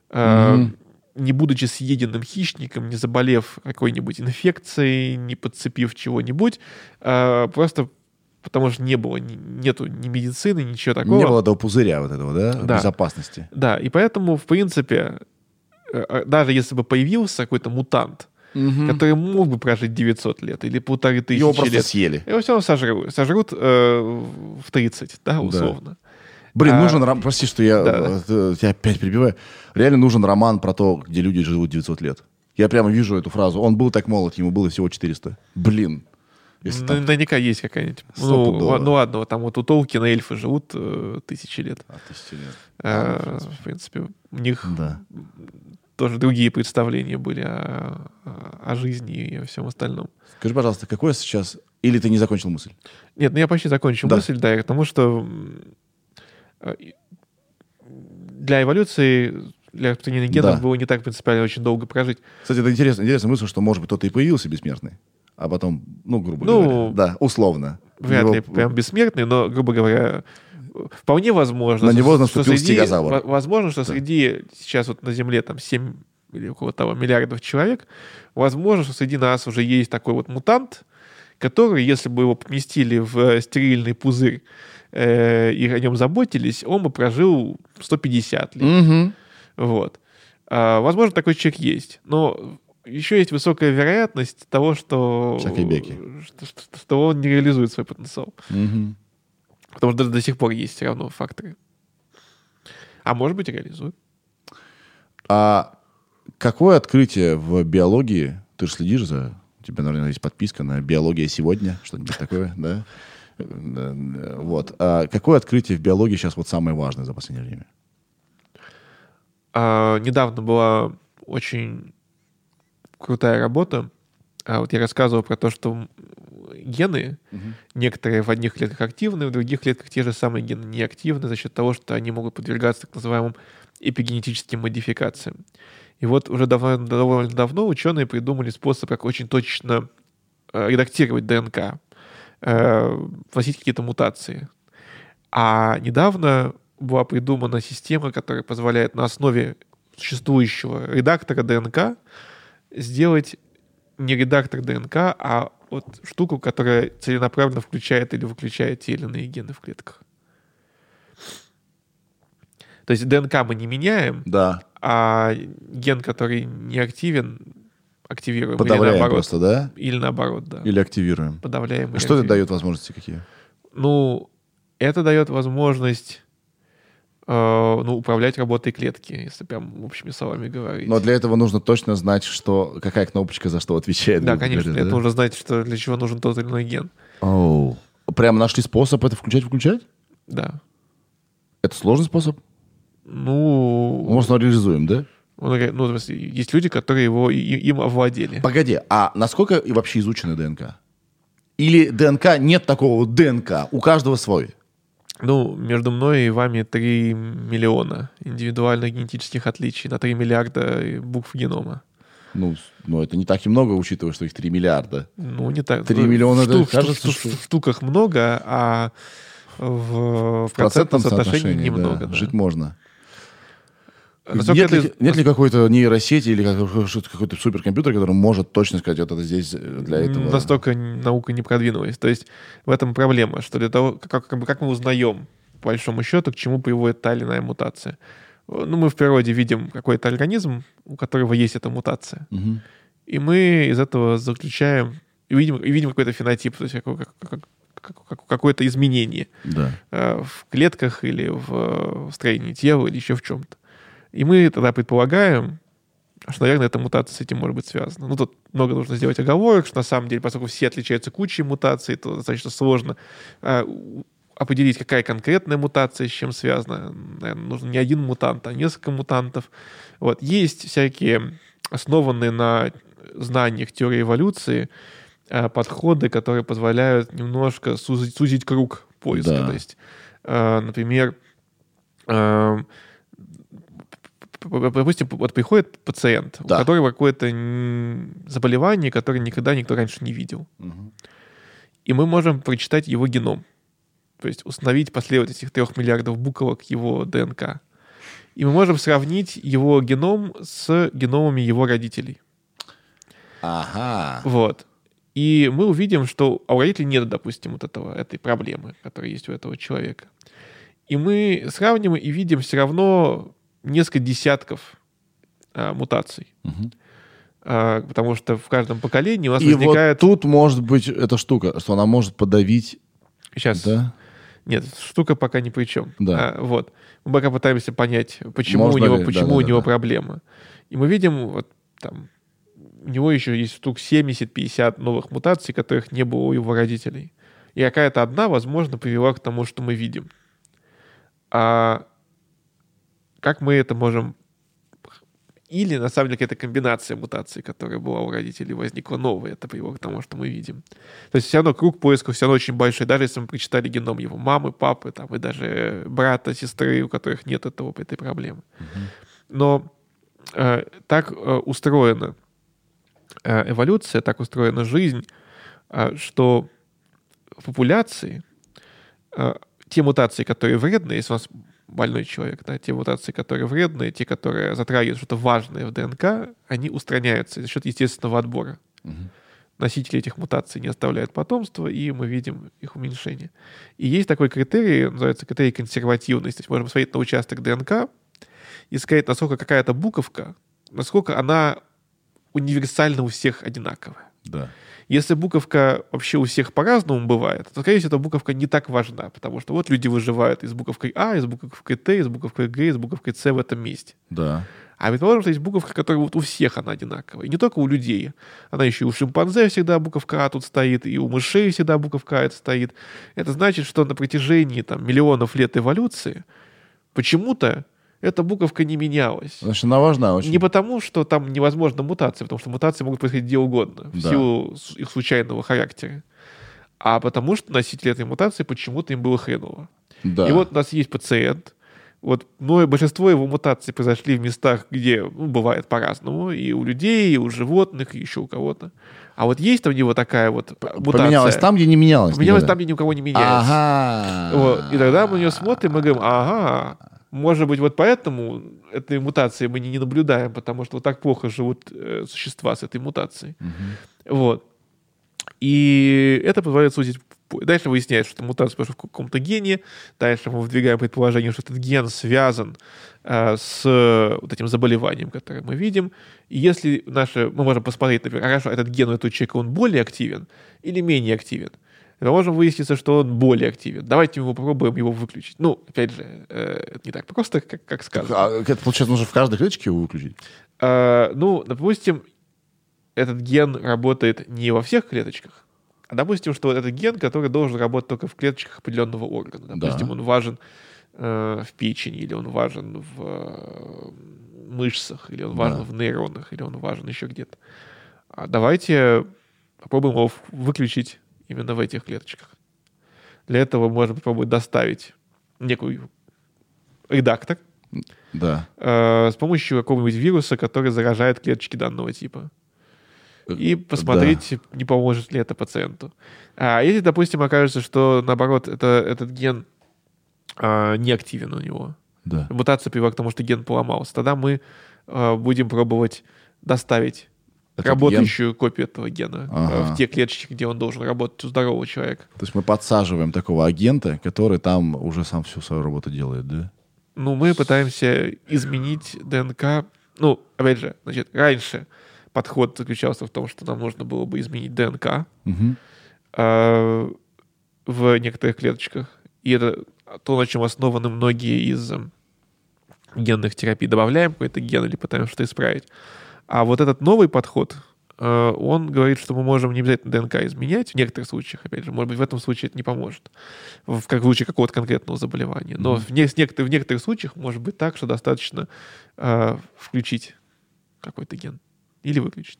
[SPEAKER 3] э,
[SPEAKER 1] Мгм.
[SPEAKER 3] не будучи съеденным хищником, не заболев какой-нибудь инфекцией, не подцепив чего-нибудь, э, просто потому что не было, ни- нету ни медицины, ничего такого.
[SPEAKER 1] Не было этого пузыря вот этого, да?
[SPEAKER 3] Да.
[SPEAKER 1] Безопасности.
[SPEAKER 3] Да, и поэтому, в принципе, э, э, даже если бы появился какой-то мутант, который мог бы прожить 900 лет или полторы тысячи
[SPEAKER 1] Его просто
[SPEAKER 3] лет,
[SPEAKER 1] съели.
[SPEAKER 3] его все равно сожрут. Сожрут э, в 30, да, условно.
[SPEAKER 1] Блин,
[SPEAKER 3] А-
[SPEAKER 1] нужен роман. Прости, что я
[SPEAKER 3] Да,
[SPEAKER 1] э, тебя опять перебиваю. Реально нужен роман про то, где люди живут 900 лет. Я прямо вижу эту фразу. Он был так молод, ему было всего 400. Блин. Если
[SPEAKER 3] Ну,
[SPEAKER 1] там-
[SPEAKER 3] Наверняка есть какая-нибудь. Ну, ла- ну ладно, там вот у Толкина эльфы живут э, тысячи лет.
[SPEAKER 1] А, тысячи лет.
[SPEAKER 3] Э, в принципе, у них
[SPEAKER 1] Да.
[SPEAKER 3] Тоже другие представления были о, о- жизни и о всем остальном.
[SPEAKER 1] Скажи, пожалуйста, какое сейчас... Или ты не закончил мысль?
[SPEAKER 3] Нет, ну я почти закончил
[SPEAKER 1] Да.
[SPEAKER 3] мысль, да, и к тому, что э, для эволюции, для распространения генов
[SPEAKER 1] Да.
[SPEAKER 3] было не так принципиально очень долго прожить.
[SPEAKER 1] Кстати, это интересная, интересная мысль, что, может быть, кто-то и появился бессмертный, а потом, ну, грубо
[SPEAKER 3] Ну,
[SPEAKER 1] говоря, да, условно.
[SPEAKER 3] Вряд
[SPEAKER 1] Его-
[SPEAKER 3] ли прям бессмертный, но, грубо говоря, вполне возможно.
[SPEAKER 1] На него
[SPEAKER 3] что
[SPEAKER 1] наступил
[SPEAKER 3] среди-
[SPEAKER 1] стегозавр.
[SPEAKER 3] во- Возможно, что среди сейчас вот на Земле там 7 или около того миллиардов человек, возможно, что среди нас уже есть такой вот мутант, который, если бы его поместили в э, стерильный пузырь э, и о нем заботились, он бы прожил 150 лет.
[SPEAKER 1] Мгм.
[SPEAKER 3] Вот. А, возможно, такой человек есть. Но еще есть высокая вероятность того, что, что, что- что он не реализует свой потенциал.
[SPEAKER 1] Мгм.
[SPEAKER 3] Потому что до, до сих пор есть все равно факторы. А может быть, и реализует.
[SPEAKER 1] А какое открытие в биологии, ты же следишь за, у тебя, наверное, есть подписка на «Биология сегодня», что-нибудь такое, да? Вот. А какое открытие в биологии сейчас вот самое важное за последнее время?
[SPEAKER 3] А, недавно была очень крутая работа. А вот я рассказывал про то, что гены, некоторые в одних клетках активны, в других клетках те же самые гены неактивны за счет того, что они могут подвергаться так называемым эпигенетическим модификациям. И вот уже давно, довольно давно ученые придумали способ, как очень точно э, редактировать ДНК, э, вносить какие-то мутации. А недавно была придумана система, которая позволяет на основе существующего редактора ДНК сделать не редактор ДНК, а вот штуку, которая целенаправленно включает или выключает те или иные гены в клетках. То есть ДНК мы не меняем,
[SPEAKER 1] Да.
[SPEAKER 3] а ген, который не активен, активируем.
[SPEAKER 1] Подавляем
[SPEAKER 3] или наоборот.
[SPEAKER 1] просто, да?
[SPEAKER 3] Или наоборот, да.
[SPEAKER 1] Или активируем?
[SPEAKER 3] Подавляем. или
[SPEAKER 1] Что это дает возможности какие?
[SPEAKER 3] Ну, это дает возможность ну, управлять работой клетки, если прям общими словами говорить.
[SPEAKER 1] Но для этого нужно точно знать, что, какая кнопочка за что отвечает.
[SPEAKER 3] да, конечно,
[SPEAKER 1] говоря,
[SPEAKER 3] этого
[SPEAKER 1] да?
[SPEAKER 3] нужно знать, что для чего нужен тот или иной ген.
[SPEAKER 1] Оу. Прямо нашли способ это включать-выключать?
[SPEAKER 3] Да.
[SPEAKER 1] Это сложный способ?
[SPEAKER 3] Ну,
[SPEAKER 1] Может, реализуем, да?
[SPEAKER 3] он ну, в смысле, есть люди, которые его им овладели.
[SPEAKER 1] Погоди, а насколько вообще изучена ДНК? Или ДНК нет такого ДНК, у каждого свой?
[SPEAKER 3] Ну, между мной и вами 3 миллиона индивидуальных генетических отличий на 3 миллиарда букв генома.
[SPEAKER 1] Ну, ну, это не так и много, учитывая, что их 3 миллиарда.
[SPEAKER 3] Ну, не так.
[SPEAKER 1] 3
[SPEAKER 3] ну,
[SPEAKER 1] миллиона,
[SPEAKER 3] в
[SPEAKER 1] да,
[SPEAKER 3] в
[SPEAKER 1] кажется,
[SPEAKER 3] в
[SPEAKER 1] что-
[SPEAKER 3] в штуках много, а в, в
[SPEAKER 1] В процентном
[SPEAKER 3] процентном соотношении
[SPEAKER 1] соотношении,
[SPEAKER 3] немного.
[SPEAKER 1] да,
[SPEAKER 3] да.
[SPEAKER 1] жить можно. Нет, ли, нет ли какой-то нейросети или какой-то суперкомпьютер, который может точно сказать, вот это здесь для этого?
[SPEAKER 3] Настолько наука не продвинулась. То есть в этом проблема, что для того, как, как, мы узнаем, по большому счету, к чему приводит та или иная мутация. Ну, мы в природе видим какой-то организм, у которого есть эта мутация.
[SPEAKER 1] Угу.
[SPEAKER 3] И мы из этого заключаем, и видим, и видим какой-то фенотип, то есть как, как, как, какое-то изменение
[SPEAKER 1] да.
[SPEAKER 3] Э, в клетках или в строении тела или еще в чем-то. И мы тогда предполагаем, что, наверное, эта мутация с этим может быть связана. Ну, тут много нужно сделать оговорок, что на самом деле, поскольку все отличаются кучей мутаций, то достаточно сложно э, определить, какая конкретная мутация с чем связана. Наверное, нужно не один мутант, а несколько мутантов. Вот. Есть всякие основанные на знаниях теории эволюции э, подходы, которые позволяют немножко сузить, сузить круг поиска. Да. То есть, э, например, допустим, вот приходит пациент, да. у которого какое-то заболевание, которое никогда никто раньше не видел.
[SPEAKER 1] Угу.
[SPEAKER 3] И мы можем прочитать его геном. То есть установить последовательность этих трех миллиардов буквок его ДНК. И мы можем сравнить его геном с геномами его родителей.
[SPEAKER 1] Ага.
[SPEAKER 3] Вот. И мы увидим, что у родителей нет, допустим, вот этого, этой проблемы, которая есть у этого человека. И мы сравним и видим все равно несколько десятков а, мутаций.
[SPEAKER 1] Угу.
[SPEAKER 3] А, потому что в каждом поколении у нас
[SPEAKER 1] и
[SPEAKER 3] возникает...
[SPEAKER 1] вот тут может быть эта штука, что она может подавить...
[SPEAKER 3] Сейчас.
[SPEAKER 1] Да?
[SPEAKER 3] Нет, штука пока ни при чем.
[SPEAKER 1] Да.
[SPEAKER 3] А, вот. Мы пока пытаемся понять, почему Можно у него, ли? почему да, у да, него да. проблема. И мы видим, вот там, у него еще есть штук 70-50 новых мутаций, которых не было у его родителей. И какая-то одна, возможно, привела к тому, что мы видим. А как мы это можем... Или, на самом деле, какая-то комбинация мутаций, которая была у родителей, возникла новая. Это привело к тому, что мы видим. То есть все равно круг поиска все равно очень большой. Даже если мы прочитали геном его мамы, папы, там, и даже брата, сестры, у которых нет этого, этой проблемы. Но э, так э, устроена э, эволюция, так устроена жизнь, э, что в популяции э, те мутации, которые вредны, если у нас больной человек, да, те мутации, которые вредные, те, которые затрагивают что-то важное в ДНК, они устраняются за счет естественного отбора.
[SPEAKER 1] Угу.
[SPEAKER 3] Носители этих мутаций не оставляют потомства, и мы видим их уменьшение. И есть такой критерий, называется критерий консервативности. То есть можно посмотреть на участок ДНК и сказать, насколько какая-то буковка, насколько она универсальна у всех одинаковая.
[SPEAKER 1] Да.
[SPEAKER 3] Если буковка вообще у всех по-разному бывает, то, скорее всего, эта буковка не так важна, потому что вот люди выживают и с буковкой А, и с буковкой Т, и с буковкой Г, и с буковкой С в этом месте.
[SPEAKER 1] Да.
[SPEAKER 3] А предположим, что есть буковка, которая вот у всех она одинаковая. И не только у людей. Она еще и у шимпанзе всегда буковка А тут стоит, и у мышей всегда буковка А это стоит. Это значит, что на протяжении там, миллионов лет эволюции почему-то эта буковка не менялась.
[SPEAKER 1] Значит, она важна очень.
[SPEAKER 3] Не потому, что там невозможно мутации, потому что мутации могут происходить где угодно, в да. силу их случайного характера. А потому что носитель этой мутации почему-то им было хреново.
[SPEAKER 1] Да.
[SPEAKER 3] И вот у нас есть пациент, вот ну, большинство его мутаций произошли в местах, где ну, бывает по-разному, и у людей, и у животных, и еще у кого-то. А вот есть у него такая вот мутация.
[SPEAKER 1] Поменялась там, где не менялась.
[SPEAKER 3] Поменялась там, где ни у кого не менялась.
[SPEAKER 1] Ага.
[SPEAKER 3] Вот. И тогда мы на нее смотрим и говорим, ага, может быть, вот поэтому этой мутации мы не, не наблюдаем, потому что вот так плохо живут э, существа с этой мутацией.
[SPEAKER 1] Угу.
[SPEAKER 3] Вот. И это позволяет сузить. Дальше выясняется, что мутация произошла в каком-то гене. Дальше мы выдвигаем предположение, что этот ген связан э, с вот этим заболеванием, которое мы видим. И если наши, мы можем посмотреть, например, хорошо, этот ген у этого человека, он более активен или менее активен можем выясниться, что он более активен. Давайте мы попробуем его выключить. Ну, опять же, э, это не так просто, как, как сказано.
[SPEAKER 1] А, это, получается, нужно в каждой клеточке его выключить?
[SPEAKER 3] А, ну, допустим, этот ген работает не во всех клеточках, а допустим, что этот ген, который должен работать только в клеточках определенного органа. Допустим, да. он важен э, в печени, или он важен в э, мышцах, или он важен да. в нейронах, или он важен еще где-то. А давайте попробуем его выключить именно в этих клеточках. Для этого можно попробовать доставить некий редактор
[SPEAKER 1] да.
[SPEAKER 3] э, с помощью какого-нибудь вируса, который заражает клеточки данного типа. И посмотреть, да. не поможет ли это пациенту. А если, допустим, окажется, что наоборот это, этот ген э, не активен у него,
[SPEAKER 1] Да.
[SPEAKER 3] Мутация привела к тому, что ген поломался. Тогда мы э, будем пробовать доставить Работающую копию этого гена э,
[SPEAKER 1] Ага.
[SPEAKER 3] в те клеточки, где он должен работать у здорового человека.
[SPEAKER 1] То есть мы подсаживаем такого агента, который там уже сам всю свою работу делает, да?
[SPEAKER 3] Ну, мы пытаемся изменить ДНК. Ну, опять же, значит, раньше подход заключался в том, что нам нужно было бы изменить ДНК
[SPEAKER 1] Мгм.
[SPEAKER 3] э, в некоторых клеточках. И это то, на чем основаны многие из э, генных терапий. Добавляем какой-то ген или пытаемся что-то исправить. А вот этот новый подход, э, он говорит, что мы можем не обязательно ДНК изменять в некоторых случаях, опять же, может быть, в этом случае это не поможет, в, как в случае какого-то конкретного заболевания. Но в, не- с некотор- в некоторых случаях может быть так, что достаточно э, включить какой-то ген или выключить.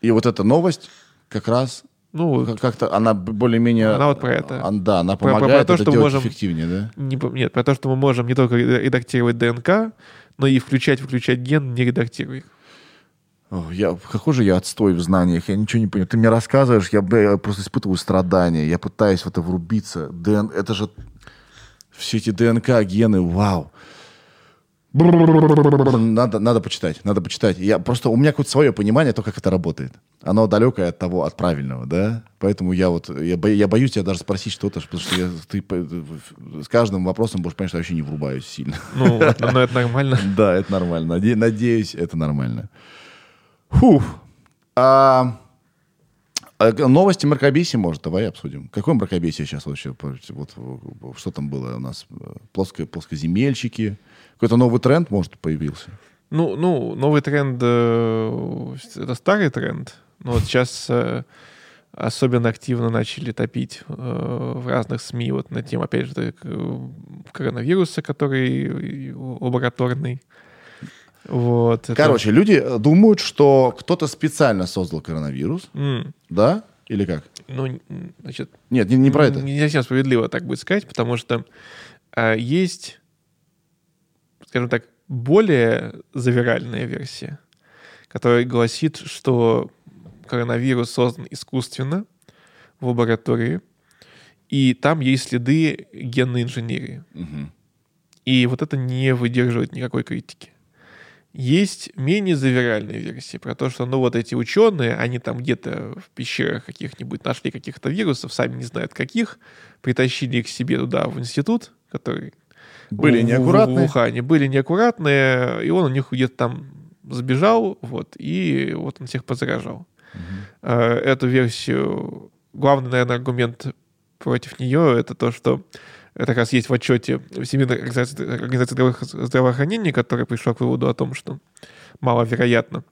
[SPEAKER 1] И вот эта новость как раз
[SPEAKER 3] Ну,
[SPEAKER 1] как- как-то она более-менее...
[SPEAKER 3] Она вот про это.
[SPEAKER 1] А, Да, она
[SPEAKER 3] Про- про-
[SPEAKER 1] помогает
[SPEAKER 3] про то,
[SPEAKER 1] это
[SPEAKER 3] что
[SPEAKER 1] делать
[SPEAKER 3] можем-
[SPEAKER 1] эффективнее, да?
[SPEAKER 3] не, нет, про то, что мы можем не только ре- редактировать ДНК, но и включать-выключать ген, не редактируя их.
[SPEAKER 1] Я, какой же я отстой в знаниях, я ничего не понимаю. Ты мне рассказываешь, я, я просто испытываю страдания, я пытаюсь в это врубиться. ДН, это же все эти ДНК, гены, вау. Надо, надо почитать, надо почитать. Я просто у меня какое-то свое понимание, то, как это работает. Оно далекое от того, от правильного, да. Поэтому я вот я, бо- я боюсь тебя даже спросить что-то, потому что я, ты с каждым вопросом будешь понять, что я вообще не врубаюсь сильно.
[SPEAKER 3] Ну, вот, но это нормально.
[SPEAKER 1] Да, это нормально. Наде- надеюсь, это нормально. Фух. А, новости мракобесия, может, давай обсудим. Какое мракобесие сейчас вообще? Вот, что там было у нас? Плоско, плоскоземельщики. Какой-то новый тренд, может, появился?
[SPEAKER 3] Ну, ну, новый тренд э, это старый тренд. Но вот сейчас э, особенно активно начали топить э, в разных СМИ вот на тему, опять же, э, коронавируса, который лабораторный. Вот. это-
[SPEAKER 1] Короче, люди э, думают, что кто-то специально создал коронавирус,
[SPEAKER 3] М,
[SPEAKER 1] да? Или как?
[SPEAKER 3] ну, значит,
[SPEAKER 1] Нет, не, не про это.
[SPEAKER 3] Не совсем справедливо так будет сказать, потому что э, есть, скажем так, более завиральная версия, которая гласит, что коронавирус создан искусственно в лаборатории, и там есть следы генной инженерии.
[SPEAKER 1] Мгм.
[SPEAKER 3] И вот это не выдерживает никакой критики. Есть менее завиральные версии про то, что ну вот эти ученые, они там где-то в пещерах каких-нибудь нашли каких-то вирусов, сами не знают каких, притащили их себе туда в институт, который
[SPEAKER 1] Были
[SPEAKER 3] в- в-
[SPEAKER 1] неаккуратные.
[SPEAKER 3] Ухане, были неаккуратные, и он у них где-то там сбежал, вот, и вот он всех позаражал. Э, Эту версию, главный, наверное, аргумент против нее, это то, что это как раз есть в отчете Всемирной организации, организации здраво- здравоохранения, которая пришла к выводу о том, что маловероятно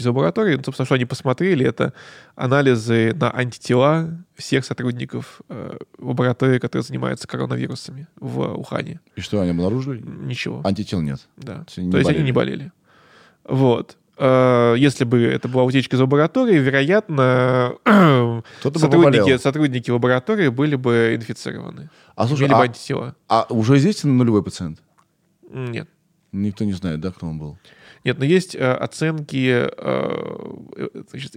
[SPEAKER 3] из лаборатории. Ну, собственно, что они посмотрели, это анализы на антитела всех сотрудников э, лаборатории, которые занимаются коронавирусами в Ухане.
[SPEAKER 1] И что, они обнаружили?
[SPEAKER 3] Ничего.
[SPEAKER 1] Антител нет.
[SPEAKER 3] Да.
[SPEAKER 1] есть они не
[SPEAKER 3] То есть они не болели. Вот. Э, Если бы это была утечка из лаборатории, вероятно,
[SPEAKER 1] бы
[SPEAKER 3] сотрудники, сотрудники лаборатории были бы инфицированы.
[SPEAKER 1] А слушай,
[SPEAKER 3] Имели бы
[SPEAKER 1] а,
[SPEAKER 3] антитела.
[SPEAKER 1] а уже известен нулевой пациент?
[SPEAKER 3] Нет.
[SPEAKER 1] Никто не знает, да, кто он был?
[SPEAKER 3] Нет, но есть э, оценки, э, э, значит,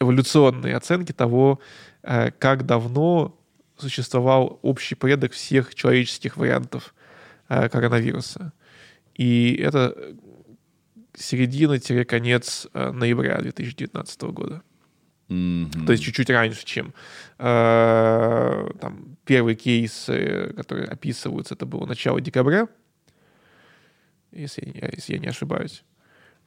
[SPEAKER 3] эволюционные оценки того, э, как давно существовал общий порядок всех человеческих вариантов э, коронавируса. И это середина-конец э, ноября 2019 года.
[SPEAKER 1] Мгм.
[SPEAKER 3] То есть чуть-чуть раньше, чем э, там, первый кейс, э, который описываются, это было начало декабря, если я, если я не ошибаюсь.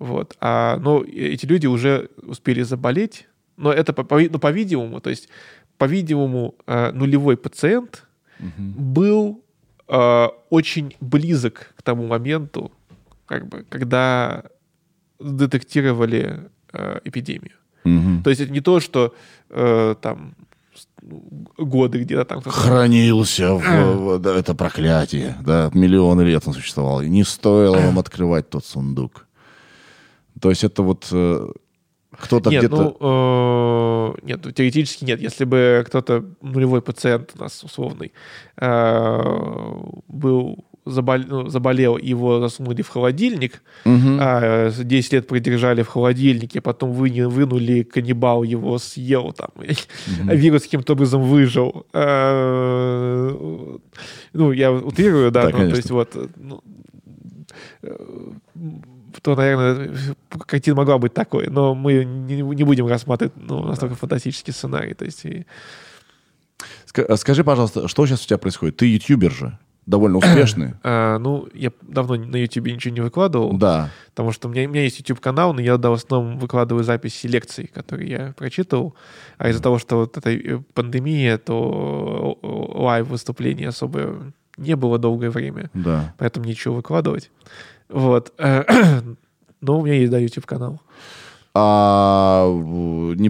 [SPEAKER 3] Вот. А, но эти люди уже успели заболеть, но это, по, по- ну, по-видимому, то есть, по-видимому, э, нулевой пациент
[SPEAKER 1] Мгм.
[SPEAKER 3] был э, очень близок к тому моменту, как бы, когда детектировали э, эпидемию.
[SPEAKER 1] Мгм.
[SPEAKER 3] То есть это не то, что э, там ну, годы где-то там.
[SPEAKER 1] Хранился в, в- это проклятие, да, миллионы лет он существовал. И не стоило вам открывать тот сундук. То есть это вот э, кто-то
[SPEAKER 3] Нет,
[SPEAKER 1] где-то...
[SPEAKER 3] ну, э, нет, ну, теоретически нет. Если бы кто-то, нулевой пациент у нас условный, э, был забол, ну, заболел, его засунули в холодильник, угу. а 10 лет продержали в холодильнике, потом вы, вынули, каннибал его съел, там, угу. вирус каким-то образом выжил. А, ну, я утрирую, да, да ну, то есть вот... Ну, то, наверное, картина могла быть такой, но мы не, не будем рассматривать ну, настолько да. фантастический сценарий. То есть, и...
[SPEAKER 1] Скажи, пожалуйста, что сейчас у тебя происходит? Ты ютубер же довольно успешный.
[SPEAKER 3] а, ну, я давно на YouTube ничего не выкладывал.
[SPEAKER 1] Да.
[SPEAKER 3] Потому что у меня, у меня есть YouTube-канал, но я да, в основном выкладываю записи лекций, которые я прочитывал. А из-за того, что вот эта э, пандемия, то лайв-выступлений особо не было долгое время.
[SPEAKER 1] Да.
[SPEAKER 3] Поэтому ничего выкладывать. Вот. Но у меня есть, да, YouTube-канал.
[SPEAKER 1] А не,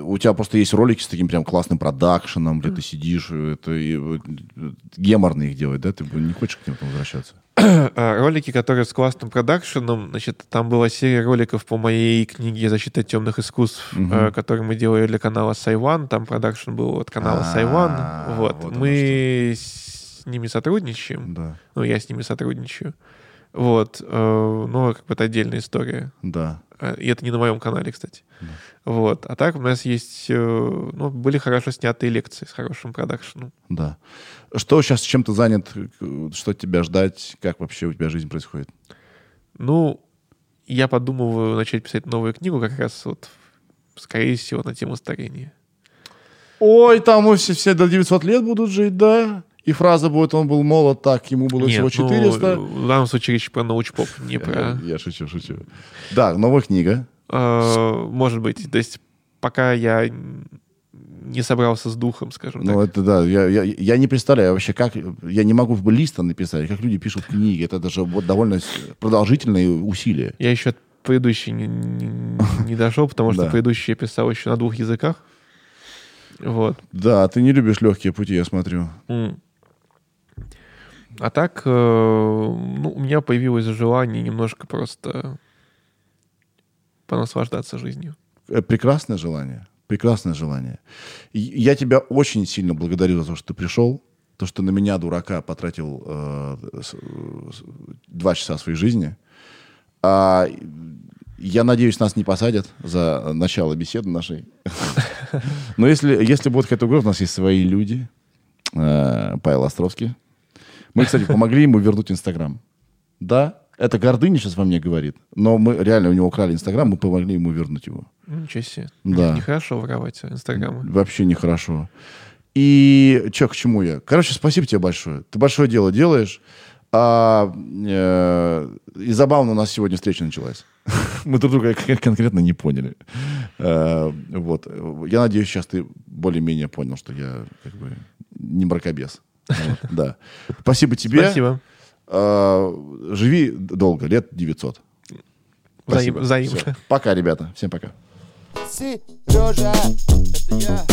[SPEAKER 1] у тебя просто есть ролики с таким прям классным продакшеном, где ты сидишь, это и, геморно их делать, да? Ты не хочешь к ним возвращаться?
[SPEAKER 3] А, ролики, которые с классным продакшеном, значит, там была серия роликов по моей книге «Защита темных искусств», угу. которую мы делали для канала Сайван, там продакшн был от канала Сайван, вот. Мы с ними сотрудничаем,
[SPEAKER 1] да.
[SPEAKER 3] ну, я с ними сотрудничаю. Вот. Э, но как бы это отдельная история.
[SPEAKER 1] Да.
[SPEAKER 3] Э, и это не на моем канале, кстати. Да. Вот. А так у нас есть... Э, ну, были хорошо снятые лекции с хорошим продакшеном.
[SPEAKER 1] Да. Что сейчас, чем ты занят? Что тебя ждать? Как вообще у тебя жизнь происходит?
[SPEAKER 3] Ну, я подумываю начать писать новую книгу как раз вот, скорее всего, на тему старения.
[SPEAKER 1] Ой, там все, все до 900 лет будут жить, да? И фраза будет, он был молод так, ему было Нет, всего 400.
[SPEAKER 3] Ну, в данном случае речь про научпоп, не про...
[SPEAKER 1] Я, шучу, шучу. Да, новая книга.
[SPEAKER 3] А, может быть. То есть пока я не собрался с духом, скажем ну, так.
[SPEAKER 1] Ну, это да. Я, я, я не представляю вообще, как... Я не могу в листа написать, как люди пишут книги. Это даже вот довольно продолжительные усилия.
[SPEAKER 3] Я еще от предыдущей не, не, не дошел, потому что предыдущий я писал еще на двух языках. Вот.
[SPEAKER 1] Да, ты не любишь легкие пути, я смотрю.
[SPEAKER 3] Mm. А так, э, ну, у меня появилось желание немножко просто понаслаждаться жизнью.
[SPEAKER 1] Э, прекрасное желание. Прекрасное желание. Я тебя очень сильно благодарю за то, что ты пришел. То, что на меня, дурака, потратил э, два часа своей жизни. А, я надеюсь, нас не посадят за начало беседы нашей. Но если, если будет какая-то угроза, у нас есть свои люди. Э, Павел Островский, мы, кстати, помогли ему вернуть Инстаграм. Да, это гордыня сейчас во мне говорит, но мы реально у него украли Инстаграм, мы помогли ему вернуть его.
[SPEAKER 3] Ничего себе.
[SPEAKER 1] Да.
[SPEAKER 3] Нехорошо воровать Инстаграм.
[SPEAKER 1] Вообще нехорошо. И что, к чему я? Короче, спасибо тебе большое. Ты большое дело делаешь. А, э, и забавно у нас сегодня встреча началась. Мы друг друга конкретно не поняли. Э, вот. Я надеюсь, сейчас ты более-менее понял, что я как бы не мракобес. Да. Спасибо тебе.
[SPEAKER 3] Спасибо.
[SPEAKER 1] А, живи долго, лет 900.
[SPEAKER 3] Спасибо. Взаимно.
[SPEAKER 1] Пока, ребята. Всем пока. Сережа, это я.